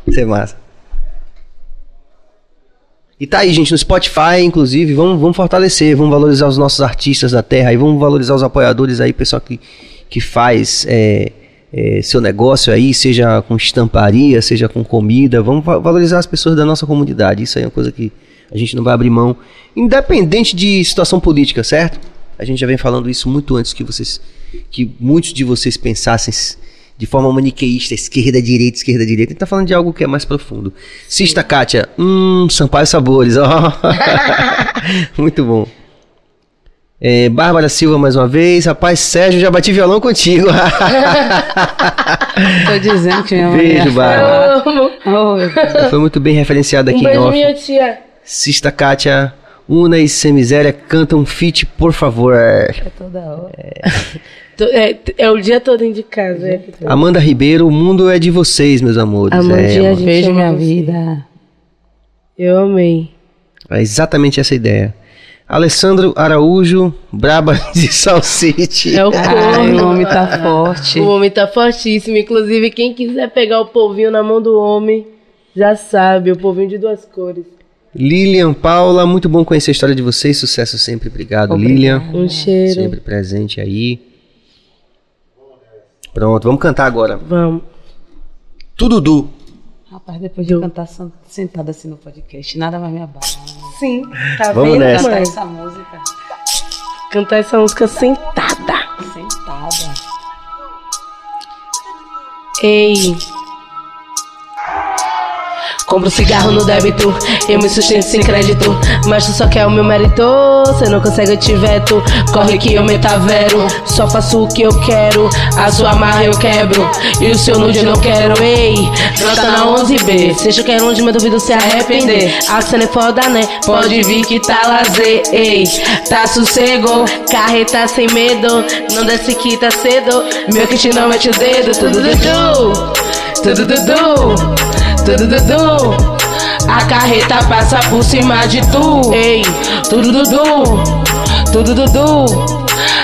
Isso é massa. E tá aí, gente, no Spotify, inclusive, vamos, vamos fortalecer, vamos valorizar os nossos artistas da terra aí, vamos valorizar os apoiadores aí, pessoal que, que faz é, é, seu negócio aí, seja com estamparia, seja com comida, vamos va- valorizar as pessoas da nossa comunidade. Isso aí é uma coisa que a gente não vai abrir mão, independente de situação política, certo? A gente já vem falando isso muito antes que vocês, que muitos de vocês pensassem de forma maniqueísta, esquerda, direita, esquerda, direita. A gente tá falando de algo que é mais profundo. Sista Kátia, hum, Sampaio Sabores, ó. (laughs) muito bom. É, Bárbara Silva mais uma vez. Rapaz, Sérgio, já bati violão contigo. (laughs) Tô dizendo que minha mãe Beijo, Bárbara. Eu amo. Oh, meu Deus. Foi muito bem referenciado aqui Um em beijo, off. minha tia. Sista Kátia, Una e Semiséria cantam um feat, por favor. É toda hora. Tô- É, é o dia todo de casa. É. Amanda Ribeiro, o mundo é de vocês, meus amores. Amandinha, é, a gente Beijo, minha você. vida. Eu amei. é exatamente essa ideia. Alessandro Araújo, braba (laughs) de Salsite. É o Ai, o corno. homem tá forte. O homem tá fortíssimo. Inclusive, quem quiser pegar o polvinho na mão do homem, já sabe. O polvinho de duas cores. Lilian Paula, muito bom conhecer a história de vocês. Sucesso sempre. Obrigado, Obrigada. Lilian. Um cheiro. Sempre presente aí. Pronto, vamos cantar agora. Vamos. Tudo du. Rapaz, depois de eu cantar sentada assim no podcast, nada mais me abala. Sim. Tá Vamos vendo, nessa. Cantar essa música Cantar essa música sentada. sentada. Ei. Compro cigarro no débito, eu me sustento sem crédito. Mas tu só quer o meu mérito, cê não consegue, eu te veto. Corre que eu metavero, só faço o que eu quero. A sua marra eu quebro, e o seu nude não quero. Ei, nota na 11B, seja que é longe, mas duvido se arrepender. A cena é foda, né? Pode vir que tá lazer. Ei, tá sossego, carreta sem medo. Não desce que tá cedo, meu kit não mete o dedo. Tudo dudu, tudo dudu. Tudo dudu, a carreta passa por cima de tu. Ei, tudo dudu, tudo dudu.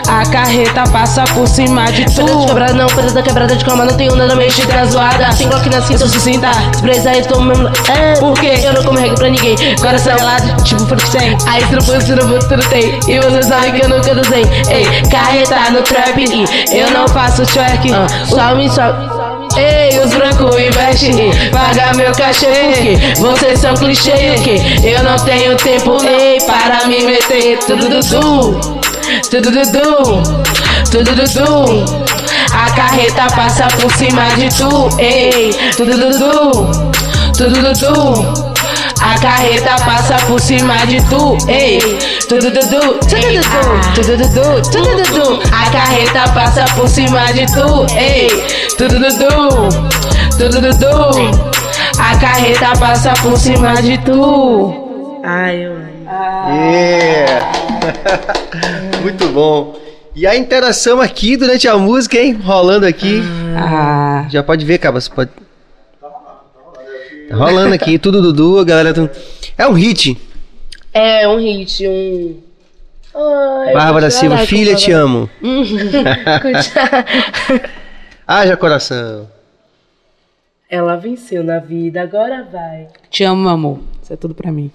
A carreta passa por cima de tu. Pedra de quebrada não, pedra da quebrada de cama, não tem onda, não mexe tá zoada. Sem Glock na cinta, se sinta. Se presa aí, tô mesmo. É, porque eu não como regra pra ninguém. Coração gelado, tipo Frank tem. Aí se não for, se não for, tudo tem. E você sabe que eu nunca usei. Ei, carreta no trap e eu não faço track. Só me sobe. Ei, os brancos investem, paga meu cachê, vocês são clichê, eu não tenho tempo, ei, para me meter, tudo dudu, tudo dudu, tudo a carreta passa por cima de tu, ei, tudo dudu, tudo. A carreta passa por cima de tu, ei, tudo dudu, tudo dudu, tudo dudu, tudo dudu. A carreta passa por cima de tu, ei, tudo dudu, tudo dudu. A carreta passa por cima de tu. Ai, eu Yeah. (laughs) Muito bom. E a interação aqui durante a música, hein? Rolando aqui. Ah, Já pode ver, Cabas. Pode... Tá rolando aqui, tudo Dudu, a galera. tu- É um hit. É um hit, um. Ai, Bárbara Silva, filha, te Bárbara- amo. (laughs) Haja coração. Ela venceu na vida, agora vai. Te amo, meu amor. Isso é tudo pra mim.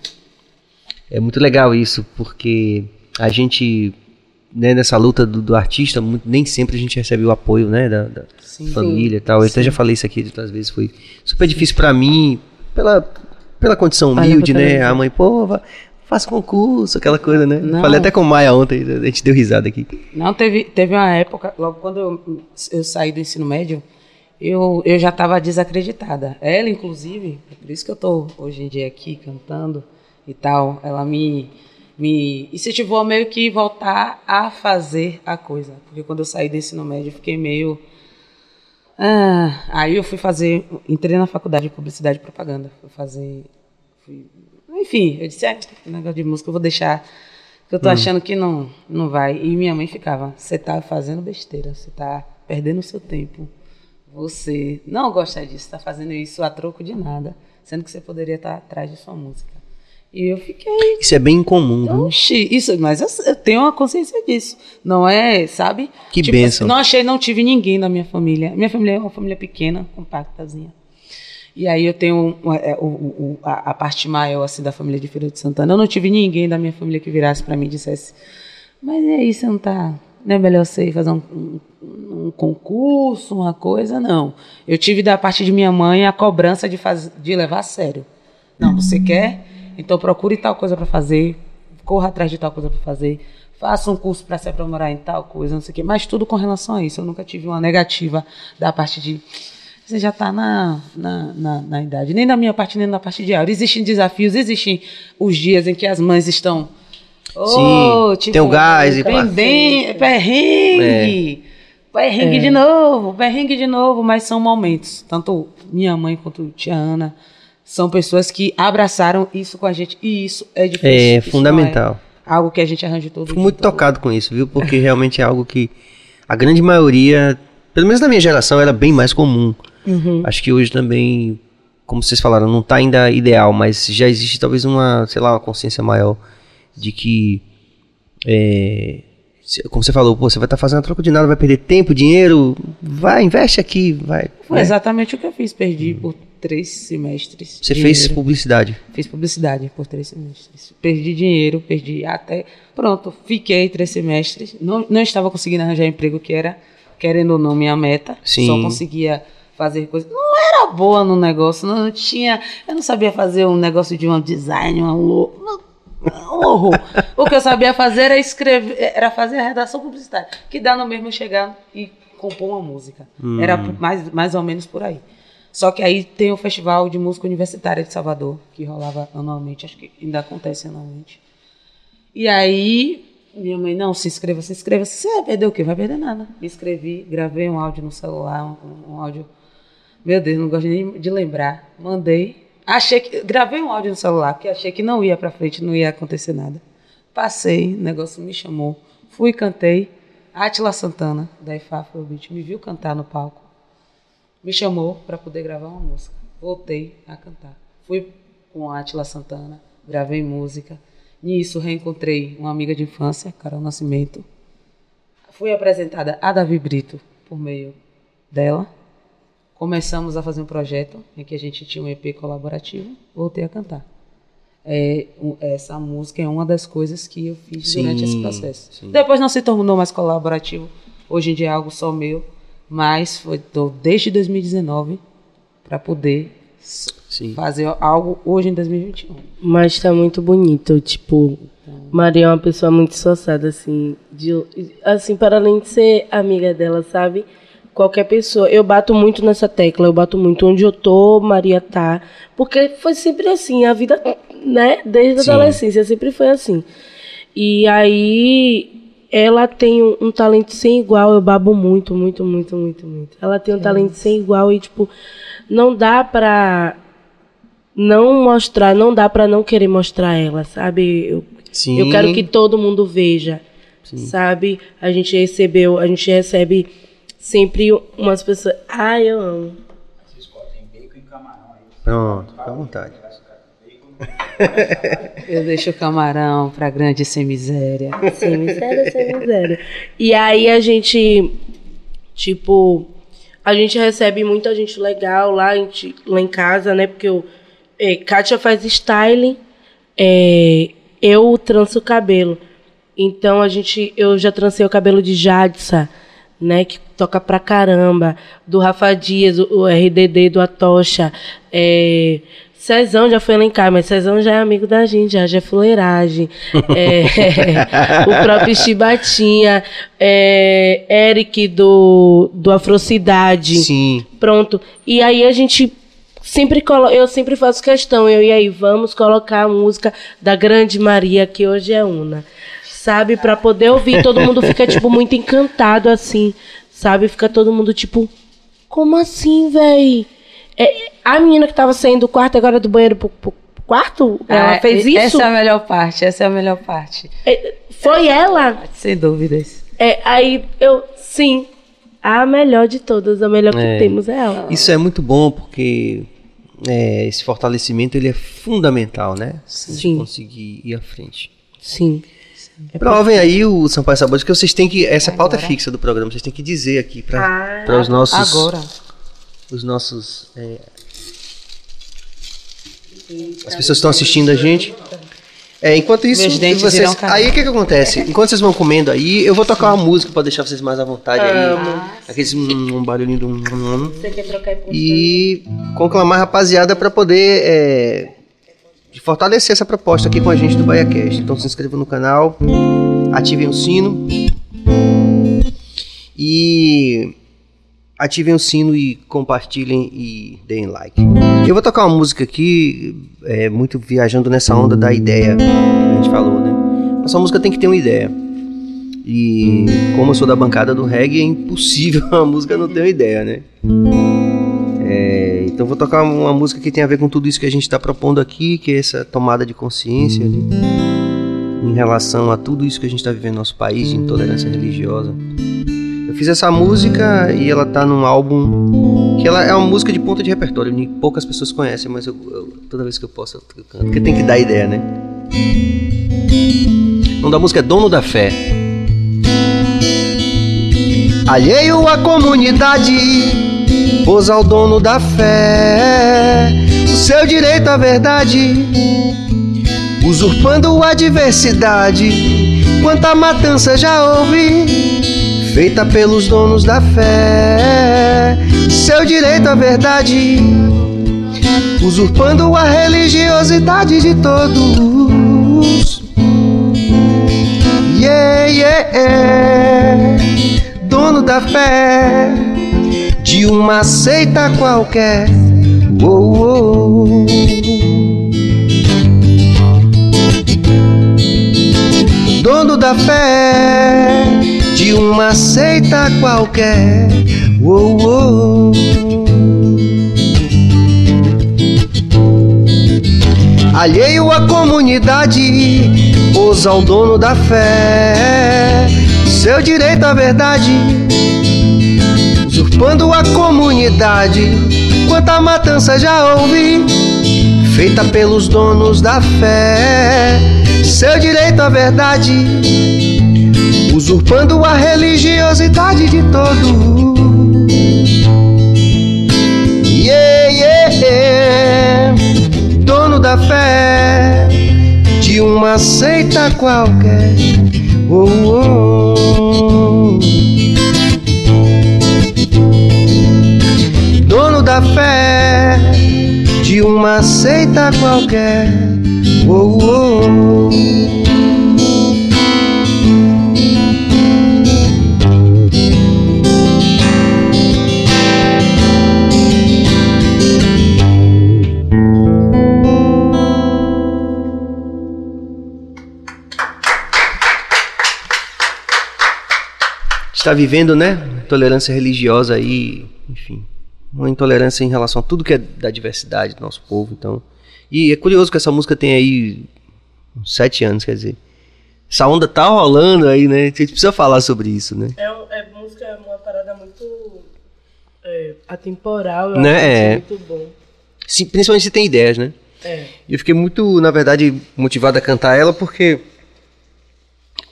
É muito legal isso, porque a gente, né, nessa luta do, do artista, muito- nem sempre a gente recebe o apoio, né, da, da Sim. família e tal. Eu até já falei isso aqui de outras vezes, foi super difícil pra mim, pela, pela condição humilde, né, a mãe, pô, va- faça concurso, aquela coisa, né. Não. Falei até com o Maia ontem, a gente deu risada aqui. Não, teve, teve uma época, logo quando eu, eu saí do ensino médio, eu, eu já estava desacreditada. Ela, inclusive, por isso que eu estou hoje em dia aqui cantando e tal, ela me, me incentivou a meio que voltar a fazer a coisa. Porque quando eu saí do ensino médio, eu fiquei meio. Ah, aí eu fui fazer, entrei na faculdade de publicidade e propaganda. Fui fazer. fui- enfim, eu disse, ah, negócio de música eu vou deixar que eu tô achando que não, não vai. E minha mãe ficava, você tá fazendo besteira, você tá perdendo o seu tempo. Você não gosta disso, tá fazendo isso a troco de nada, sendo que você poderia estar atrás de sua música. E eu fiquei, Isso é bem incomum, oxi, isso, mas eu, eu tenho uma consciência disso. Não é, sabe? Que Tipo, bênção. Não achei, não tive ninguém na minha família. Minha família é uma família pequena, compactazinha. E aí eu tenho uma- é, a, a parte maior assim, da família de Feira de Santana. Eu não tive ninguém da minha família que virasse para mim e dissesse, mas e aí, você não tá. Não é melhor você ir fazer um, um- um concurso, uma coisa? Não. Eu tive da parte de minha mãe a cobrança de, faz, de levar a sério. Não, você quer? Então procure tal coisa para fazer, corra atrás de tal coisa para fazer, faça um curso para se aprimorar em tal coisa, não sei o quê. Mas tudo com relação a isso. Eu nunca tive uma negativa da parte de. Você já está na, na, na, na idade. Nem da minha parte, nem da parte de Aura. Existem desafios, existem os dias em que as mães estão. Sim, tipo, tem o gás e pendem- perrengue. Perrengue de novo, perrengue de novo, mas são momentos. Tanto minha mãe quanto tia Ana são pessoas que abraçaram isso com a gente. E isso é difícil. É não fundamental. é algo que a gente arranja todo Fico muito todo tocado com isso, viu? Porque realmente é algo que a grande maioria, pelo menos na minha geração, era bem mais comum. Acho que hoje também, como vocês falaram, não está ainda ideal, mas já existe talvez uma, sei lá, uma consciência maior de que, é, como você falou, você vai estar fazendo a troca de nada, vai perder tempo, dinheiro, vai, investe aqui, vai. Foi né? exatamente o que eu fiz. Perdi por três semestres. Você dinheiro. fez publicidade. Fiz publicidade por três semestres. Perdi dinheiro, perdi até. Pronto, fiquei três semestres. Não, não estava conseguindo arranjar emprego, que era, querendo ou não, minha meta. Sim. Só conseguia fazer coisas. Não era boa no negócio, não tinha. Eu não sabia fazer um negócio de um design, uma lo- não- um horror. (laughs) o que eu sabia fazer era escrever, era fazer a redação publicitária, que dá no mesmo chegar e compor uma música. Era mais, mais ou menos por aí. Só que aí tem o Festival de Música Universitária de Salvador, que rolava anualmente, acho que ainda acontece anualmente. E aí, minha mãe, não, se inscreva, se inscreva. Você vai perder o quê? Vai perder nada. Me inscrevi, gravei um áudio no celular, um, um áudio. Meu Deus, não gosto nem de lembrar. Mandei. Achei que. Gravei um áudio no celular, porque achei que não ia pra frente, não ia acontecer nada. Passei, o negócio me chamou. Fui cantei. Atila Santana, da IFA Afrobeat, me viu cantar no palco me chamou para poder gravar uma música. Voltei a cantar. Fui com a Atila Santana, gravei música. Nisso reencontrei uma amiga de infância, Carol Nascimento. Fui apresentada a Davi Brito por meio dela. Começamos a fazer um projeto em que a gente tinha um EP colaborativo. Voltei a cantar. É, essa música é uma das coisas que eu fiz Sim, durante esse processo. sim. Depois não se tornou mais colaborativo. Hoje em dia é algo só meu. Mas foi tô desde 2019 para poder Sim. fazer algo hoje em 2021. Mas tá muito bonito, tipo, Maria é uma pessoa muito esforçada, assim, de, assim, para além de ser amiga dela, sabe? Qualquer pessoa, eu bato muito nessa tecla, eu bato muito onde eu tô, Maria tá, porque foi sempre assim, a vida, né, desde a Sim. adolescência, sempre foi assim. E aí, ela tem um, um talento sem igual, eu babo muito, muito, muito, muito, muito. Ela tem um talento sem igual e, tipo, não dá pra não mostrar, não dá pra não querer mostrar ela, sabe? Eu, Sim. eu quero que todo mundo veja, sabe? A gente recebeu, a gente recebe sempre umas pessoas. Ai, eu amo. Pronto, fica à vontade. Eu deixo o camarão pra grande sem miséria. Sem miséria, sem miséria. E aí a gente, tipo, a gente recebe muita gente legal lá, gente- lá em casa, né? Porque eu, é, Kátia faz styling, é, eu tranço o cabelo. Então a gente, eu já trancei o cabelo de Jadsa, né? Que toca pra caramba. Do Rafa Dias, o, o RDD do Atocha. É, Cezão já foi lá em casa, mas Cezão já é amigo da gente, já, já é fuleiragem. (laughs) É, (laughs) o próprio Chibatinha, é, Eric do, do Afrocidade. Sim. Pronto. E aí a gente sempre colo... eu sempre faço questão, eu e aí vamos colocar a música da Grande Maria que hoje é una. Sabe, Pra poder ouvir, todo mundo fica tipo muito encantado assim, sabe? Fica todo mundo tipo, como assim, véi? É, a menina que tava saindo do quarto agora do banheiro pro, pro quarto, ela Ah, fez e- isso? Essa é a melhor parte, essa é a melhor parte. É, Foi ela? Sem dúvidas. É, aí eu, sim, a melhor de todas, a melhor que É. temos é ela. Isso é muito bom porque é, esse fortalecimento ele é fundamental, né? Gente Sim. conseguir ir à frente. Sim. Provem aí o Sampaio Sabores, que vocês têm que. Essa pauta é fixa do programa, vocês têm que dizer aqui para Ah, os nossos. Agora. Os nossos. é, as pessoas que estão assistindo a gente. É, enquanto isso, vocês, aí o que, que acontece? Enquanto vocês vão comendo aí, eu vou tocar uma música para deixar vocês mais à vontade aí. Aqueles um, um barulhinho do. um, Você quer trocar por e conclamar a rapaziada para poder é, fortalecer essa proposta aqui com a gente do BaiaCast. Então se inscrevam no canal, ativem o sino e ativem o sino e compartilhem e deem like. Eu vou tocar uma música aqui, é, muito viajando nessa onda da ideia que a gente falou, né? Essa música tem que ter uma ideia. E como eu sou da bancada do reggae, é impossível (laughs) a música não ter uma ideia, né? É, então vou tocar uma música que tem a ver com tudo isso que a gente está propondo aqui, que é essa tomada de consciência ali, em relação a tudo isso que a gente está vivendo no nosso país, de intolerância religiosa. Eu fiz essa música e ela tá num álbum que ela é uma música de ponta de repertório, poucas pessoas conhecem, mas eu, eu- toda vez que eu posso eu canto, porque tem que dar ideia, né? O nome da música é Dono da Fé. Alheio à comunidade, pôs ao dono da fé o seu direito à verdade, usurpando a diversidade. Quanta matança já houve, feita pelos donos da fé, seu direito à verdade, usurpando a religiosidade de todos. Yeah, yeah, yeah. Dono da fé de uma seita qualquer. Uou, uou. Dono da fé de uma seita qualquer. Uou, uou. Alheio à comunidade, pôs ao dono da fé seu direito à verdade, usurpando a comunidade. Quanta matança já houve, feita pelos donos da fé, seu direito à verdade, usurpando a religiosidade de todos. Yeah, yeah. Dono da fé de uma seita qualquer. Oh, oh. Dono da fé de uma seita qualquer. Oh, oh. Está vivendo, né? Intolerância religiosa aí, enfim, uma intolerância em relação a tudo que é da diversidade do nosso povo, então. E é curioso que essa música tem aí uns sete anos, quer dizer. Essa onda tá rolando aí, né? A gente precisa falar sobre isso, né? É, é música, é uma parada muito é, atemporal, eu Né, acho é. muito bom. Se- principalmente se tem ideias, né? É. E eu fiquei muito, na verdade, motivado a cantar ela porque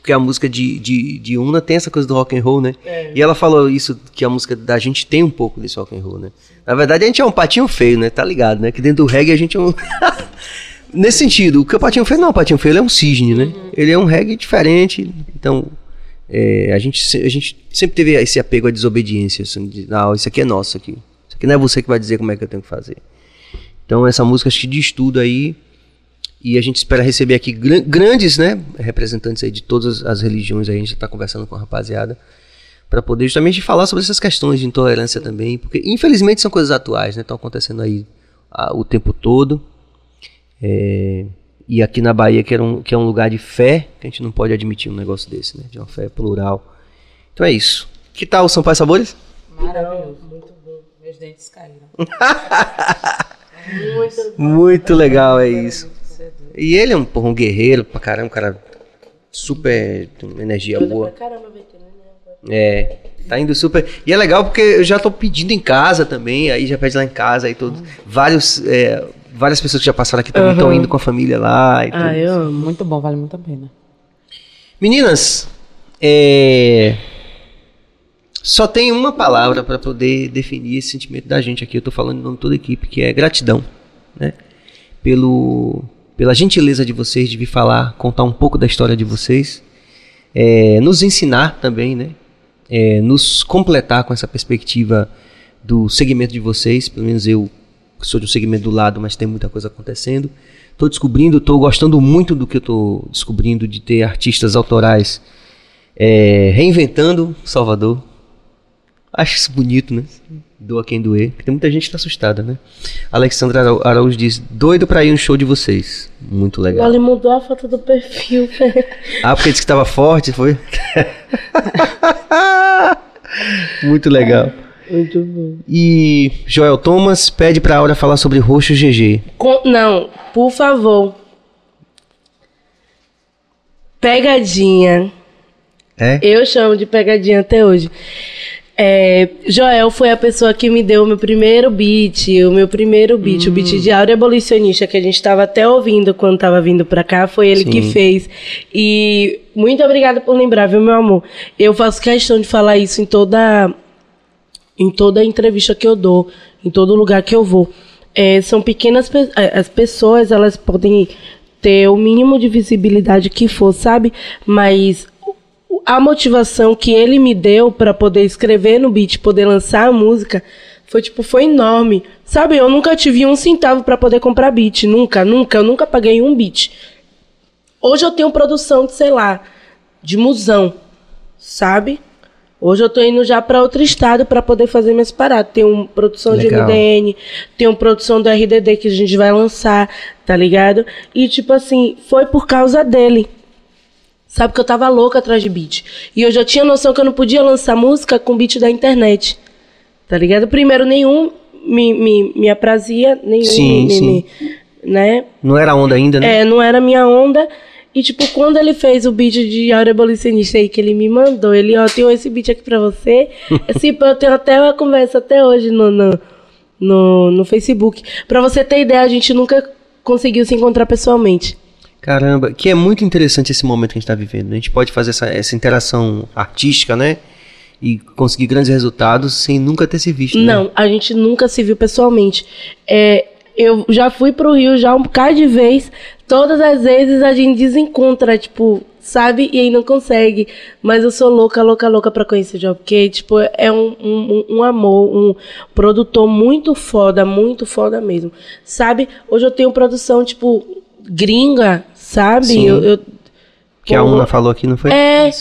porque a música de, de, de Una tem essa coisa do rock and roll, né? É. E ela falou isso, que a música da gente tem um pouco desse rock and roll, né? Na verdade, a gente é um patinho feio, né? Tá ligado, né? Que dentro do reggae a gente é um... (laughs) Nesse sentido, o que o patinho feio não, o patinho feio é um cisne, né? Ele é um reggae diferente, então... é, a, gente, a gente sempre teve esse apego à desobediência, assim, de, não, isso aqui é nosso aqui. Isso aqui não é você que vai dizer como é que eu tenho que fazer. Então essa música acho que diz tudo aí. E a gente espera receber aqui gran- grandes, né, representantes aí de todas as religiões aí, a gente está conversando com a rapaziada para poder justamente falar sobre essas questões de intolerância também, porque infelizmente são coisas atuais, né, estão acontecendo aí ah, o tempo todo. É, e aqui na Bahia, que, era um, que é um lugar de fé, que a gente não pode admitir um negócio desse, né, de uma fé plural. Então é isso. Que tal o São Pai Sabores? Maravilhoso. Muito bom. Meus dentes caíram. (laughs) Muito. Muito legal, é isso. E ele é um, porra, um guerreiro pra caramba, um cara super energia Doida boa. pra caramba, né? É, tá indo super. E é legal porque eu já tô pedindo em casa também, aí já pede lá em casa, aí todos. Vários, é, várias pessoas que já passaram aqui também estão Aham. indo com a família lá e tudo. Ah, eu amo. Muito bom, vale muito a pena. Meninas, é, só tem uma palavra para poder definir esse sentimento da gente aqui. Eu tô falando em nome de toda a equipe, que é gratidão, né? Pelo, pela gentileza de vocês de vir falar, contar um pouco da história de vocês, é, nos ensinar também, né? É, nos completar com essa perspectiva do segmento de vocês, pelo menos eu sou de um segmento do lado, mas tem muita coisa acontecendo. Estou descobrindo, estou gostando muito do que estou descobrindo de ter artistas autorais é, reinventando Salvador. Acho isso bonito, né? Doa quem doer. Porque tem muita gente que tá assustada, né? Alexandra Araújo diz: doido pra ir um show de vocês. Muito legal. Ele mudou a foto do perfil. (laughs) Ah, porque disse que tava forte, foi? (laughs) Muito legal. Muito bom. E Joel Thomas pede pra Aura falar sobre Roxo GG. Com- não, por favor. Pegadinha. É? Eu chamo de pegadinha até hoje. É, Joel foi a pessoa que me deu o meu primeiro beat, o meu primeiro beat, o beat de Áurea Abolicionista, que a gente estava até ouvindo quando estava vindo pra cá, foi ele que Sim. fez. E muito obrigada por lembrar, viu, meu amor? Eu faço questão de falar isso em toda em toda entrevista que eu dou, em todo lugar que eu vou. É, são pequenas pe- é, as pessoas, elas podem ter o mínimo de visibilidade que for, sabe? Mas a motivação que ele me deu para poder escrever no beat, poder lançar a música, foi tipo, foi enorme. Sabe, eu nunca tive um centavo para poder comprar beat, nunca, nunca, eu nunca paguei um beat. Hoje eu tenho produção de, sei lá, de musão, sabe? Hoje eu tô indo já para outro estado para poder fazer minhas paradas. Tenho produção Legal. de MDN, tenho produção do RDD que a gente vai lançar, tá ligado? E tipo assim, foi por causa dele. Sabe que eu tava louca atrás de beat. E eu já tinha noção que eu não podia lançar música com beat da internet. Tá ligado? Primeiro, nenhum me, me, me aprazia, nenhum Sim, me, sim. me- né? Não era onda ainda, né? É, não era minha onda. E, tipo, quando ele fez o beat de Áurea Abolicionista aí, que ele me mandou, ele, ó, tenho esse beat aqui pra você. (laughs) Assim, eu tenho até uma conversa até hoje no, no, no, no Facebook. Pra você ter ideia, a gente nunca conseguiu se encontrar pessoalmente. Caramba, que é muito interessante esse momento que a gente está vivendo. né? A gente pode fazer essa, essa interação artística, né? E conseguir grandes resultados sem nunca ter se visto. né? Não, a gente nunca se viu pessoalmente. É, eu já fui pro Rio já um bocado de vez. Todas as vezes a gente desencontra, tipo, sabe? E aí não consegue. Mas eu sou louca, louca, louca pra conhecer o Job, porque, tipo, é um, um, um amor, um produtor muito foda, muito foda mesmo. Sabe? Hoje eu tenho produção, tipo, gringa, sabe? Sim. Eu, eu- Que a Una falou aqui, não foi? é,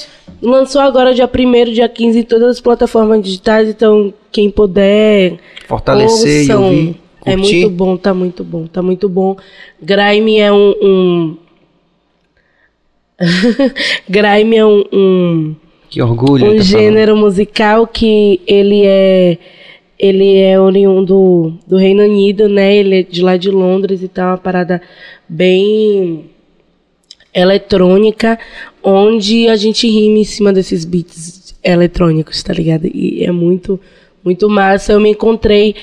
lançou agora dia 1 dia 15 em todas as plataformas digitais, então quem puder. Fortalecer e ouçam. ouvir. É curtir. muito bom, tá muito bom, tá muito bom. Grime é um. um... (laughs) Grime é um, um, Que orgulho. um tá gênero musical que ele é. Ele é oriundo do Reino Unido, né? Ele é de lá de Londres e tal, uma parada bem eletrônica, onde a gente rima em cima desses beats eletrônicos, tá ligado? E é muito, muito massa. Eu me encontrei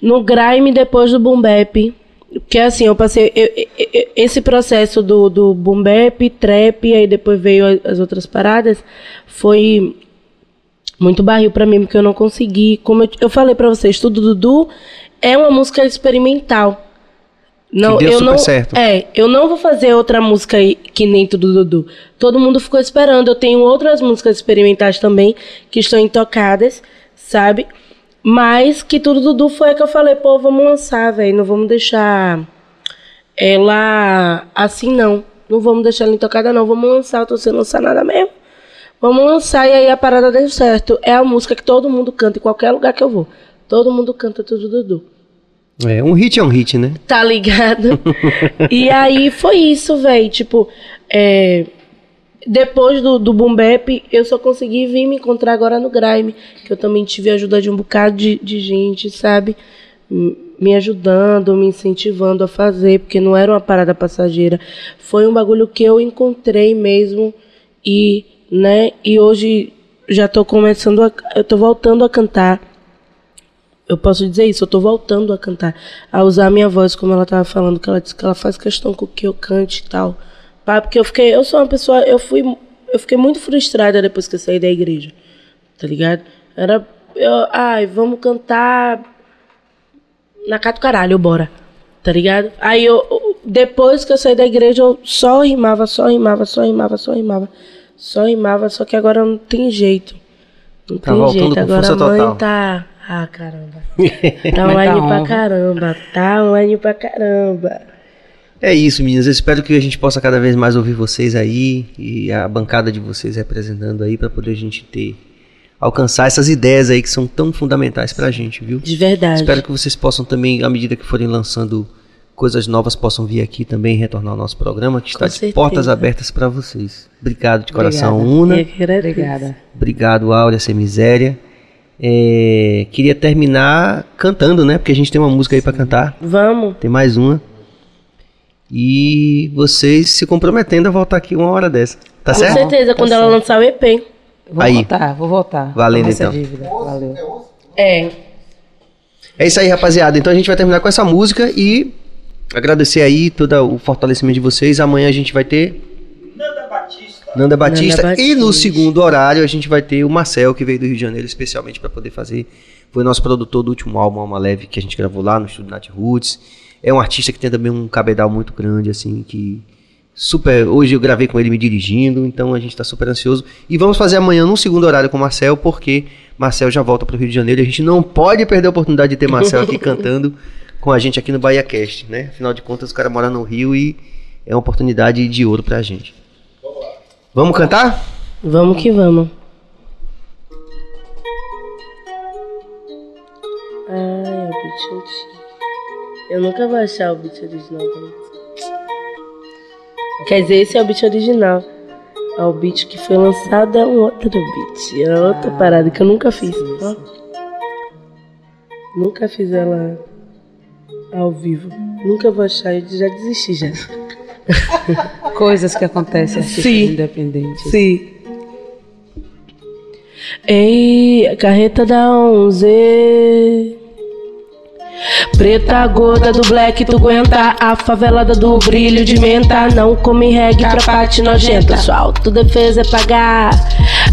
no Grime depois do Boom Bap, Porque assim, eu passei. eu- eu- esse processo do, do boom bap, trap, aí depois veio as outras paradas, foi muito barril pra mim, porque eu não consegui. Como eu, eu falei pra vocês, tudo Dudu é uma música experimental. Não, deu eu super não, certo. É, eu não vou fazer outra música aí que nem tudo Dudu. Todo mundo ficou esperando. Eu tenho outras músicas experimentais também que estão intocadas, sabe? Mas que tudo Dudu foi a que eu falei, pô, vamos lançar, velho. Não vamos deixar ela assim, não. Não vamos deixar ela intocada, não. Vamos lançar, eu tô sem lançar nada mesmo. Vamos lançar e aí a parada deu certo. É a música que todo mundo canta em qualquer lugar que eu vou. Todo mundo canta tudo Dudu. É, um hit é um hit, né? Tá ligado? (laughs) e aí foi isso, velho. Tipo, é, depois do, do Boom Bap, eu só consegui vir me encontrar agora no Grime. Que eu também tive a ajuda de um bocado de, de gente, sabe? Me ajudando, me incentivando a fazer, porque não era uma parada passageira. Foi um bagulho que eu encontrei mesmo. E, né? E hoje já tô começando a. Eu tô voltando a cantar eu posso dizer isso, eu tô voltando a cantar, a usar a minha voz, como ela tava falando, que ela disse que ela faz questão com que eu cante e tal. Pá, porque eu fiquei, eu sou uma pessoa, eu fui, eu fiquei muito frustrada depois que eu saí da igreja. Tá ligado? Era, eu, ai, vamos cantar na Cato Caralho, bora. Tá ligado? Aí eu, depois que eu saí da igreja, eu só rimava, só rimava, só rimava, só rimava. Só rimava, só que agora não tem jeito. Não Tá tem jeito. Agora a mãe total. tá. Ah, caramba. (laughs) Tá Mas tá online pra caramba. Tá online pra caramba. É isso, meninas. Eu espero que a gente possa cada vez mais ouvir vocês aí e a bancada de vocês representando aí para poder a gente ter alcançar essas ideias aí que são tão fundamentais pra gente, viu? De verdade. Espero que vocês possam também, à medida que forem lançando coisas novas, possam vir aqui também retornar ao nosso programa, que está de certeza. portas abertas para vocês. Obrigado de coração, Obrigada. Una. Eu que agradeço. Obrigada. Obrigado, Áurea Sem Miséria. É, queria terminar cantando, né? Porque a gente tem uma música aí pra cantar. Vamos. Tem mais uma. E vocês se comprometendo a voltar aqui uma hora dessa. Tá Com certo? certeza, quando ela lançar o EP. Vou Aí. voltar, vou voltar. Valendo, então. dívida. Valeu. É. É isso aí, rapaziada. Então a gente vai terminar com essa música e agradecer aí todo o fortalecimento de vocês. Amanhã a gente vai ter Nanda Batista. Nanda E no Batista. segundo horário a gente vai ter o Marcel, que veio do Rio de Janeiro especialmente para poder fazer. Foi nosso produtor do último álbum, Alma Leve, que a gente gravou lá no estúdio Nat Roots. É um artista que tem também um cabedal muito grande, assim, que super. Hoje eu gravei com ele me dirigindo, então a gente tá super ansioso. E vamos fazer amanhã num segundo horário com o Marcel, porque Marcel já volta pro Rio de Janeiro e a gente não pode perder a oportunidade de ter Marcel aqui (laughs) cantando com a gente aqui no Bahia Cast, né? Afinal de contas, o cara mora no Rio e é uma oportunidade de ouro pra gente. Vamos cantar? Vamos que vamos. Ai, o beat antigo. Eu nunca vou achar o beat original da música. Quer dizer, esse é o beat original. É o beat que foi lançado, é um outro beat. É outra parada que eu nunca fiz. ó. Nunca fiz ela ao vivo. Nunca vou achar, eu já desisti já. (laughs) Coisas que acontecem artistas Sim. independentes. Sim. Ei, a carreta da 11. Preta gorda do black, tu aguenta a favelada do brilho de menta. Não come reggae pra parte nojenta. Sua autodefesa é pagar.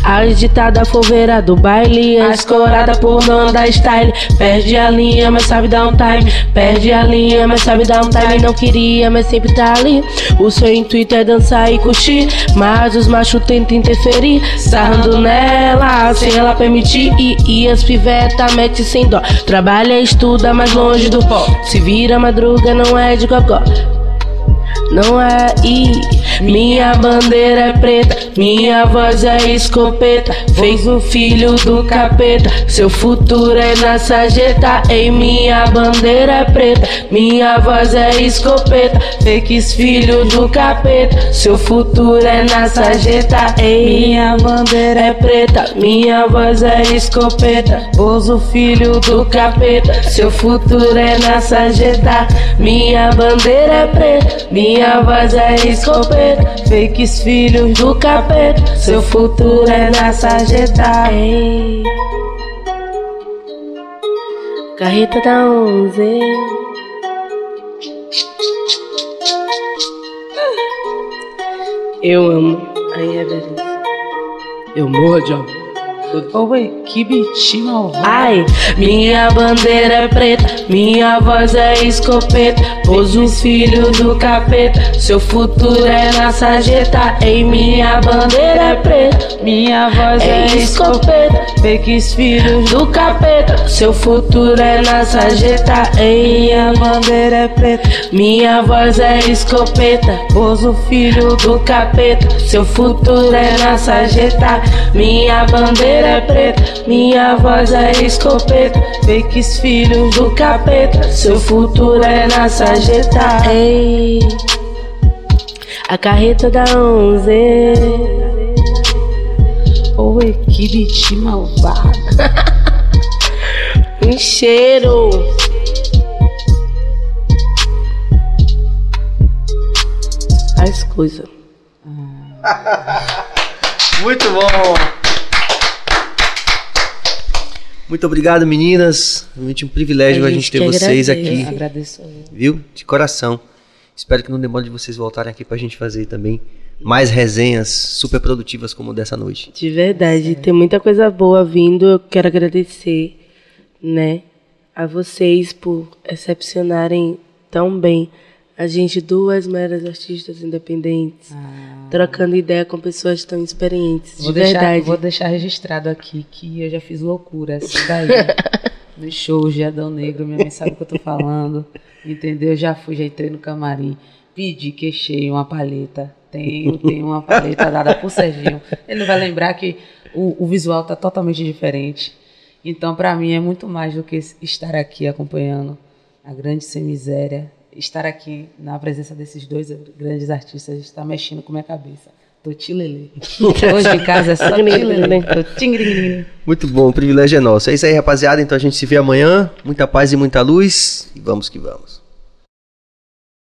A agitada foveira do baile, a escorada por Nanda Style. Perde a linha, mas sabe dar um time. Perde a linha, mas sabe dar um time. Não queria, mas sempre tá ali. O seu intuito é dançar e curtir. Mas os machos tentam interferir. Sarrando nela, sem ela permitir. E, e as piveta mete sem dó. Trabalha, estuda, mais longe do pó. Se vira madruga, não é de gogó. Não é I, minha bandeira é preta, minha voz é escopeta. Fez o filho do capeta, seu futuro é na sarjeta. Ei, minha bandeira é preta, minha voz é escopeta. Fez filho do capeta, seu futuro é na sarjeta. Ei, minha bandeira é preta, minha voz é escopeta. Bozo filho do capeta, seu futuro é na sarjeta. Minha bandeira é preta, minha minha voz é escopeta, fakes filhos do capeta. Seu futuro é na sarjeta. Carreta da 11. Eu amo a irreverência. Eu morro de amor. Oi, que malvado. Ai, minha bandeira é preta, minha voz é escopeta. Pôs o filho do capeta, seu futuro é na sarjeta. Ei, minha bandeira é preta, minha voz é escopeta. Fakes filhos do capeta, seu futuro é na sarjeta. Ei, minha bandeira é preta, minha voz é escopeta. Pôs o filho do capeta, seu futuro é na sarjeta. Minha bandeira minha voz é escopeta. Fakes filhos do capeta, seu futuro é na sarjeta. Ei, a carreta da 11. Oi, que bitinho malvado. Um cheiro. As coisas. (laughs) Muito bom! Muito obrigado, meninas. Realmente um privilégio a, A gente, ter vocês agradece. aqui, Agradeço. viu? De coração. Espero que não demore de vocês voltarem aqui pra gente fazer também mais resenhas super produtivas como dessa noite. De verdade, tem muita coisa boa vindo. Eu quero agradecer, né, a vocês por recepcionarem tão bem a gente, duas meras artistas independentes, trocando ideia com pessoas tão experientes. De Vou deixar, verdade. vou deixar registrado aqui que eu já fiz loucura assim daí. (laughs) no show de Adão Negro, minha mãe sabe o que eu tô falando. Entendeu? Já fui, já entrei no camarim, pedi, queixei uma paleta. Tenho, tenho uma paleta dada por Serginho. Ele vai lembrar que o, o visual tá totalmente diferente. Então, para mim, é muito mais do que estar aqui acompanhando a grande sem miséria. Estar aqui na presença desses dois grandes artistas está mexendo com minha cabeça. Tô tilelê. (laughs) Hoje em casa é só tilelê. Muito bom, o privilégio é nosso. É isso aí, rapaziada. Então a gente se vê amanhã. Muita paz e muita luz. E vamos que vamos.